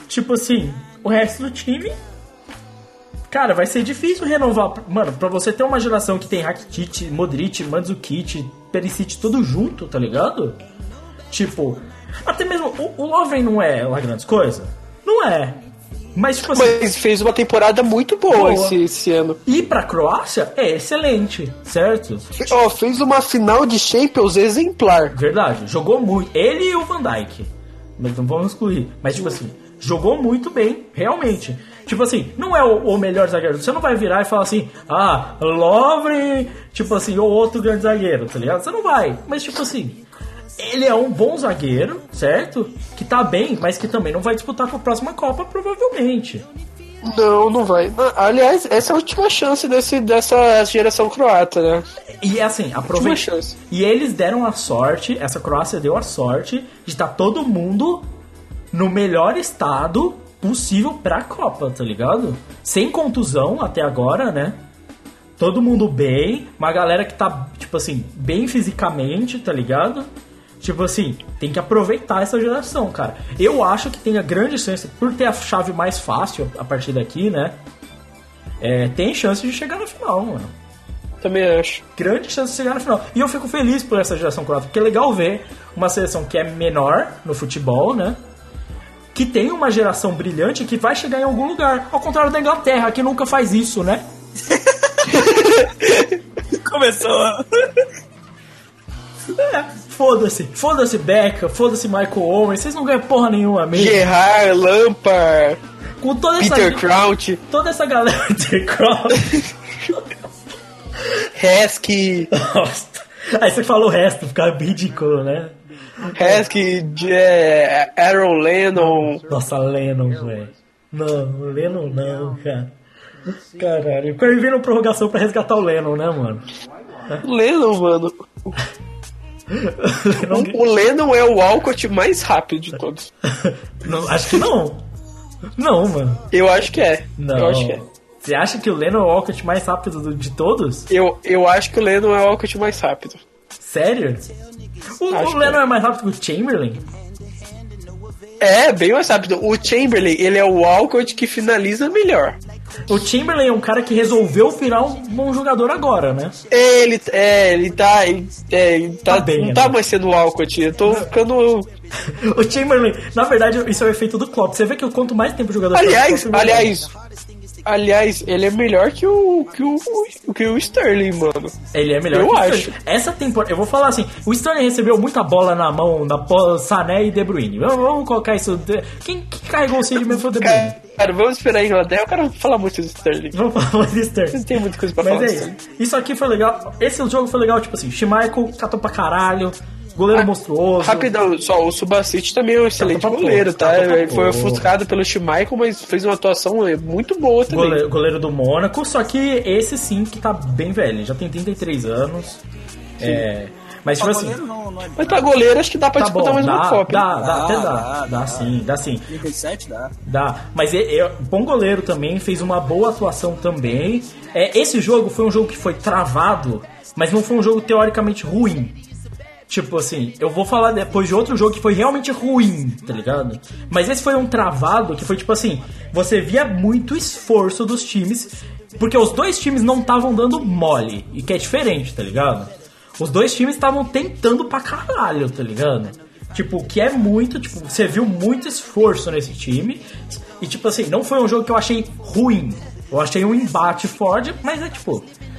Tipo assim, o resto do time. Cara, vai ser difícil renovar. Mano, pra você ter uma geração que tem Rakitic, Modric, Mandzukic, Perisic, tudo junto, tá ligado? Tipo, até mesmo o, o Lovren não é lá grandes coisas? Não é. Mas, tipo assim, Mas fez uma temporada muito boa, Boa. Esse, esse ano. ir pra Croácia é excelente, certo? Ó, fez uma final de Champions exemplar. Verdade, jogou muito. Ele e o Van Dijk. Mas não vamos excluir. Mas, tipo assim, jogou muito bem, realmente. Tipo assim, não é o, o melhor zagueiro. Você não vai virar e falar assim, ah, Lovren, tipo assim, ou outro grande zagueiro, tá ligado? Você não vai. Mas, tipo assim, ele é um bom zagueiro, certo? Que tá bem, mas que também não vai disputar com a próxima Copa, provavelmente. Não, não vai. Aliás, essa é a última chance desse, dessa geração croata, né? E assim, aproveita. E eles deram a sorte, essa Croácia deu a sorte de estar todo mundo no melhor estado possível pra Copa, tá ligado? Sem contusão até agora, né? Todo mundo bem, uma galera que tá, tipo assim, bem fisicamente, tá ligado? Tipo assim, tem que aproveitar essa geração, cara. Eu acho que tem a grande chance, por ter a chave mais fácil a partir daqui, né? É, tem chance de chegar na final, mano Também acho. grande chance de chegar na final. E eu fico feliz por essa geração croata, porque é legal ver uma seleção que é menor no futebol, né? Que tem uma geração brilhante que vai chegar em algum lugar. Ao contrário da Inglaterra, que nunca faz isso, né? Começou. É, foda-se. Foda-se Beckham, foda-se Michael Owen. Vocês não ganham porra nenhuma mesmo. Gerard, Lampard, Com toda essa, Peter Crouch, toda essa galera de Crouch. Nossa. Aí você fala o resto, fica ridículo, né? Heskey, é, Aaron Lennon. Nossa, Lennon, velho. Não, Lennon não, cara. Caralho. O Curry veio na prorrogação pra resgatar o Lennon, né, mano? Lennon, mano. O Lennon é o Alcott mais rápido de todos. Não, acho que não. Não, mano. Eu acho que é. Não. Eu acho que é. Você acha que o Lennon é o Walcott mais rápido do- de todos? Eu, eu acho que o Lennon é o Alcott mais rápido. Sério? O, Acho o Lennon é. é mais rápido que o Chamberlain? É, bem mais rápido. O Chamberlain, ele é o Alcott que finaliza melhor. O Chamberlain é um cara que resolveu virar um bom jogador agora, né? Ele, é, ele tá. Ele, é, ele tá, Tá bem, não né? tá mais sendo o Alcott. Eu tô ficando. O Chamberlain, na verdade, isso é o efeito do Klopp. Você vê que quanto mais tempo o jogador Aliás, aliás. Aliás, ele é melhor que o. que o. que o Sterling, mano. Ele é melhor Eu acho. Essa temporada, eu vou falar assim, o Sterling recebeu muita bola na mão da Sané e De Bruyne. Vamos, vamos colocar isso. Quem que carregou o mesmo foi o De Bruyne? Cara, vamos esperar a Inglaterra. Eu quero falar muito do Sterling. Vamos falar de Sterling. Não tem muita coisa pra Mas falar. é do isso. Isso aqui foi legal. Esse jogo foi legal, tipo assim, Schmeichel catou pra caralho, goleiro monstruoso. Ah, Rapidão, só o Subacite também é um excelente pra goleiro, tá? tá Ele foi ofuscado pelo Schmeichel, mas fez uma atuação é, muito boa também. Goleiro, goleiro do Mônaco, só que esse sim que tá bem velho, já tem 33 anos. É, mas tipo Pra assim, não, não é. Mas pra goleiro, acho que dá pra tá disputar bom, mais dá, uma Copa. dá, dá, até Dá, dá, dá, dá, dá. sim, dá sim. 37 dá. Dá, mas é, é bom goleiro também, fez uma boa atuação também. É, esse jogo foi um jogo que foi travado, mas não foi um jogo teoricamente ruim. Tipo assim, eu vou falar depois de outro jogo que foi realmente ruim, tá ligado? Mas esse foi um travado que foi tipo assim, você via muito esforço dos times, porque os dois times não estavam dando mole, e que é diferente, tá ligado? Os dois times estavam tentando pra caralho, tá ligado? Tipo, que é muito, tipo, você viu muito esforço nesse time. E tipo assim, não foi um jogo que eu achei ruim. Eu achei um embate forte, mas é tipo,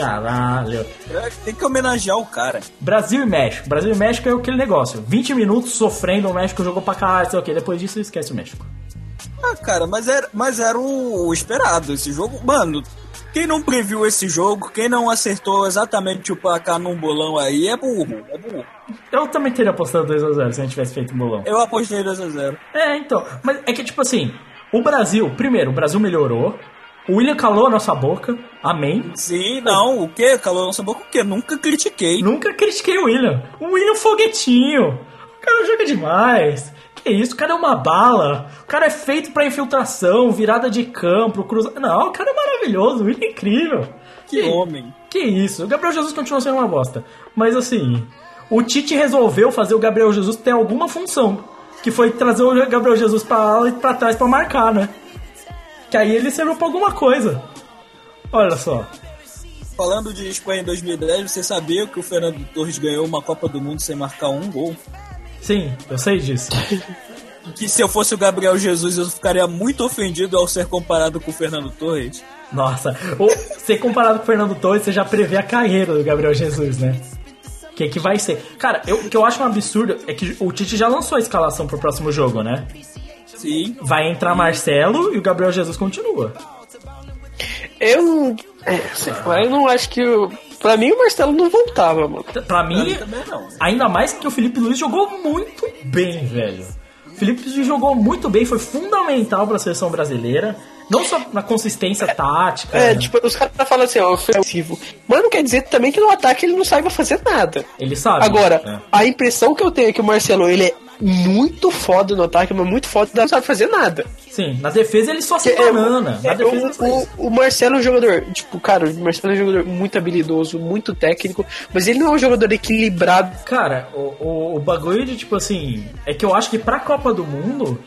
Caralho. Tem que homenagear o cara. Brasil e México. Brasil e México é aquele negócio. 20 minutos sofrendo, o México jogou pra caralho, sei o quê. Depois disso, esquece o México. Ah, cara, mas era, mas era o, o esperado esse jogo. Mano, quem não previu esse jogo, quem não acertou exatamente o placar num bolão aí, é burro. É burro. Eu também teria apostado 2x0 se a gente tivesse feito um bolão. Eu apostei 2x0. É, então. Mas é que, tipo assim, o Brasil, primeiro, o Brasil melhorou. O William calou a nossa boca. Amém. Sim, não, o quê? Calou nossa boca o quê? Nunca critiquei. Nunca critiquei o William. O William é foguetinho. O cara joga demais. Que isso, o cara é uma bala. O cara é feito pra infiltração, virada de campo, cruza. Não, o cara é maravilhoso, o William é incrível. Que homem. Que isso, o Gabriel Jesus continua sendo uma bosta. Mas assim, o Tite resolveu fazer o Gabriel Jesus ter alguma função. Que foi trazer o Gabriel Jesus pra ala e pra trás pra marcar, né? Que aí ele serviu pra alguma coisa. Olha só. Falando de Espanha em 2010, você sabia que o Fernando Torres ganhou uma Copa do Mundo sem marcar um gol? Sim, eu sei disso. Que se eu fosse o Gabriel Jesus, eu ficaria muito ofendido ao ser comparado com o Fernando Torres. Nossa, o- você comparado com o Fernando Torres, você já prevê a carreira do Gabriel Jesus, né? O que, que vai ser? Cara, eu- o que eu acho um absurdo é que o Tite já lançou a escalação pro próximo jogo, né? Sim. Vai entrar Marcelo e o Gabriel Jesus continua. Eu não. É, eu não acho que. o- Pra mim o Marcelo não voltava, mano. Pra mim, também não. ainda mais que o Felipe Luiz jogou muito bem, velho. O Felipe Luiz jogou muito bem, foi fundamental pra seleção brasileira. Não só na consistência tática. É, tipo, os caras falam assim, ó, ofensivo. Mas não quer dizer também que no ataque ele não saiba fazer nada. Ele sabe. Agora, É. a impressão que eu tenho é que o Marcelo, ele é muito foda no ataque, mas muito foda, não sabe fazer nada. Sim, na defesa ele só se É, banana. Na é, o, o, o Marcelo é um jogador, tipo, cara, o Marcelo é um jogador muito habilidoso, muito técnico, mas ele não é um jogador equilibrado. Cara, o, o, o bagulho de tipo assim. É que eu acho que pra Copa do Mundo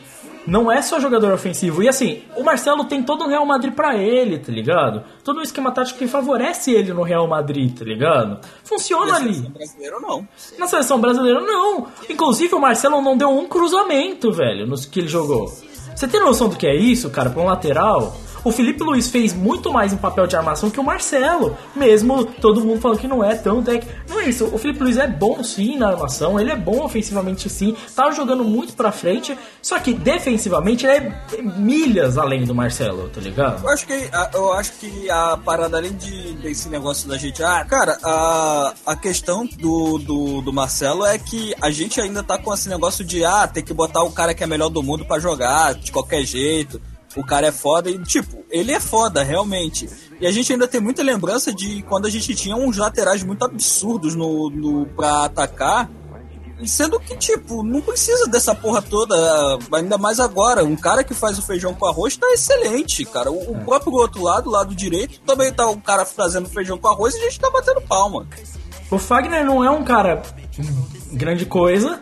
não é só jogador ofensivo. E assim, o Marcelo tem todo o Real Madrid pra ele, tá ligado? Todo um esquema tático que favorece ele no Real Madrid, tá ligado? Funciona ali. brasileiro não. Na seleção brasileira, não. Inclusive, o Marcelo não deu um cruzamento, velho, nos que ele jogou. Você tem noção do que é isso, cara, pra um lateral? O Felipe Luiz fez muito mais em papel de armação que o Marcelo. Mesmo todo mundo falando que não é tão técnico. Não é isso. O Felipe Luiz é bom sim na armação. Ele é bom ofensivamente sim. Tá jogando muito pra frente. Só que defensivamente ele é milhas além do Marcelo, tá ligado? Eu acho que eu acho que a parada além de desse negócio da gente, ah, cara, a, a questão do, do, do Marcelo é que a gente ainda tá com esse negócio de ah, ter que botar o cara que é melhor do mundo pra jogar de qualquer jeito. O cara é foda e, tipo, ele é foda, realmente. E a gente ainda tem muita lembrança de quando a gente tinha uns laterais muito absurdos no, no, pra atacar. Sendo que, tipo, não precisa dessa porra toda, ainda mais agora. Um cara que faz o feijão com arroz tá excelente, cara. O, o próprio outro lado, o lado direito, também tá o cara fazendo feijão com arroz e a gente tá batendo palma. O Fagner não é um cara grande coisa,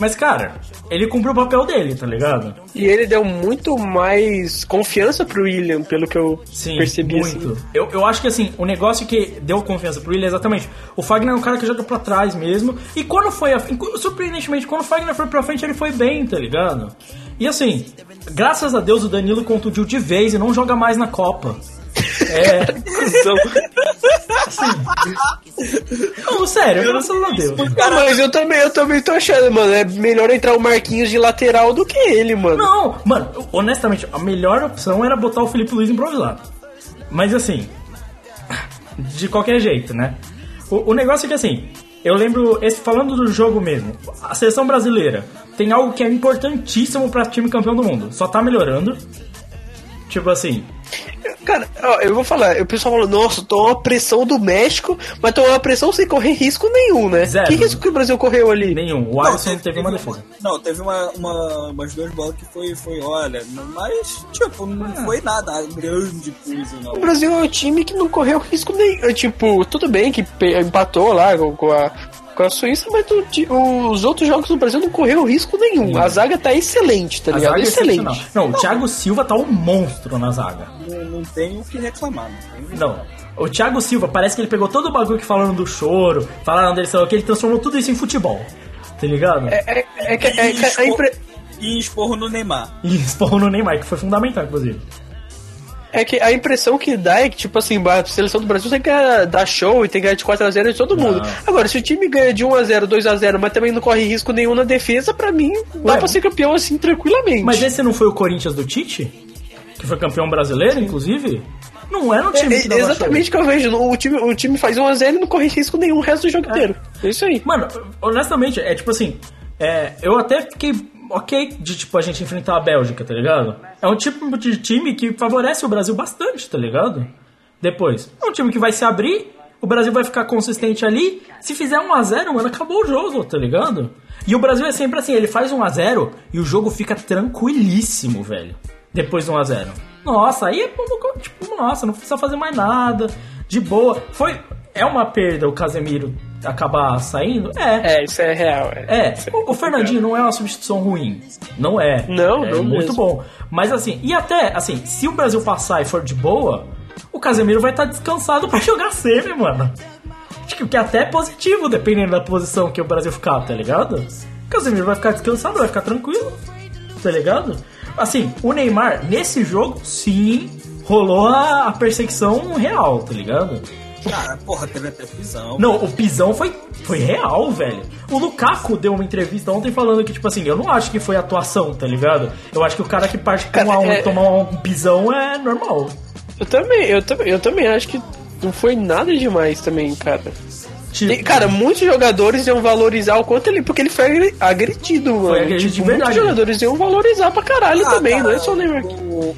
mas, cara, ele cumpriu o papel dele, tá ligado? E ele deu muito mais confiança pro William, pelo que eu Sim, percebi. muito. Assim. Eu, eu acho que assim, o negócio que deu confiança pro Willian é exatamente. O Fagner é um cara que joga pra trás mesmo. E quando foi. A, surpreendentemente, quando o Fagner foi pra frente, ele foi bem, tá ligado? E assim, graças a Deus o Danilo contundiu de vez e não joga mais na Copa. É. Cusão. Não, sério, graças a Deus. Ah, mas eu também, eu também tô achando, mano. É melhor entrar o Marquinhos de lateral do que ele, mano. Não, mano, honestamente, a melhor opção era botar o Felipe Luiz improvisado. Mas assim, de qualquer jeito, né? O, o negócio é que assim, eu lembro, esse, falando do jogo mesmo, a seleção brasileira tem algo que é importantíssimo pra time campeão do mundo. Só tá melhorando. Tipo assim, Cara, ó, eu vou falar, o pessoal falou, nossa, tô uma pressão do México, mas tô uma pressão sem correr risco nenhum, né? Zero. Que risco que o Brasil correu ali? nenhum. O Alisson teve, uma defesa. Não, teve uma, uma, umas duas bolas que foi, foi, olha, mas, tipo, não foi nada grande coisa, não. O Brasil é um time que não correu risco nenhum. Tipo, tudo bem que empatou lá com a, com a Suíça, mas o ti- os outros jogos do Brasil não correu risco nenhum. A zaga tá excelente, tá A ligado? é excelente. excepcional. Não, o Thiago Silva tá um monstro na zaga. Não, não tem o que reclamar, não tem. Não. O Thiago Silva, parece que ele pegou todo o bagulho que falaram do choro, falaram dele, sei lá que, ele transformou tudo isso em futebol. Tá ligado? É, é, é, que- é, que a esporro, impre- e esporro no Neymar. E esporro no Neymar, que foi fundamental, inclusive. É que a impressão que dá é que, tipo assim, a seleção do Brasil tem que dar show e tem que ganhar de 4x0 de todo mundo. Agora, se o time ganha de 1x0, 2x0, mas também não corre risco nenhum na defesa, pra mim, dá Ué, pra ser campeão assim tranquilamente. Mas esse não foi o Corinthians do Tite? Que foi campeão brasileiro, inclusive? Não era um time É, que é dava exatamente o que eu vejo. O time, o time faz 1x0 e não corre risco nenhum o resto do jogo inteiro. É isso aí. Mano, honestamente, é tipo assim, é, eu até fiquei ok de tipo a gente enfrentar a Bélgica, tá ligado? É um tipo de time que favorece o Brasil bastante, tá ligado? Depois, é um time que vai se abrir, o Brasil vai ficar consistente ali. Se fizer 1 a 0 mano, acabou o jogo, tá ligado? E o Brasil é sempre assim, ele faz 1 a 0 e o jogo fica tranquilíssimo, velho. Depois do 1 a 0 Nossa, aí é tipo, nossa, não precisa fazer mais nada. De boa. Foi. É uma perda o Casemiro acabar saindo? É. É, isso é real. É, o, o Fernandinho não é uma substituição ruim. Não é. Não, é não muito mesmo. bom. Mas assim, e até, assim, se o Brasil passar e for de boa, o Casemiro vai estar descansado pra jogar semi, mano. Acho que o que é até positivo, dependendo da posição que o Brasil ficar, tá ligado? O Casemiro vai ficar descansado, vai ficar tranquilo, tá ligado? Assim, o Neymar, nesse jogo, sim, rolou a, a perseguição real, tá ligado? Cara, porra, teve até prisão. Não, o pisão foi, foi real, velho. O Lukaku deu uma entrevista ontem falando que, tipo assim, eu não acho que foi atuação, tá ligado? Eu acho que o cara que parte com Cara, um, é- tomar um pisão é normal. Eu também, eu também, eu também acho que não foi nada demais também, cara. Tipo, E, cara, muitos jogadores iam valorizar o quanto ele. Porque ele foi agre- agredido, mano. agredido de tipo, verdade. muitos jogadores iam valorizar pra caralho Ah, também, cara, não é só o Neymar.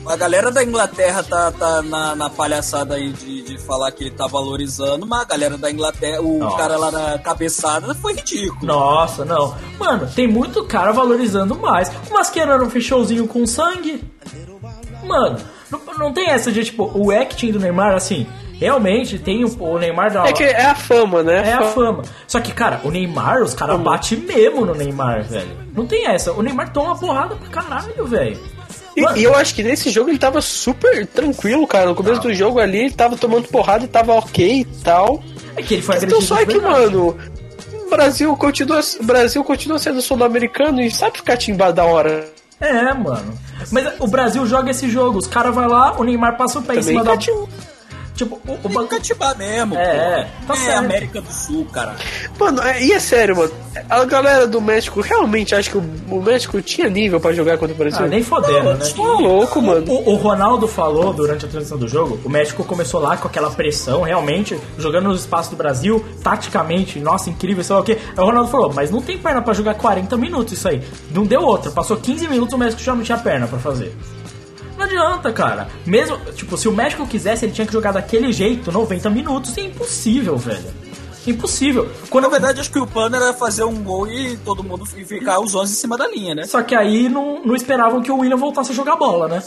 A galera da Inglaterra tá, tá na, na palhaçada aí de, de falar que ele tá valorizando, mas a galera da Inglaterra, o Nossa. cara lá na cabeçada foi ridículo. Nossa, não. Mano, tem muito cara valorizando mais. O Mascherano fez showzinho com sangue. Mano, não, não tem essa de, tipo, o acting do Neymar, assim, realmente tem o, o Neymar da É que é a fama, né? É a fama. Só que, cara, o Neymar, os caras batem mesmo no Neymar, velho. Não tem essa. O Neymar toma porrada pra caralho, velho. E, e eu acho que nesse jogo ele tava super tranquilo, cara. No começo do jogo ali, ele tava tomando porrada e tava ok e tal. é que ele foi Então só é que, mano, o Brasil continua, Brasil continua sendo sul-americano e sabe ficar timbado da hora. É, mano. Mas o Brasil joga esse jogo. Os caras vão lá, o Neymar passa o pé em Também cima da... Tipo, o, o bagulho... cativar mesmo. É, pô. tá é certo. América do Sul, cara. Mano, é- e é sério, mano. A galera do México realmente acha que o, o México tinha nível pra jogar contra o Brasil? Ah, nem fodendo, né? Tá louco, mano. O, o Ronaldo falou durante a transmissão do jogo, o México começou lá com aquela pressão, realmente, jogando nos espaços do Brasil, taticamente, nossa, incrível, sei lá o quê. Aí o Ronaldo falou, mas não tem perna pra jogar 40 minutos isso aí. Não deu outra, passou 15 minutos, o México já não tinha perna pra fazer. Não adianta, cara. Mesmo, tipo, se o México quisesse, ele tinha que jogar daquele jeito, 90 minutos, é impossível, velho. Impossível. Quando Na verdade, acho que o plano era fazer um gol e todo mundo ficar os 11 em cima da linha, né? Só que aí não, não esperavam que o William voltasse a jogar bola, né?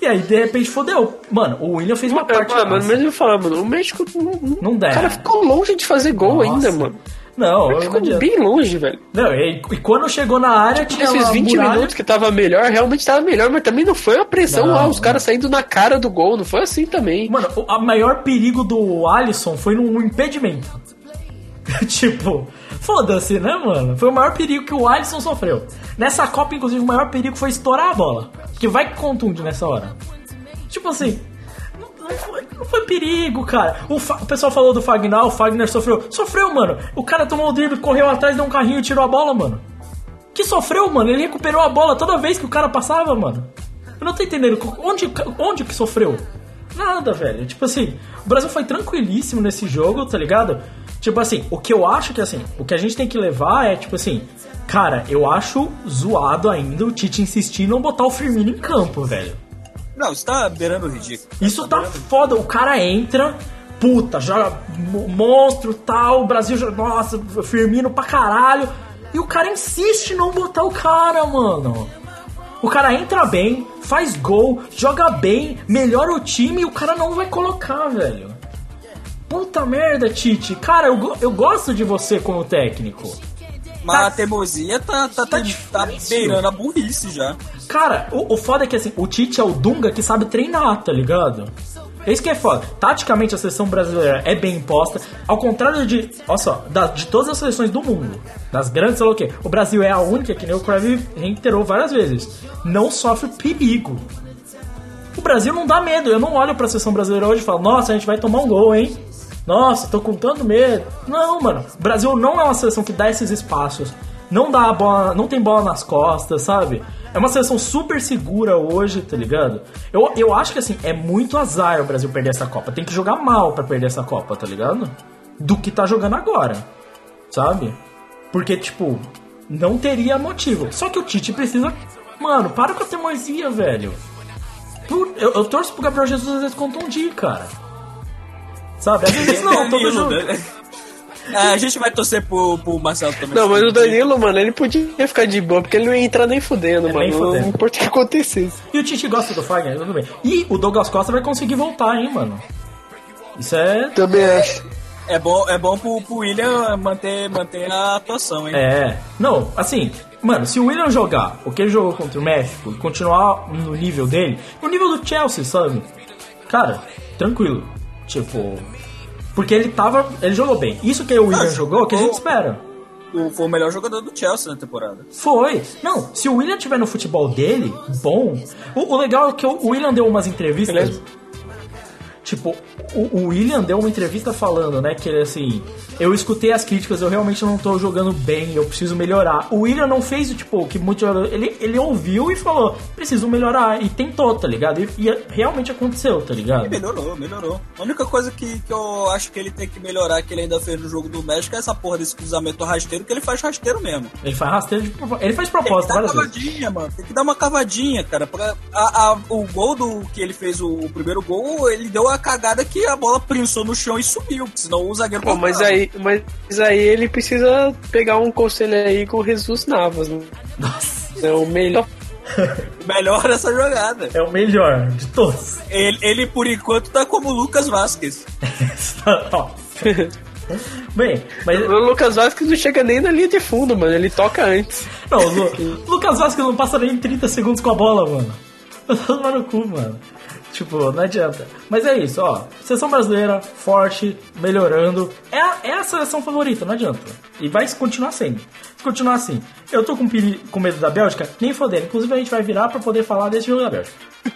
E aí, de repente, fodeu. Mano, o William fez uma parte. Mano, mas mesmo eu falar, mano, o México não, Não dá. O cara ficou longe de fazer gol Nossa. ainda, mano. Não, não Ficou adianta. bem longe, velho. Não, e, e quando chegou na área, tinha Esses uma 20 muralha. minutos que tava melhor, realmente tava melhor, mas também não foi uma pressão Não, lá, os não. caras saindo na cara do gol, não foi assim também. Mano, o a maior perigo do Alisson foi num impedimento. tipo, foda-se, né, mano? Foi o maior perigo que o Alisson sofreu. Nessa Copa, inclusive, o maior perigo foi estourar a bola. Porque vai que contunde nessa hora. Tipo assim. Não- foi, perigo, cara. O, o pessoal falou do Fagner, o Fagner sofreu. Sofreu, mano. O cara tomou o drible, correu atrás, deu um carrinho e tirou a bola, mano. Que sofreu, mano. Ele recuperou a bola toda vez que o cara passava, mano. Eu não tô entendendo. Onde, onde que sofreu? Nada, velho. Tipo assim, o Brasil foi tranquilíssimo nesse jogo, tá ligado? Tipo assim, o que eu acho que assim, o que a gente tem que levar é, tipo assim, cara, eu acho zoado ainda o Tite insistir em não botar o Firmino em campo, velho. Não, você tá beirando o ridículo. Isso tá foda. O cara entra, puta, joga mo- monstro tal, o Brasil joga, nossa, Firmino pra caralho. E o cara insiste em não botar o cara, mano. O cara entra bem, faz gol, joga bem, melhora o time e o cara não vai colocar, velho. Puta merda, Tite. Cara, eu, eu gosto de você como técnico. Mas Tá- a teimosia tá, tá, tá tá, beirando a burrice já. Cara, o, o foda é que assim, o Tite é o Dunga que sabe treinar, tá ligado? É isso que é foda. Taticamente a seleção brasileira é bem imposta. Ao contrário de. Olha só, da- de todas as seleções do mundo, das grandes, sei lá o quê. O Brasil é a única, que nem o Crave reiterou várias vezes. Não sofre perigo. O Brasil não dá medo. Eu não olho pra seleção brasileira hoje e falo, nossa, a gente vai tomar um gol, hein? Nossa, tô com tanto medo. Não, mano. O Brasil não é uma seleção que dá esses espaços. Não dá a bola, não tem bola nas costas, sabe? É uma seleção super segura hoje, tá ligado? Eu, eu acho que assim, é muito azar o Brasil perder essa Copa. Tem que jogar mal pra perder essa Copa, tá ligado? Do que tá jogando agora, sabe? Porque, tipo, não teria motivo. Só que o Tite precisa. Mano, para com a teimosia, velho. Eu, eu torço pro Gabriel Jesus às vezes contundir, cara. Sabe? Às vezes não, todo jogo. né? É, a gente vai torcer pro, pro Marcelo também. Não, mas o Danilo, mano, ele podia ficar de boa, porque ele não ia entrar nem fudendo, É, mano. nem fudendo. Não importa o que acontecesse. E o Tite gosta do Fagner, tudo bem. E o Douglas Costa vai conseguir voltar, hein, mano. Isso é. Também acho. É bom, é bom pro, pro William manter, manter a atuação, hein? É. Não, assim, mano, se o William jogar o que ele jogou contra o México e continuar no nível dele, no nível do Chelsea, sabe? Cara, tranquilo. Tipo. Porque ele tava. Ele jogou bem. Isso que o William jogou, que a gente espera. o- foi o melhor jogador do Chelsea na temporada. Foi. Não, se o William tiver no futebol dele, bom. O, o legal é que o William deu umas entrevistas. Beleza. Tipo, o, William deu uma entrevista falando, né, que ele assim, eu escutei as críticas, eu realmente não tô jogando bem, eu preciso melhorar. O William não fez o tipo que muito ele, ele ouviu e falou, preciso melhorar e tentou, tá ligado? E, e realmente aconteceu, tá ligado? Melhorou, melhorou. A única coisa que, que eu acho que ele tem que melhorar, que ele ainda fez no jogo do México, é essa porra desse cruzamento rasteiro, que ele faz rasteiro mesmo. Ele faz rasteiro de ele faz Tem que propósito dar uma várias vezes. cavadinha, mano. Tem que dar uma cavadinha, cara. Pra, a, a- o gol do que ele fez, o, o primeiro gol, ele deu a cagada que a bola prensou no chão e subiu. porque Senão o zagueiro Pô, mas aí, mas aí ele precisa pegar um conselho aí com o Jesus Navas, né? Nossa, É o melhor. Melhor essa jogada. é o melhor de todos. Ele, ele, por enquanto, tá como o Lucas Vasquez. Bem, mas O Lucas Vasquez não chega nem na linha de fundo, mano. Ele toca antes. Não, o Lu- Lucas Vasquez não passa nem 30 segundos com a bola, mano. Tá tomando no cu, mano. Tipo, não adianta. Mas é isso, ó. Seleção brasileira, forte, melhorando. É, é a seleção favorita, não adianta. E vai continuar sendo. Se continuar assim, eu tô com, com medo da Bélgica, nem foder. Inclusive a gente vai virar pra poder falar desse jogo da Bélgica.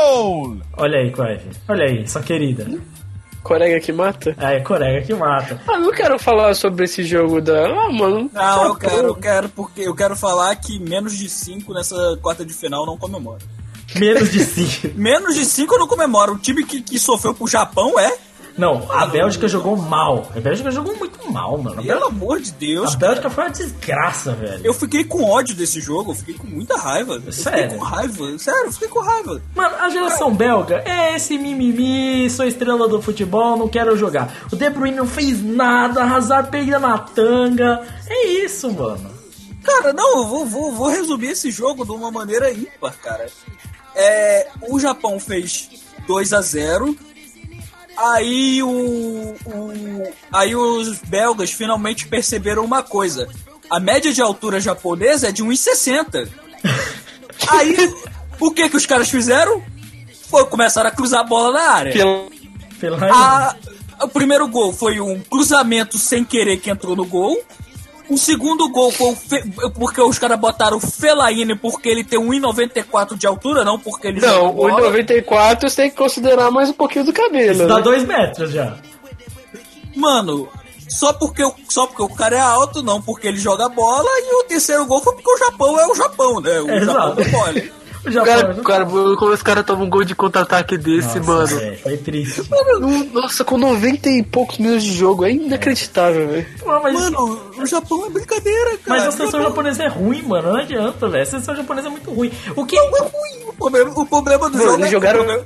Gol! Olha aí, Clive. Olha aí, sua querida. Corega que mata? É, Corega que mata. Ah, não quero falar sobre esse jogo da. Ah, mano. Não, eu quero, eu quero, porque eu quero falar que menos de 5 nessa quarta de final não comemora. Menos de 5. Menos de 5 eu não comemoro. O time que, que sofreu pro Japão é. Não, a Bélgica jogou mal. A Bélgica jogou muito mal, mano. Pelo Bélgica, amor de Deus. a Bélgica foi uma desgraça, velho. Eu fiquei com ódio desse jogo, eu fiquei com muita raiva. Eu Sério? fiquei com raiva. Sério, eu fiquei com raiva. Mano, a geração belga é esse mimimi, sou estrela do futebol, não quero jogar. O De Bruyne não fez nada, Hazard pega na tanga. É isso, mano. Cara, não, eu vou, vou, vou resumir esse jogo de uma maneira ímpar, cara. É, o Japão fez 2 a 0 Aí o, o- Aí os belgas finalmente perceberam uma coisa. A média de altura japonesa é de 1,60. Aí, o que que os caras fizeram? Foi começar a cruzar a bola na área. Pelo... Pela A- o primeiro gol foi um cruzamento sem querer que entrou no gol. O segundo gol foi o Fe- porque os caras botaram o Felaine porque ele tem 1,94 de altura, não porque ele Não, joga o bola. 94 você tem que considerar mais um pouquinho do cabelo. Isso dá né? dois metros já. Mano, só porque, o- só porque o cara é alto, não porque ele joga bola. E o terceiro gol foi porque o Japão é o Japão, né? O É, Japão exato. do. O Japão. Cara, cara, como os caras tomam um gol de contra-ataque desse, Nossa, mano. velho, foi triste. Nossa, com 90 e poucos minutos de jogo, é inacreditável, velho. Mas, Mano, o Japão é brincadeira, cara. mas a seleção japonesa é ruim, mano. Não adianta, velho. A seleção japonesa é muito ruim. O que. é ruim. O problema, o problema do Mano, jogo eles é jogaram- problema-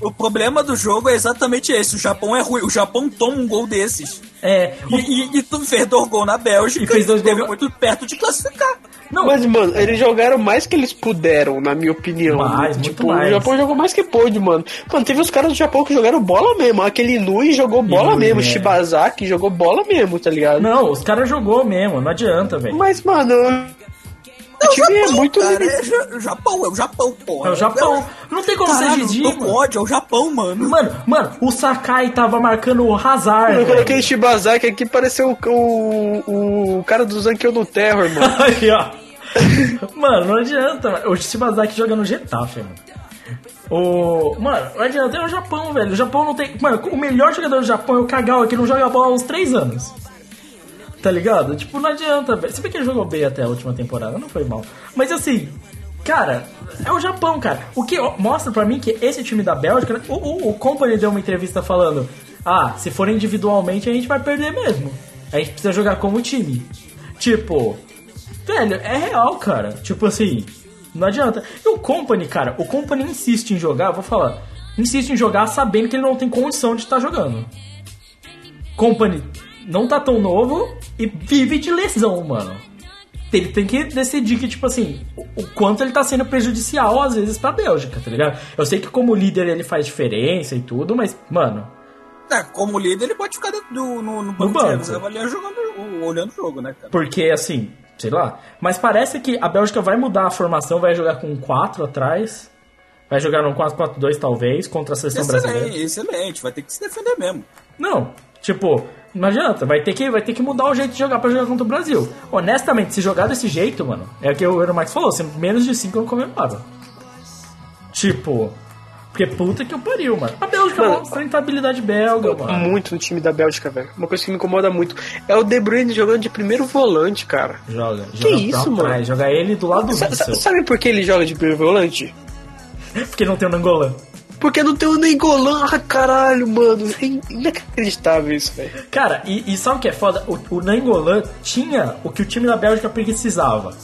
O problema do jogo é exatamente esse. O Japão é ruim. O Japão toma um gol desses. É. E, e, e tu fez dois gols na Bélgica E fez dois gols- muito perto de classificar. Não, Mas, mano, eles jogaram mais que eles puderam, na minha opinião. Mais, muito tipo, mais. o Japão jogou mais que pôde, mano. Mano, teve os caras do Japão que jogaram bola mesmo. Aquele Inui jogou bola Inui, mesmo. é. Shibazaki jogou bola mesmo, tá ligado? não, os caras jogou mesmo. Não adianta, velho. Mas, mano, o time é muito cara, limitado. é o Japão, é o Japão, porra. É o Japão. Não tem como Caralho, ser Didi, tô com ódio, é o Japão, mano. Mano, mano, o Sakai tava marcando o Hazard. Eu velho. coloquei Shibazaki aqui, pareceu o, o, o cara do Zankyo no Terror, mano. Aí, ó. Mano, não adianta. mano. O Shibazaki joga no Getafe, mano. O... Mano, não adianta. É o Japão, velho. O Japão não tem. Mano, o melhor jogador do Japão é o Kagawa, que não joga bola há uns 3 anos. Tá ligado? Tipo, não adianta, velho. Se bem que ele jogou bem até a última temporada, não foi mal. Mas assim, cara, é o Japão, cara. O que mostra pra mim que esse time da Bélgica. O, o, o Company deu uma entrevista falando: Ah, se for individualmente a gente vai perder mesmo. A gente precisa jogar como time. Tipo, velho, é real, cara. Tipo assim, não adianta. E o Company, cara, o Company insiste em jogar, vou falar, insiste em jogar sabendo que ele não tem condição de estar jogando. Company não tá tão novo e vive de lesão, mano. Ele tem que decidir que, tipo assim, o, o quanto ele tá sendo prejudicial às vezes pra Bélgica, tá ligado? Eu sei que como líder ele faz diferença e tudo, mas, mano, É, como líder, ele pode ficar dentro do, no, no banco, banco. de ali jogando, olhando o jogo, né, cara? Porque, assim, sei lá. Mas parece que a Bélgica vai mudar a formação, vai jogar com quatro atrás. Vai jogar num 4-4-2 talvez, contra a seleção brasileira. Excelente, excelente. Vai ter que se defender mesmo. Não, tipo, não adianta, vai ter, que, vai ter que mudar o jeito de jogar pra jogar contra o Brasil. Honestamente, se jogar desse jeito, mano, é o que o Max falou, se menos de 5 eu não comemorava. Tipo, porque puta que eu pariu, mano. A Bélgica Mano, mostra a belga, Eu mano. muito no time da Bélgica, velho. Uma coisa que me incomoda muito é o De Bruyne jogando de primeiro volante, cara. Joga, joga isso, mano? trás, joga ele do lado do sabe por que ele joga de primeiro volante? Porque não tem o Nangolan. Porque não tem o Nengolan, ah, caralho, mano. É in- inacreditável isso, velho. Cara, e, e sabe o que é foda? O, o Nangolan tinha o que o time da Bélgica precisava.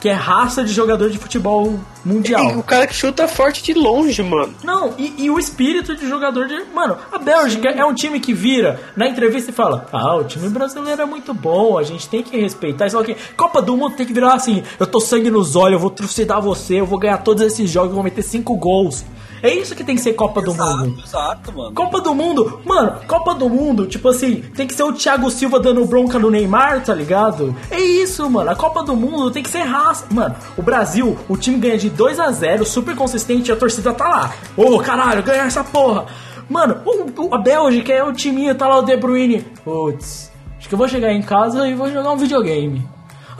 Que é raça de jogador de futebol mundial. E o cara que chuta forte de longe, mano. Não, e, e o espírito de jogador de. Mano, a Bélgica é um time que vira na entrevista e fala: Ah, o time brasileiro é muito bom, a gente tem que respeitar. Só que Copa do Mundo tem que virar assim: Eu tô sangue nos olhos, eu vou trucidar você, eu vou ganhar todos esses jogos, eu vou meter cinco gols. É isso que tem que ser Copa do Mundo. Exato, exato, mano. Copa do Mundo, mano, Copa do Mundo, tipo assim, tem que ser o Thiago Silva dando bronca no Neymar, tá ligado? É isso, mano. A Copa do Mundo tem que ser raça. Mano, o Brasil, o time ganha de 2 a 0 super consistente e a torcida tá lá. Ô, caralho, ganha essa porra. Mano, o, o- a Bélgica é o timinho, tá lá o De Bruyne. Putz, acho que eu vou chegar em casa e vou jogar um videogame.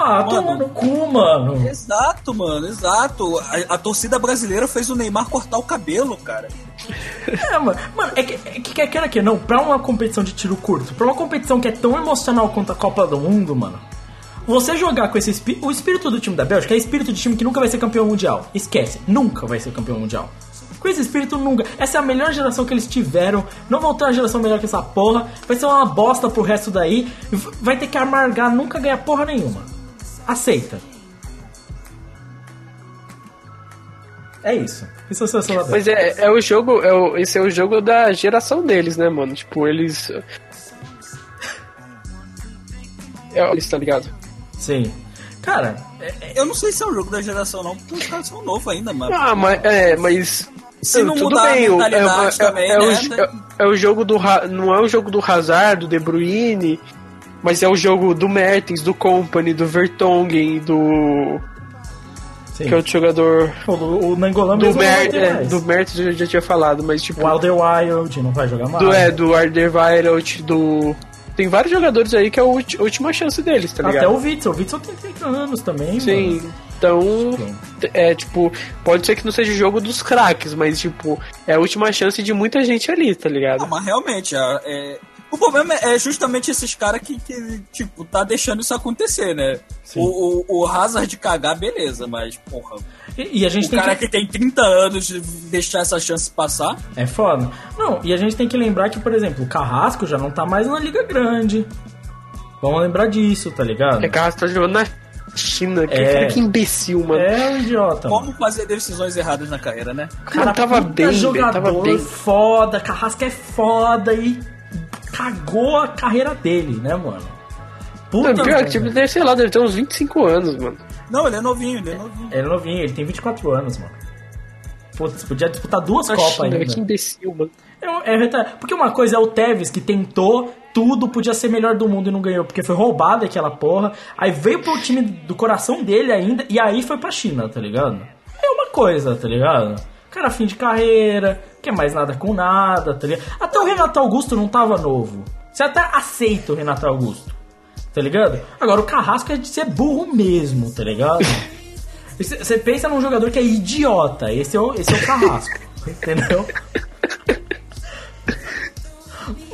Ah, toma no cu, mano. Exato, mano, exato. A, a torcida brasileira fez o Neymar cortar o cabelo, cara. É, mano, mano, é que, é que quer queira que não, pra uma competição de tiro curto, pra uma competição que é tão emocional quanto a Copa do Mundo, mano, você jogar com esse espírito. O espírito do time da Bélgica é espírito de time que nunca vai ser campeão mundial. Esquece, nunca vai ser campeão mundial. Com esse espírito, nunca. Essa é a melhor geração que eles tiveram. Não vão ter uma geração melhor que essa porra. Vai ser uma bosta pro resto daí. Vai ter que amargar, nunca ganhar porra nenhuma. Aceita. É isso. Isso é a. Mas é, é o jogo, é o, esse é o jogo da geração deles, né, mano? Tipo, eles. É, eles, tá ligado? Sim. Cara, é- é- Eu não sei se é um jogo da geração, não, porque os caras são novos ainda, mano. Ah, mas, é, mas. Se não tudo mudar a bem, o- mentalidade é, é- também, é o, né? jo- é, o jogo do. Não é o jogo do Hazard, do De Bruyne, mas é o jogo do Mertens, do Company, do Vertonghen, do. sim. Que é outro jogador. O, o Nangolan Do, mesmo não vai Mer, ter é, do Mertens eu já tinha falado, mas tipo. O Alderweireld não vai jogar mais. Do, é, do Alderweireld, do. Tem vários jogadores aí que é a última chance deles, tá Até ligado? o Witzel. O Witzel tem 30 anos também, Sim. mano. Então, é tipo, pode ser que não seja o jogo dos craques, mas tipo, é a última chance de muita gente ali, tá ligado? Não, mas realmente, é, é- o problema é justamente esses caras que, que, tipo, tá deixando isso acontecer, né? O, o, o Hazard cagar, beleza, mas, porra, E, e a gente o tem cara que... que tem 30 anos de deixar essa chance passar, É foda. Não, e a gente tem que lembrar que, por exemplo, o Carrasco já não tá mais na Liga Grande. Vamos lembrar disso, tá ligado? É a tá jogando na China, que, É. cara, que imbecil, mano. É um idiota. mano. como fazer decisões erradas na carreira, né? O cara tava bem, jogador tava bem. foda, Carrasco é foda e cagou a carreira dele, né, mano? Puta Mano, pior, tipo, deve, sei lá, deve ter uns 25 aanos, mano. Não, ele é novinho, ele é novinho. Ele é novinho, ele tem 24 anos, mano. Putz, podia disputar duas Na Copas China, ainda. que imbecil, mano. É, é porque uma coisa é o Tevez que tentou tudo, podia ser melhor do mundo e não ganhou, porque foi roubado aquela porra. Aí veio pro time do coração dele ainda, e aí foi pra China, tá ligado? É uma coisa, tá ligado? Cara, fim de carreira, quer mais nada com nada, tá ligado? Até o Renato Augusto não tava novo. Você até aceita o Renato Augusto, tá ligado? Agora o Carrasco é de ser burro mesmo, tá ligado? Você pensa num jogador que é idiota, esse é o, esse é o Carrasco, entendeu?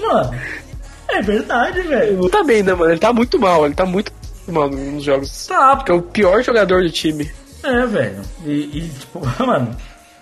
Mano, é verdade, velho. Tá bem, né, mano? Ele tá muito mal, ele tá muito mal nos jogos. Tá, Porque é o pior jogador do time. é, velho. E, e, tipo, mano,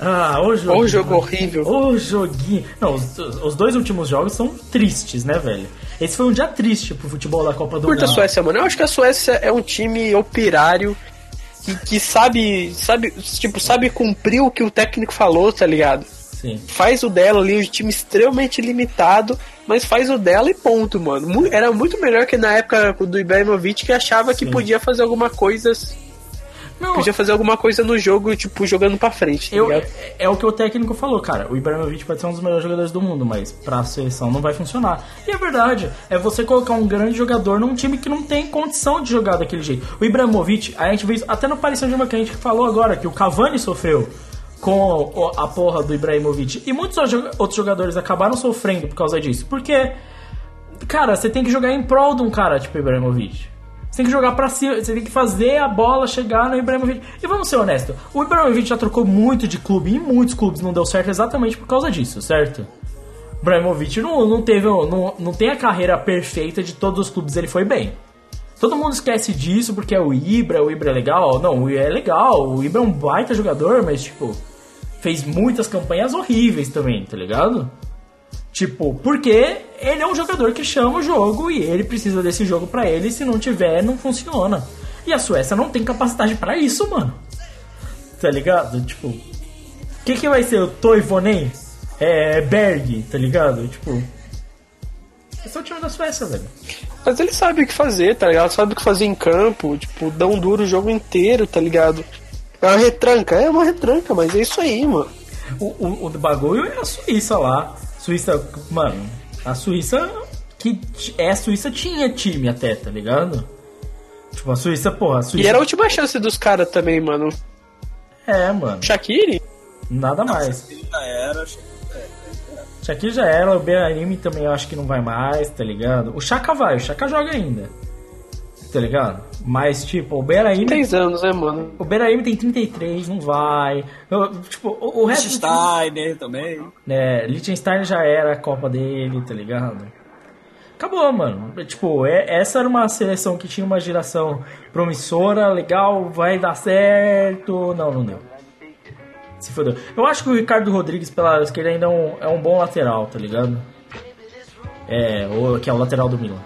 Ah, o jogo. O jogo horrível. O joguinho. Não, os, os dois últimos jogos são tristes, né, velho? Esse foi um dia triste pro futebol da Copa do Curta a Mundo. Suécia, mano. Eu acho que a Suécia é um time operário que, que sabe, sabe, tipo, sabe cumprir o que o técnico falou, tá ligado? Sim. faz o dela ali, um time extremamente limitado, mas faz o dela e ponto, mano. Era muito melhor que na época do Ibrahimovic que achava que Sim. podia fazer alguma coisa, Não, podia fazer alguma coisa no jogo, tipo, jogando pra frente, tá eu, é, é o que o técnico falou, cara. O Ibrahimovic pode ser um dos melhores jogadores do mundo, mas pra seleção não vai funcionar. E é verdade, é você colocar um grande jogador num time que não tem condição de jogar daquele jeito. O Ibrahimovic, a gente vê até no Paris Saint-Germain que a gente falou agora, que o Cavani sofreu com a porra do Ibrahimovic. E muitos outros jogadores acabaram sofrendo por causa disso. Porque, cara, você tem que jogar em prol de um cara tipo Ibrahimovic. Você tem que jogar pra cima, você tem que fazer a bola chegar no Ibrahimovic. E vamos ser honestos, o Ibrahimovic já trocou muito de clube, e muitos clubes não deu certo exatamente por causa disso, certo? O Ibrahimovic não, não teve, não, não tem a carreira perfeita de todos os clubes, ele foi bem. Todo mundo esquece disso porque é o Ibra, o Ibra é legal. Não, o Ibra é legal, o Ibra é um baita jogador, mas tipo, fez muitas campanhas horríveis também, tá ligado? Tipo, porque ele é um jogador que chama o jogo e ele precisa desse jogo pra ele, se não tiver, não funciona. E a Suécia não tem capacidade pra isso, mano. Tá ligado? Tipo, o que, que vai ser o Toivonen? É Berg, tá ligado? Tipo, esse é o time da Suécia, velho. Mas ele sabe o que fazer, tá ligado? Sabe o que fazer em campo, tipo, dá um duro o jogo inteiro, tá ligado? É uma retranca, é uma retranca, mas é isso aí, mano. O, o, o bagulho é a Suíça lá. Suíça, mano, a Suíça que é a Suíça tinha time até, tá ligado? Tipo, a Suíça, porra, a Suíça. E era a última chance dos caras também, mano. É, mano, Shaqiri? nada mais. Já era. Shaqiri já era, o Beranime também eu acho que não vai mais, tá ligado? O Chaka vai, o Chaka joga ainda. Tá ligado? Mas, tipo, o Beranime. 10 anos, né, mano? O Beranime tem 33, não vai. Eu, tipo, o, o resto. time- Steiner também. né, Liechtenstein já era a Copa dele, tá ligado? Acabou, mano. Tipo, é- essa era uma seleção que tinha uma geração promissora, legal, vai dar certo. Não, não deu. Se fodeu. Eu acho que o Ricardo Rodrigues pela esquerda ainda é um, é um bom lateral, tá ligado? É, o, que é o lateral do Milan.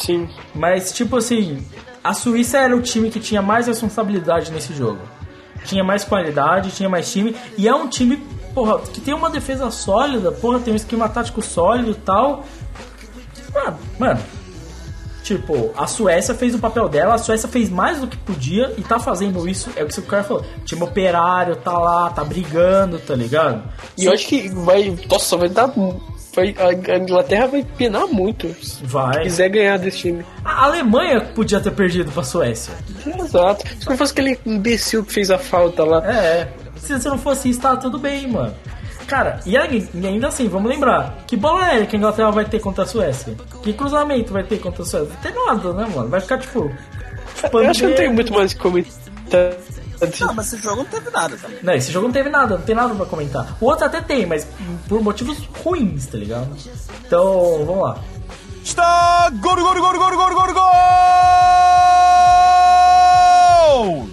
Sim. Mas, tipo assim, a Suíça era o time que tinha mais responsabilidade nesse jogo. Tinha mais qualidade, tinha mais time. E é um time, porra, que tem uma defesa sólida, porra, tem um esquema tático sólido e tal. Mano, mano, tipo, a Suécia fez o papel dela, a Suécia fez mais do que podia e tá fazendo isso. É o que o cara falou. Time operário tá lá, tá brigando, tá ligado? E eu acho que vai. Nossa, vai dar. Vai, a Inglaterra vai penar muito se Vai. quiser ganhar desse time. A Alemanha podia ter perdido pra Suécia. Exato. Se não fosse aquele imbecil que fez a falta lá. É, se você não fosse isso, tá tudo bem, mano. Cara, e ainda assim, vamos lembrar, que bola aérea que a Inglaterra vai ter contra a Suécia? Que cruzamento vai ter contra a Suécia? Não tem nada, né, mano? Vai ficar tipo. Eu acho que não tem muito mais o que comentar. Não, mas esse jogo não teve nada também. Não, esse jogo não teve nada, não tem nada pra comentar. O outro até tem, mas por motivos ruins, tá ligado? Então, vamos lá. Está gol, gol, gol, gol, gol, gol, gol!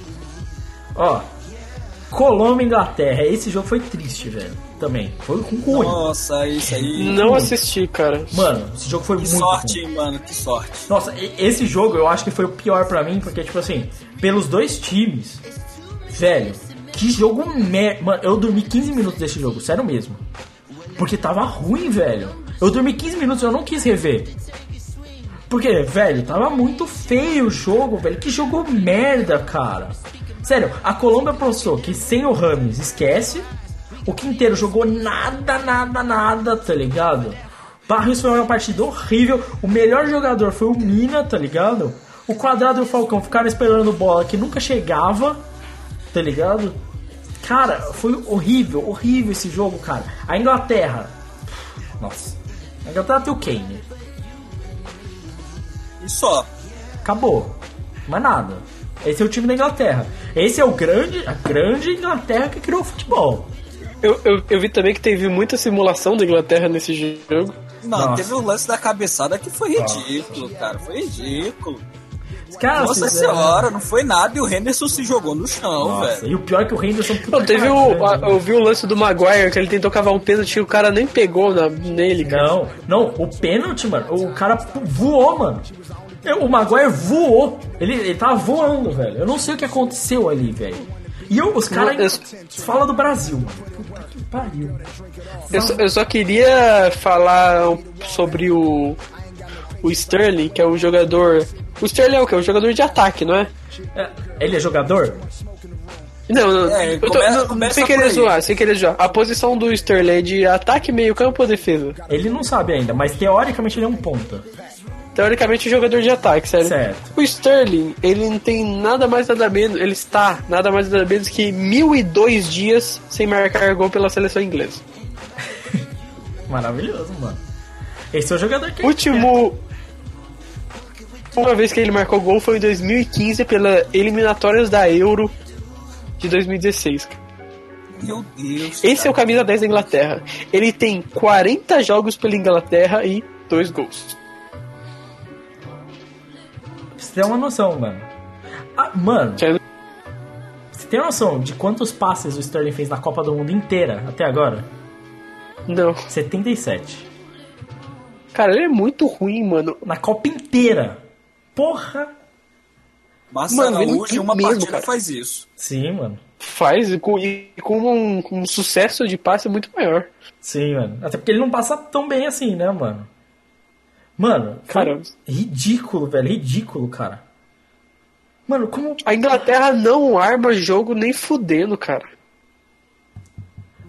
Ó, Colômbia e Inglaterra. Esse jogo foi triste, velho. Também. Foi com ruim. Nossa, isso aí. Não assisti, cara. Mano, esse jogo foi Que muito sorte, ruim. hein, mano, que sorte. Nossa, esse jogo eu acho que foi o pior pra mim, porque, tipo assim, pelos dois times, velho, que jogo merda. Mano, eu dormi 15 minutos desse jogo, sério mesmo. Porque tava ruim, velho. Eu dormi 15 minutos e eu não quis rever. Porque, velho, tava muito feio o jogo, velho. Que jogo merda, cara. Sério, a Colômbia postou que sem o Rames esquece. O Quinteiro jogou nada, nada, nada, tá ligado? Barrios foi uma partida horrível. O melhor jogador foi o Mina, tá ligado? O Quadrado e o Falcão ficaram esperando bola que nunca chegava, tá ligado? Cara, foi horrível, horrível esse jogo, cara. A Inglaterra. Nossa. A Inglaterra tem o Kane. E só. Acabou. Mais nada. Esse é o time da Inglaterra. Esse é o grande, a grande Inglaterra que criou o futebol. Eu, eu, eu vi também que teve muita simulação da Inglaterra nesse jogo. Não, Nossa. teve o lance da cabeçada que foi ridículo, cara. Foi ridículo. Os caras Nossa fizeram- senhora, não foi nada e o Henderson se jogou no chão, Nossa, velho. e o pior é que o Henderson... puta Não, teve cara o. grande, a- né? eu vi o lance do Maguire, que ele tentou cavar um pênalti e o cara nem pegou na, nele, cara. Não, não, o pênalti, mano, o cara voou, mano. O Maguire voou. Ele, ele tava voando, velho. Eu não sei o que aconteceu ali, velho. E eu- os caras Eu- falam do Brasil, mano. Puta que pariu. Eu só, eu só queria falar sobre o, o Sterling, que é o jogador. O Sterling é o que? O jogador de ataque, não é? É, ele é jogador? Não, não, É, eu tô- começa- não, começa sem querer zoar, sem querer zoar. A posição do Sterling é de ataque, meio campo ou defesa? Ele não sabe ainda, mas teoricamente ele é um ponta. Teoricamente, jogador de ataque, sério. Certo. O Sterling, ele não tem nada mais nada menos, ele está nada mais nada menos que 1002 dias sem marcar gol pela seleção inglesa. Maravilhoso, mano. Esse é o jogador que Último. Uma vez que ele marcou gol foi em 2015 pela eliminatórias da Euro de 2016. Meu Deus. Esse é o camisa 10 da Inglaterra. Ele tem 40 jogos pela Inglaterra e 2 gols. Você tem uma noção, mano. Ah, mano, Sendo- você tem noção de quantos passes o Sterling fez na Copa do Mundo inteira até agora? Não. 77. Cara, ele é muito ruim, mano. Na Copa inteira. Porra! Massa Mano, ele Araújo, tem uma mesmo, partida cara. faz isso. Sim, mano. Faz e com, e com um, com um sucesso de passe muito maior. Sim, mano. Até porque ele não passa tão bem assim, né, mano? Mano, Cara. ridículo, velho. Ridículo, cara. Mano, como. A Inglaterra não arma jogo nem fudendo, cara.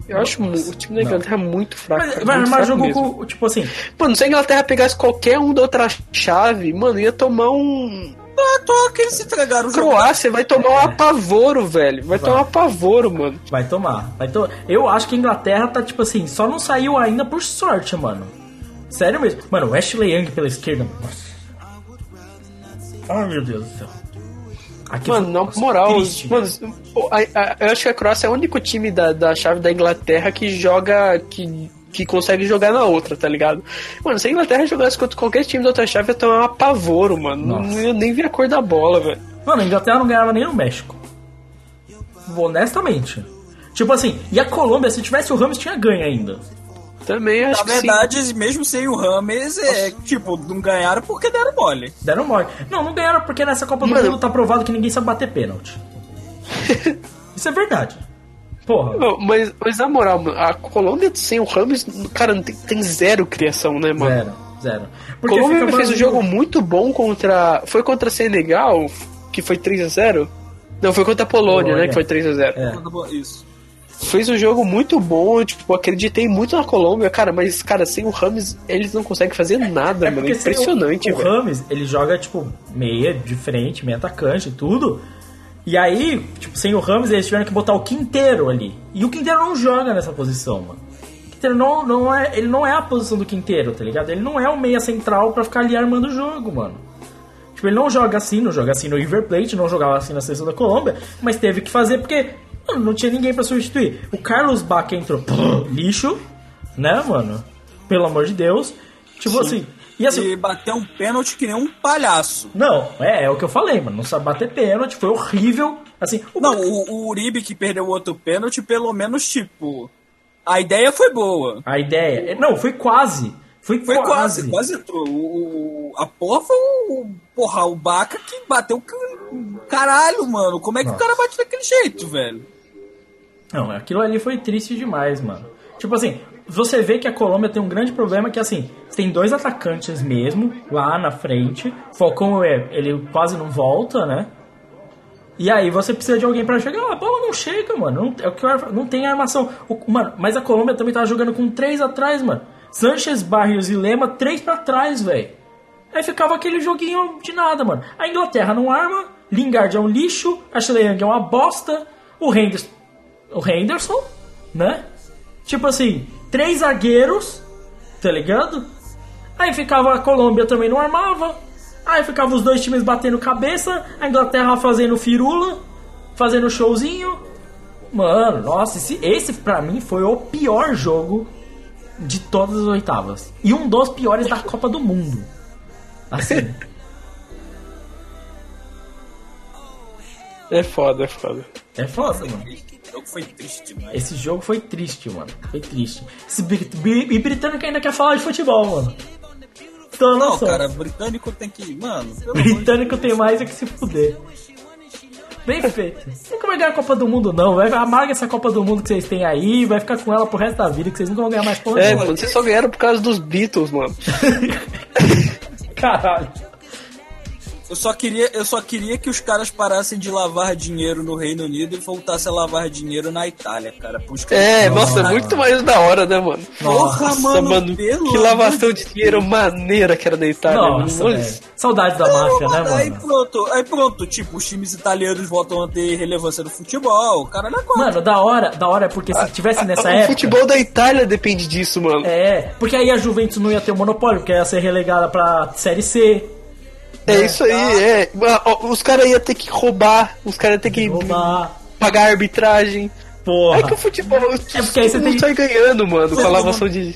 Eu acho o time da Não. Inglaterra muito fraco. Mas cara, vai muito armar fraco jogo mesmo. com. Tipo assim. Mano, se a Inglaterra pegasse qualquer um da outra chave, mano, ia tomar um. À toa que eles se entregaram o jogo. Croácia vai tomar um apavoro, velho. Vai tomar um apavoro, mano. Vai tomar. Vai to... Eu acho que a Inglaterra tá, tipo assim, só não saiu ainda por sorte, mano. Sério mesmo. Mano, o Ashley Young pela esquerda. Nossa. Ai, meu Deus do céu. Aqui Mano, nossa, moral, triste. mano, a- a- eu acho que a Croácia é o único time da, da chave da Inglaterra que joga. que, que consegue jogar na outra, tá ligado? Mano, se a Inglaterra jogasse contra qualquer time da outra chave, ia tomar um apavoro, mano. Não, Nossa. não ia nem ver a cor da bola, velho. Mano, a Inglaterra não ganhava nem no México. Honestamente. Tipo assim, e a Colômbia, se tivesse o Ramos, tinha ganho ainda. Também acho Na que sim. verdade, mesmo sem o Rames, é tipo, não ganharam porque deram mole. Deram mole. Não, não ganharam porque nessa Copa do. Mundo tá provado que ninguém sabe bater pênalti. Isso é verdade. Porra. Não, Mas, mas na moral, mano, a Colômbia sem o Ramos, cara, tem, tem zero criação, né, mano? Zero, zero. A Porque Colômbia fez um Brasil- jogo muito bom contra. Foi contra Senegal, que foi 3x0? Não, foi contra a Polônia, Polônia. né? Que foi 3x0. É. Isso. Fez um jogo muito bom, tipo, acreditei muito na Colômbia, cara, mas, cara, sem o Rames, eles não conseguem fazer nada, mano. É impressionante, o, o. Rames, ele joga, tipo, meia de frente, meia atacante e tudo. E aí, tipo, sem o Rames, eles tiveram que botar o Quinteiro ali. E o Quinteiro não joga nessa posição, mano. O Quinteiro não, não é, ele não é a posição do Quinteiro, tá ligado? Ele não é o meia central pra ficar ali armando o jogo, mano. Tipo, ele não joga assim, não joga assim no River Plate, não jogava assim na seleção da Colômbia, mas teve que fazer porque mano, não tinha ninguém pra substituir. O Carlos Bacca entrou, lixo, né, mano? Pelo amor de Deus. Tipo assim, e assim, E bateu um pênalti que nem um palhaço. não, é, é o que eu falei, mano. Não sabe bater pênalti, foi horrível. Assim, o Não, Bacca- o, o Uribe que perdeu o outro pênalti, pelo menos, tipo. A ideia foi boa. a ideia. Não, foi quase. Foi, Foi quase, quase. quase entrou. O, o- a porra foi o. Porra, o Baca que bateu. Caralho, mano. Como é que Nossa. o cara bate daquele jeito, velho? Não, aquilo ali foi triste demais, mano. Tipo assim, você vê que a Colômbia tem um grande problema que assim, tem dois atacantes mesmo lá na frente. Falcão é, ele quase não volta, né? E aí você precisa de alguém pra chegar. A bola não chega, mano. Não, é o que não tem armação. O- mano, mas a Colômbia também tava jogando com três atrás, mano. Sanchez, Barrios e Lema, três pra trás, velho. Aí ficava aquele joguinho de nada, mano. A Inglaterra não arma, Lingard é um lixo, Ashley Young é uma bosta, o Henderson, o Henderson, né? Tipo assim, três zagueiros, tá ligado? Aí ficava a Colômbia também não armava. Aí ficava os dois times batendo cabeça, a Inglaterra fazendo firula, fazendo showzinho. Mano, nossa, esse, esse pra mim foi o pior jogo de todas as oitavas. E um dos piores da Copa do Mundo. Assim. É foda, é foda. É foda, mano. O jogo foi triste demais. Esse jogo foi triste, mano. Foi triste. Esse e britânico ainda quer falar de futebol, mano. Então, Não, noção. cara, britânico tem que. Mano, de Britânico tem mais é que se fuder. Bem feito. Nunca vai ganhar a Copa do Mundo, não. Vai amarga essa Copa do Mundo que vocês têm aí, vai ficar com ela pro resto da vida, que vocês nunca vão ganhar mais porra. É, mano, vocês só ganharam por causa dos Beatles, mano. Caralho. Eu só, queria, eu só queria que os caras parassem de lavar dinheiro no Reino Unido e voltassem a lavar dinheiro na Itália, cara. Caras- É, nossa, muito mais da hora, né, mano? Porra, Nossa, mano, mano, pelo que lavação de dinheiro maneira que era na Itália. Nossa. Saudades da máfia, né, Aí mano? pronto, aí pronto, tipo, os times italianos voltam a ter relevância no futebol, o cara não é. Mano, da hora, da hora é porque se tivesse nessa o época. futebol da Itália depende disso, mano. É, porque aí a Juventus não ia ter o monopólio, porque ia ser relegada pra Série C. É, isso aí, é. Ó, Os caras iam ter que roubar, os caras iam ter que Roubar. pagar arbitragem. Porra. É que o futebol. É porque aí você todo tem- mundo sai ganhando, mano, com a lavação de.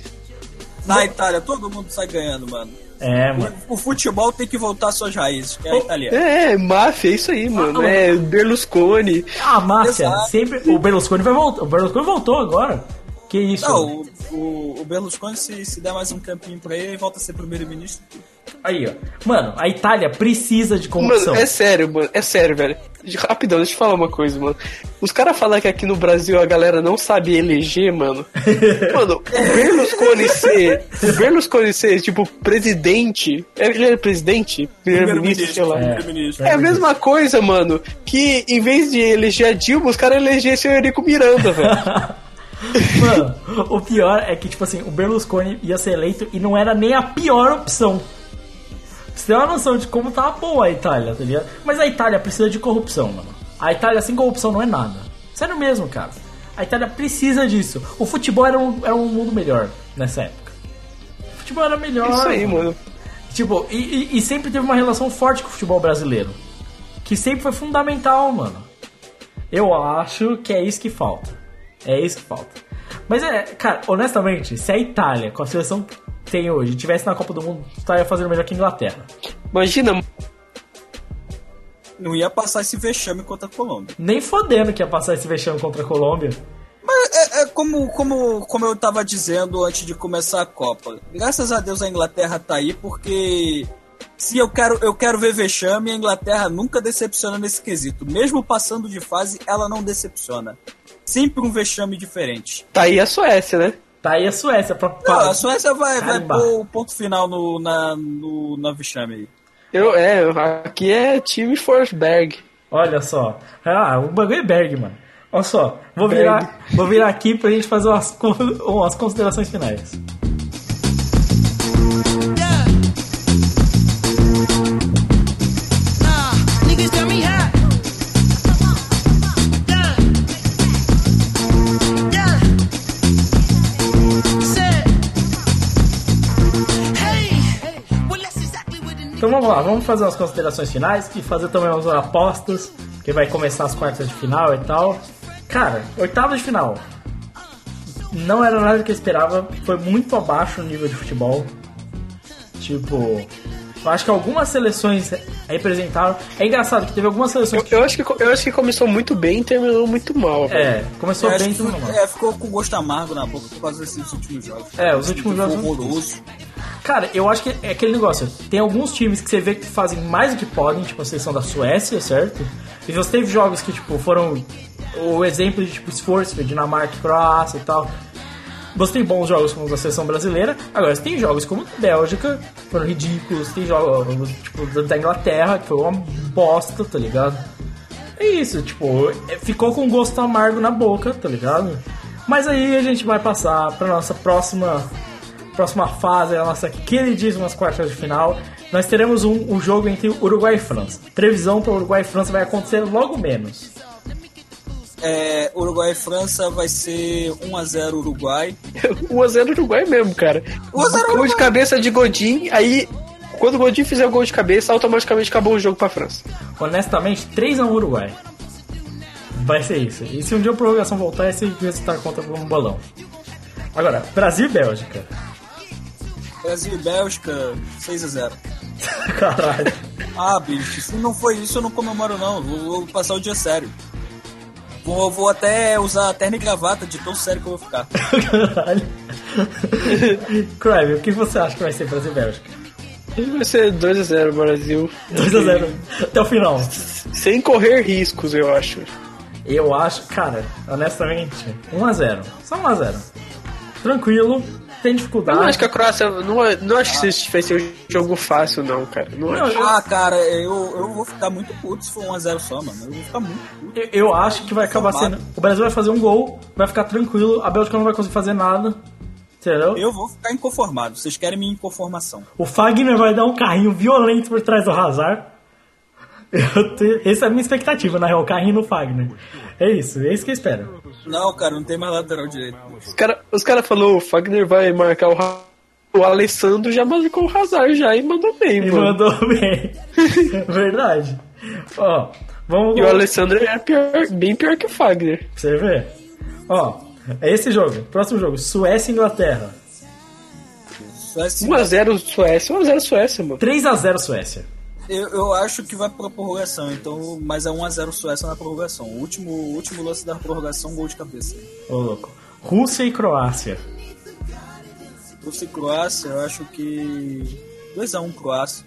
Na Itália, todo mundo sai ganhando, mano. É, mano. O, o futebol tem que voltar às suas raízes, que é a italiana. É, é, máfia, é isso aí, mano. Ah, É Berlusconi. A máfia, Exato. sempre. O Berlusconi vai voltar. O Berlusconi voltou agora. Que isso? Não, o, o, o Berlusconi, se, se der mais um campinho pra ele, volta a ser primeiro-ministro. Aí, ó. Mano, a Itália precisa de corrupção. Mano, é sério, mano. É sério, velho. Rapidão, deixa eu te falar uma coisa, mano. Os caras falam que aqui no Brasil a galera não sabe eleger, mano. mano, o Berlusconi ser. O Berlusconi ser, tipo, presidente. Ele era presidente? Primeiro-ministro, sei lá. primeiro-ministro. É a mesma coisa, mano, que em vez de eleger a Dilma, os caras elegessem o Eurico Miranda, velho. Mano, o pior é que, tipo assim, o Berlusconi ia ser eleito e não era nem a pior opção. Você tem uma noção de como tá boa a Itália, tá ligado? Mas a Itália precisa de corrupção, mano. A Itália sem corrupção não é nada. Sério mesmo, cara. A Itália precisa disso. O futebol era um, era um mundo melhor nessa época. O futebol era melhor. Isso aí, mano. Tipo, e, e- e sempre teve uma relação forte com o futebol brasileiro. Que sempre foi fundamental, mano. Eu acho que é isso que falta. É isso que falta. Mas é, cara, honestamente, se a Itália, com a seleção tem hoje, tivesse na Copa do Mundo, estaria fazendo melhor que a Inglaterra. Imagina, Não ia passar esse vexame contra a Colômbia. Nem fodendo que ia passar esse vexame contra a Colômbia. Mas é, é como, como, como eu tava dizendo antes de começar a Copa. Graças a Deus a Inglaterra tá aí, porque se eu quero, eu quero ver vexame, a Inglaterra nunca decepciona nesse quesito. Mesmo passando de fase, ela não decepciona. Sempre um vexame diferente. tá aí a Suécia, né? Tá aí a Suécia pra. Não, pra- a Suécia vai, vai pôr o ponto final no, na, no, na vexame aí. Eu, é, aqui é time Forsberg. Olha só. Ah, o bagulho é Berg, mano. Olha só. Vou virar, vou virar aqui pra gente fazer umas, umas considerações finais. Então vamos lá, vamos fazer umas considerações finais e fazer também umas apostas, que vai começar as quartas de final e tal. Cara, oitava de final. Não era nada que eu esperava, foi muito abaixo o nível de futebol. Tipo, eu acho que algumas seleções representaram. É engraçado que teve algumas seleções Eu, que. eu acho que, eu acho que começou muito bem e terminou muito mal. velho. É, começou Eu bem que tudo foi- normal. é, ficou com gosto amargo na boca por causa desses últimos jogos. É, os últimos jogos- horroroso. Cara, eu acho que é aquele negócio. Tem alguns times que você vê que fazem mais do que podem, tipo a seleção da Suécia, certo? E você teve jogos que, tipo, foram o exemplo de, tipo, esforço, Dinamarca, Croácia e tal. Você tem bons jogos como a seleção brasileira, agora você tem jogos como a Bélgica, que foram ridículos, tem jogos, tipo, da Inglaterra, que foi uma bosta, tá ligado? É isso, tipo, é- ficou com um gosto amargo na boca, tá ligado? Mas aí a gente vai passar pra nossa próxima próxima fase, a nossa queridíssimas quartas de final. Nós teremos um, um jogo entre Uruguai e França. Previsão para Uruguai e França vai acontecer logo menos. É, Uruguai e França vai ser 1x0 Uruguai. 1x0 Uruguai mesmo, cara. 1 a 0 Gol de cabeça de Godin, aí quando o Godin fizer o gol de cabeça, automaticamente acabou o jogo pra França. Honestamente, 3x1 Uruguai. Vai ser isso. E se um dia a prorrogação voltar, esse resultado conta por um bolão. Agora, Brasil e Bélgica. Brasil e Bélgica, 6x0. Caralho. Ah, bicho, se não foi isso, eu não comemoro não. Vou, vou passar o dia sério. Vou, vou até usar terno e gravata de tão sério que eu vou ficar. Caralho. Crime, o que você acha que vai ser Brasil e Bélgica? Vai ser 2x0 Brasil. 2x0. Até o final. sem correr riscos, eu acho. Eu acho, cara, honestamente, 1x0. Só 1x0. Tranquilo, tem Eu dificuldade. não acho que a Croácia. Não, não acho que isso vai ser um jogo fácil, não, cara. Não Não, acho. eu- Ah, cara, eu, eu vou ficar muito puto se for 1x0 só, mano. Eu vou ficar muito puto. Eu, eu acho que vai acabar sendo. O Brasil vai fazer um gol, vai ficar tranquilo, a Bélgica não vai conseguir fazer nada. Entendeu? Eu vou ficar inconformado. Vocês querem minha inconformação. O Fagner vai dar um carrinho violento por trás do Hazard. Eu te- Essa é a minha expectativa, na real, o carrinho no Fagner. É isso, é isso que eu espero. Não, cara, não tem mais lateral direito. Os caras os cara falaram, o Fagner vai marcar o O Alessandro já marcou o Hazard já e mandou bem, Ele mano. mandou bem. Verdade. Ó, vamos. E o Alessandro é pior, bem pior que o Fagner. Você ver. Ó, é esse jogo. Próximo jogo, Suécia e Inglaterra. Suécia, 1x0 Suécia, 1x0 Suécia, mano. 3x0 Suécia. Eu, eu acho que vai pra prorrogação, então, mas é 1x0 Suécia na prorrogação. O último, último lance da prorrogação, gol de cabeça. Ô, louco. Rússia e Croácia. Rússia e Croácia, eu acho que 2x1 Croácia.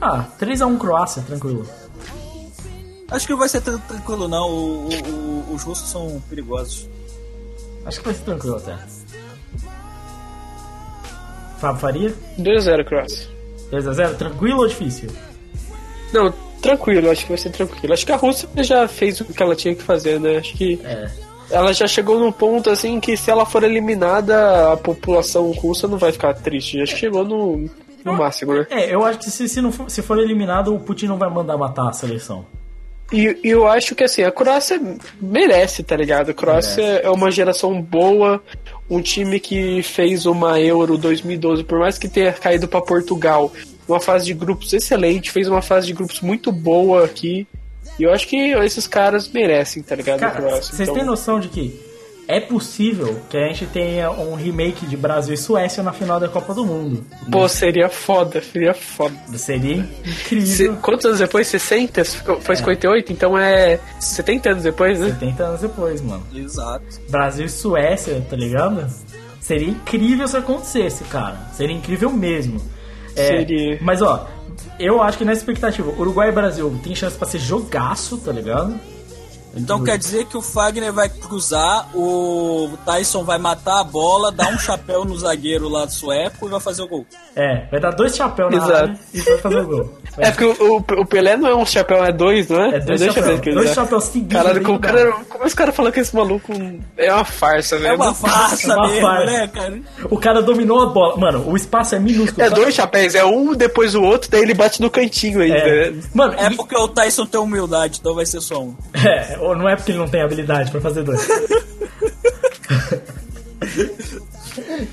Ah, 3x1 Croácia, tranquilo. Acho que não vai ser tão tranquilo, não. O- o- o- os russos são perigosos. Acho que vai ser tranquilo até. Fábio Faria? 2x0 Croácia. 2x0, tranquilo ou difícil? Não, tranquilo, acho que vai ser tranquilo. Acho que a Rússia já fez o que ela tinha que fazer, né? Acho que É. ela já chegou num ponto assim que se ela for eliminada, a população russa não vai ficar triste. Acho que chegou no, no máximo, né? É, eu acho que se, se, não for, se for eliminado, o Putin não vai mandar matar a seleção. E e eu acho que assim, a Croácia merece, tá ligado? A Croácia é uma geração boa, um time que fez uma Euro 2012, por mais que tenha caído pra Portugal, uma fase de grupos excelente, fez uma fase de grupos muito boa aqui. E eu acho que esses caras merecem, tá ligado? Cara, vocês Então, têm noção de que é possível que a gente tenha um remake de Brasil e Suécia na final da Copa do Mundo. Pô, seria foda, seria foda. Seria Se- incrível. quantos anos depois? 60? Ficou- Foi 58? Então é 70 anos depois, né? 70 anos depois, mano. Exato. Brasil e Suécia, tá ligado? Seria incrível se acontecesse, cara. Seria incrível mesmo. É, Seria. Mas ó, eu acho que nessa expectativa, Uruguai e Brasil tem chance pra ser jogaço, tá ligado? Então quer dizer que o Fagner vai cruzar, o Tyson vai matar a bola, dar um chapéu no zagueiro lá do sueco e vai fazer o gol. É, vai dar dois chapéus na Exato. área e vai fazer o gol. É porque o, o- o Pelé não é um chapéu, é dois, não é? É dois chapéus Dois dá. chapéus seguidos. Caralho, como, o cara, como os caras falam que esse maluco é uma farsa, velho? É uma farsa É uma mesmo, farsa. né, cara? O cara dominou a bola. Mano, o espaço é minúsculo. É Só- dois chapéus, é um depois do outro, daí ele bate no cantinho ainda. É. né? Mano, É e- porque o Tyson tem humildade, então vai ser só um. É, ou não é porque ele não tem habilidade pra fazer dois.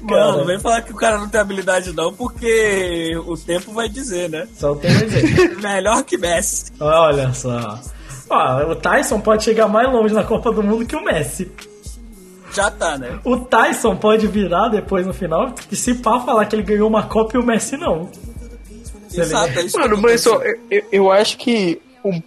Mano, não vem falar que o cara não tem habilidade não, porque o tempo vai dizer, né? Só tem a dizer. Melhor que Messi. Olha só. Ó, o Tyson pode chegar mais longe na Copa do Mundo que o Messi. Já tá, né? O Tyson pode virar depois no final e se pá falar que ele ganhou uma Copa e o Messi não. Exato, é isso Mano, mas só, eu, eu acho que um, um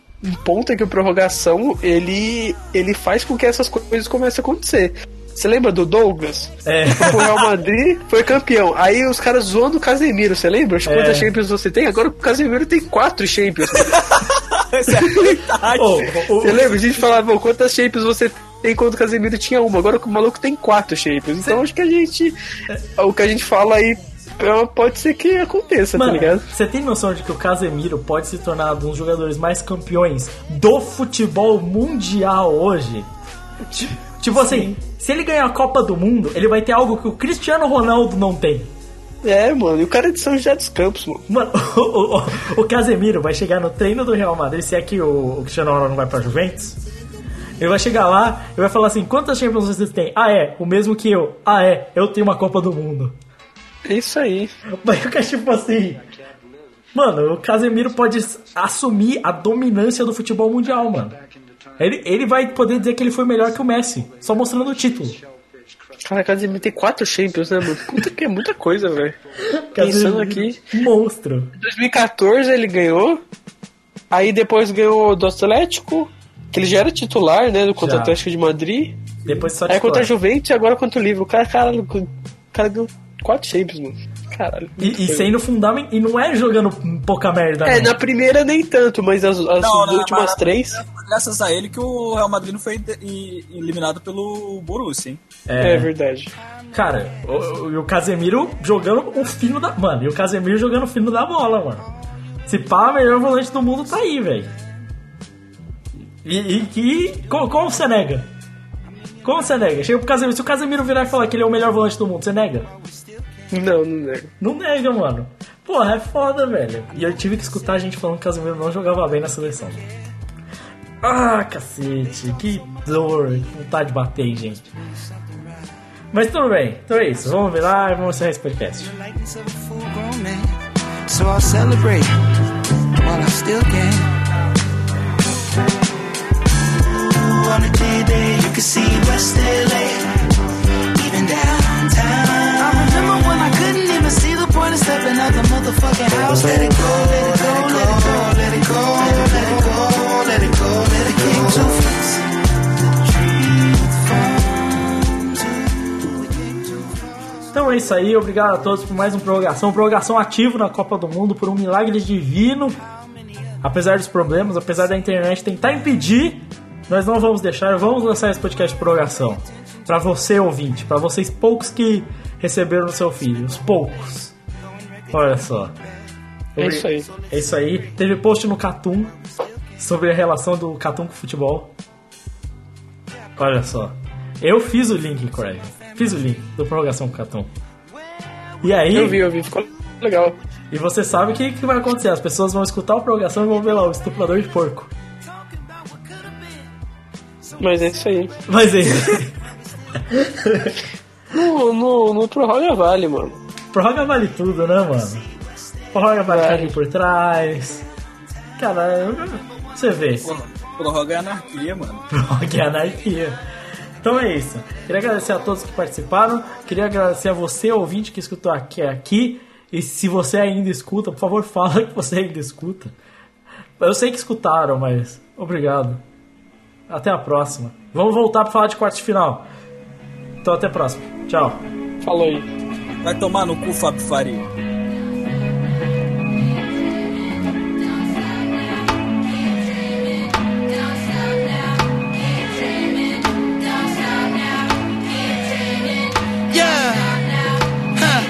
ponto é que a prorrogação, ele, ele faz com que essas coisas comecem a acontecer. Você lembra do Douglas? É. O Real Madrid foi campeão. Aí os caras zoando o Casemiro, você lembra? É. Quantas Champions você tem? Agora o Casemiro tem quatro Champions. Isso é verdade. O- Você lembra? A gente falava, "Pô, quantas Champions você tem quando o Casemiro tinha uma? Agora o maluco tem quatro Champions. Então acho que a gente. O que a gente fala aí é, pode ser que aconteça, tá Mano, ligado? você tem noção de que o Casemiro pode se tornar um dos jogadores mais campeões do futebol mundial hoje? Tipo assim, se ele ganhar a Copa do Mundo, ele vai ter algo que o Cristiano Ronaldo não tem. É, mano, e o cara é de São José dos Campos, mano. Mano, o, o, o Casemiro vai chegar no treino do Real Madrid, se é que o, o Cristiano Ronaldo não vai pra Juventus. Ele vai chegar lá e vai falar assim: quantas Champions vocês têm? Ah, é, o mesmo que eu. Ah, é, eu tenho uma Copa do Mundo. É isso aí. Vai ficar tipo assim. Mano, o Casemiro pode assumir a dominância do futebol mundial, mano. Ele, ele vai poder dizer que ele foi melhor que o Messi, só mostrando o título. Cara, o Casemiro tem quatro Champions, né, mano? Puta que é muita coisa, velho. Pensando aqui. Monstro. Em 2014 ele ganhou. Aí depois ganhou do Atlético, que ele já era titular, né? Do contra o. Atlético de Madrid. Depois só Aí contra a titular. Juventus e agora contra o Livro. O cara, cara, o cara ganhou quatro Champions, mano. Caralho. E, e sendo fundamental. E não é jogando pouca merda. É, não. na primeira nem tanto, mas as, as Não, não, últimas mas- três. Graças a ele que o Real Madrid não foi eliminado pelo Borussia, hein? É, verdade. Cara, o, o- e o Casemiro jogando o fino da. Mano, e o Casemiro jogando o fino da bola, mano. Se pá, o melhor volante do mundo tá aí, velho. E, e que. Como, como você nega? Como você nega? Chega pro Casemiro. Se o Casemiro virar e falar que ele é o melhor volante do mundo, você nega? Não, não nego. Não nega, mano. Porra, é foda, velho. E eu tive que escutar a gente falando que o Casemiro não jogava bem na seleção. Ah, cacete, que dor, que vontade de bater, gente. Mas tudo bem, então é isso. Vamos ver lá e vamos encerrar esse podcast. likeness of a full grown man. So I'll celebrate while I still can. Ooh, on a clear day, you can see West LA, even downtown. Point of stepping out the motherfucking house. Let it go, let it go, let it go, let it go, let it go, let it go, let it. Então é isso aí, obrigado a todos por mais uma prorrogação. Prorrogação ativo na Copa do Mundo por um milagre divino. Apesar dos problemas, apesar da internet tentar impedir, nós não vamos deixar, vamos lançar esse podcast de prorrogação. Pra você, ouvinte, pra vocês poucos que receberam no seu feed, os poucos. Olha só. É isso aí. É isso aí. Teve post no Catum sobre a relação do Catum com o futebol. Olha só. Eu fiz o link, Craig. Fiz o link do prorrogação com o Catum. E aí, Eu vi, eu vi, ficou legal. e você sabe o que, que vai acontecer? As pessoas vão escutar o prorrogação e vão ver lá o estuprador de porco. Mas é isso aí. Mas aí, No, no, no Prorroga vale, mano. Prorroga vale tudo, né, mano? Prorroga vale carinho por trás. Cara, eu- você vê. Prorroga é anarquia, mano. que é anarquia. Então é isso. Queria agradecer a todos que participaram. Queria agradecer a você, ouvinte, que escutou aqui. aqui. E se você ainda escuta, por favor, fala que você ainda escuta. Eu sei que escutaram, mas obrigado. Até a próxima. Vamos voltar para falar de quartos de final. Então até a próxima. Tchau. Falou aí. Vai tomar no cu, Fábio Faria. Yeah. Huh.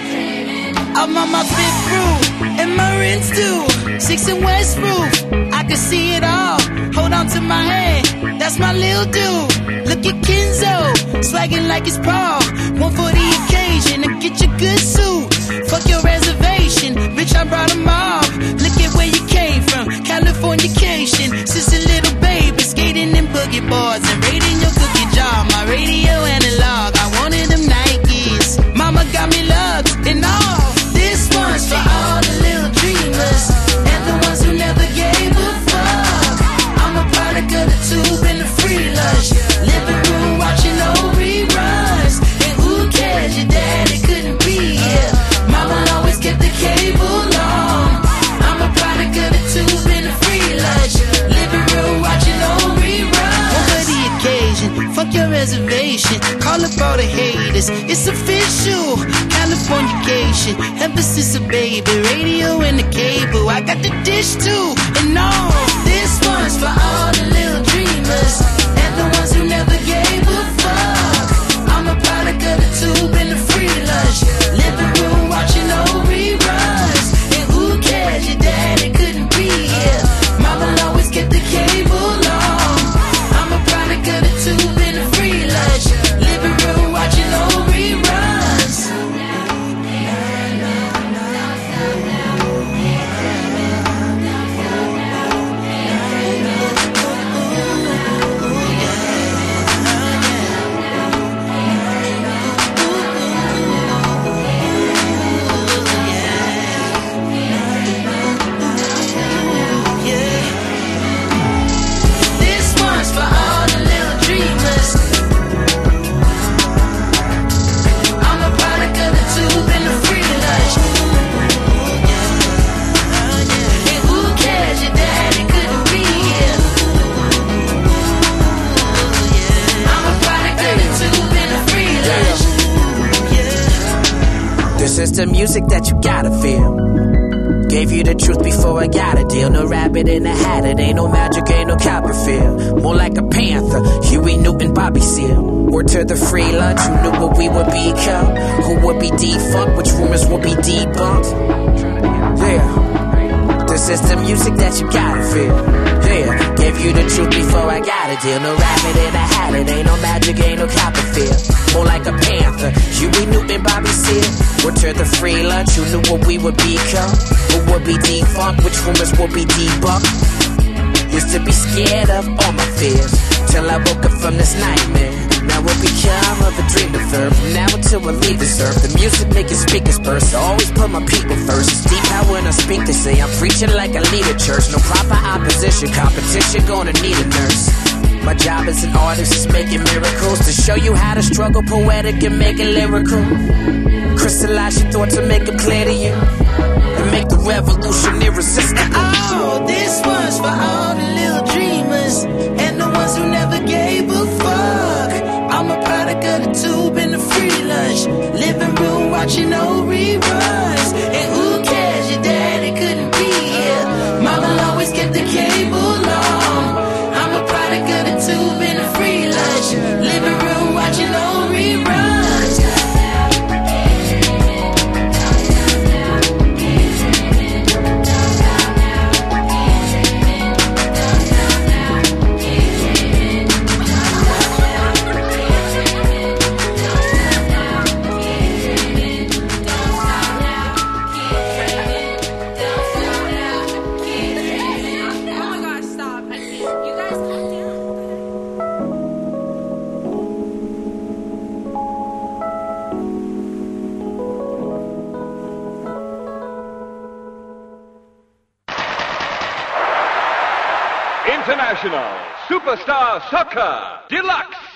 I'm on my fifth roof, and my rinse too. Six and West roof. I can see it all. Hold on to my hand. That's my little dude. Look at Kenzo. Swagging like it's Paul. To get your good suit. Fuck your reservation. Bitch, I brought 'em all. Look at where you came from. Californication. Sister little baby skating in boogie boards and raiding your cookie jar. My radio analog. Reservation. Call up all the haters, it's official. Californication, emphasis of baby, radio and the cable. I got the dish too, and all this one's for all the little dreamers and the ones who never gave a fuck. I'm a product of the tube Is the music that you gotta feel. Gave you the truth before I got a deal. No rabbit in a hat, it ain't no magic, ain't no Copperfield. More like a panther, Huey Newton, Bobby Seale. Word to the free lunch, who knew what we would become? Who would be defunct, which rumors would be debunked? Yeah, this is the music that you gotta feel. Gave you the truth before I got a deal. No rabbit in a hat, it ain't no magic, ain't no Copperfield. More like a panther, Huey Newton, Bobby Seale. To the free lunch, who knew what we would become? Who would be defunct, which rumors would be debunked? Used to be scared of all my fears Till I woke up from this nightmare Now it become of a dream deferred From now until I leave this earth The music making speakers burst I always put my people first. It's deep how when I speak they say I'm preaching like I lead a church. No proper opposition Competition gonna need a nurse. My job as an artist is making miracles To show you how to struggle poetic and make it lyrical. Crystallize your thoughts and make them clear to you. And make the revolution irresistible. Oh, this one's for all the little dreamers and the ones who never gave of the tube and the free lunch. Living room watching old reruns. Deluxe.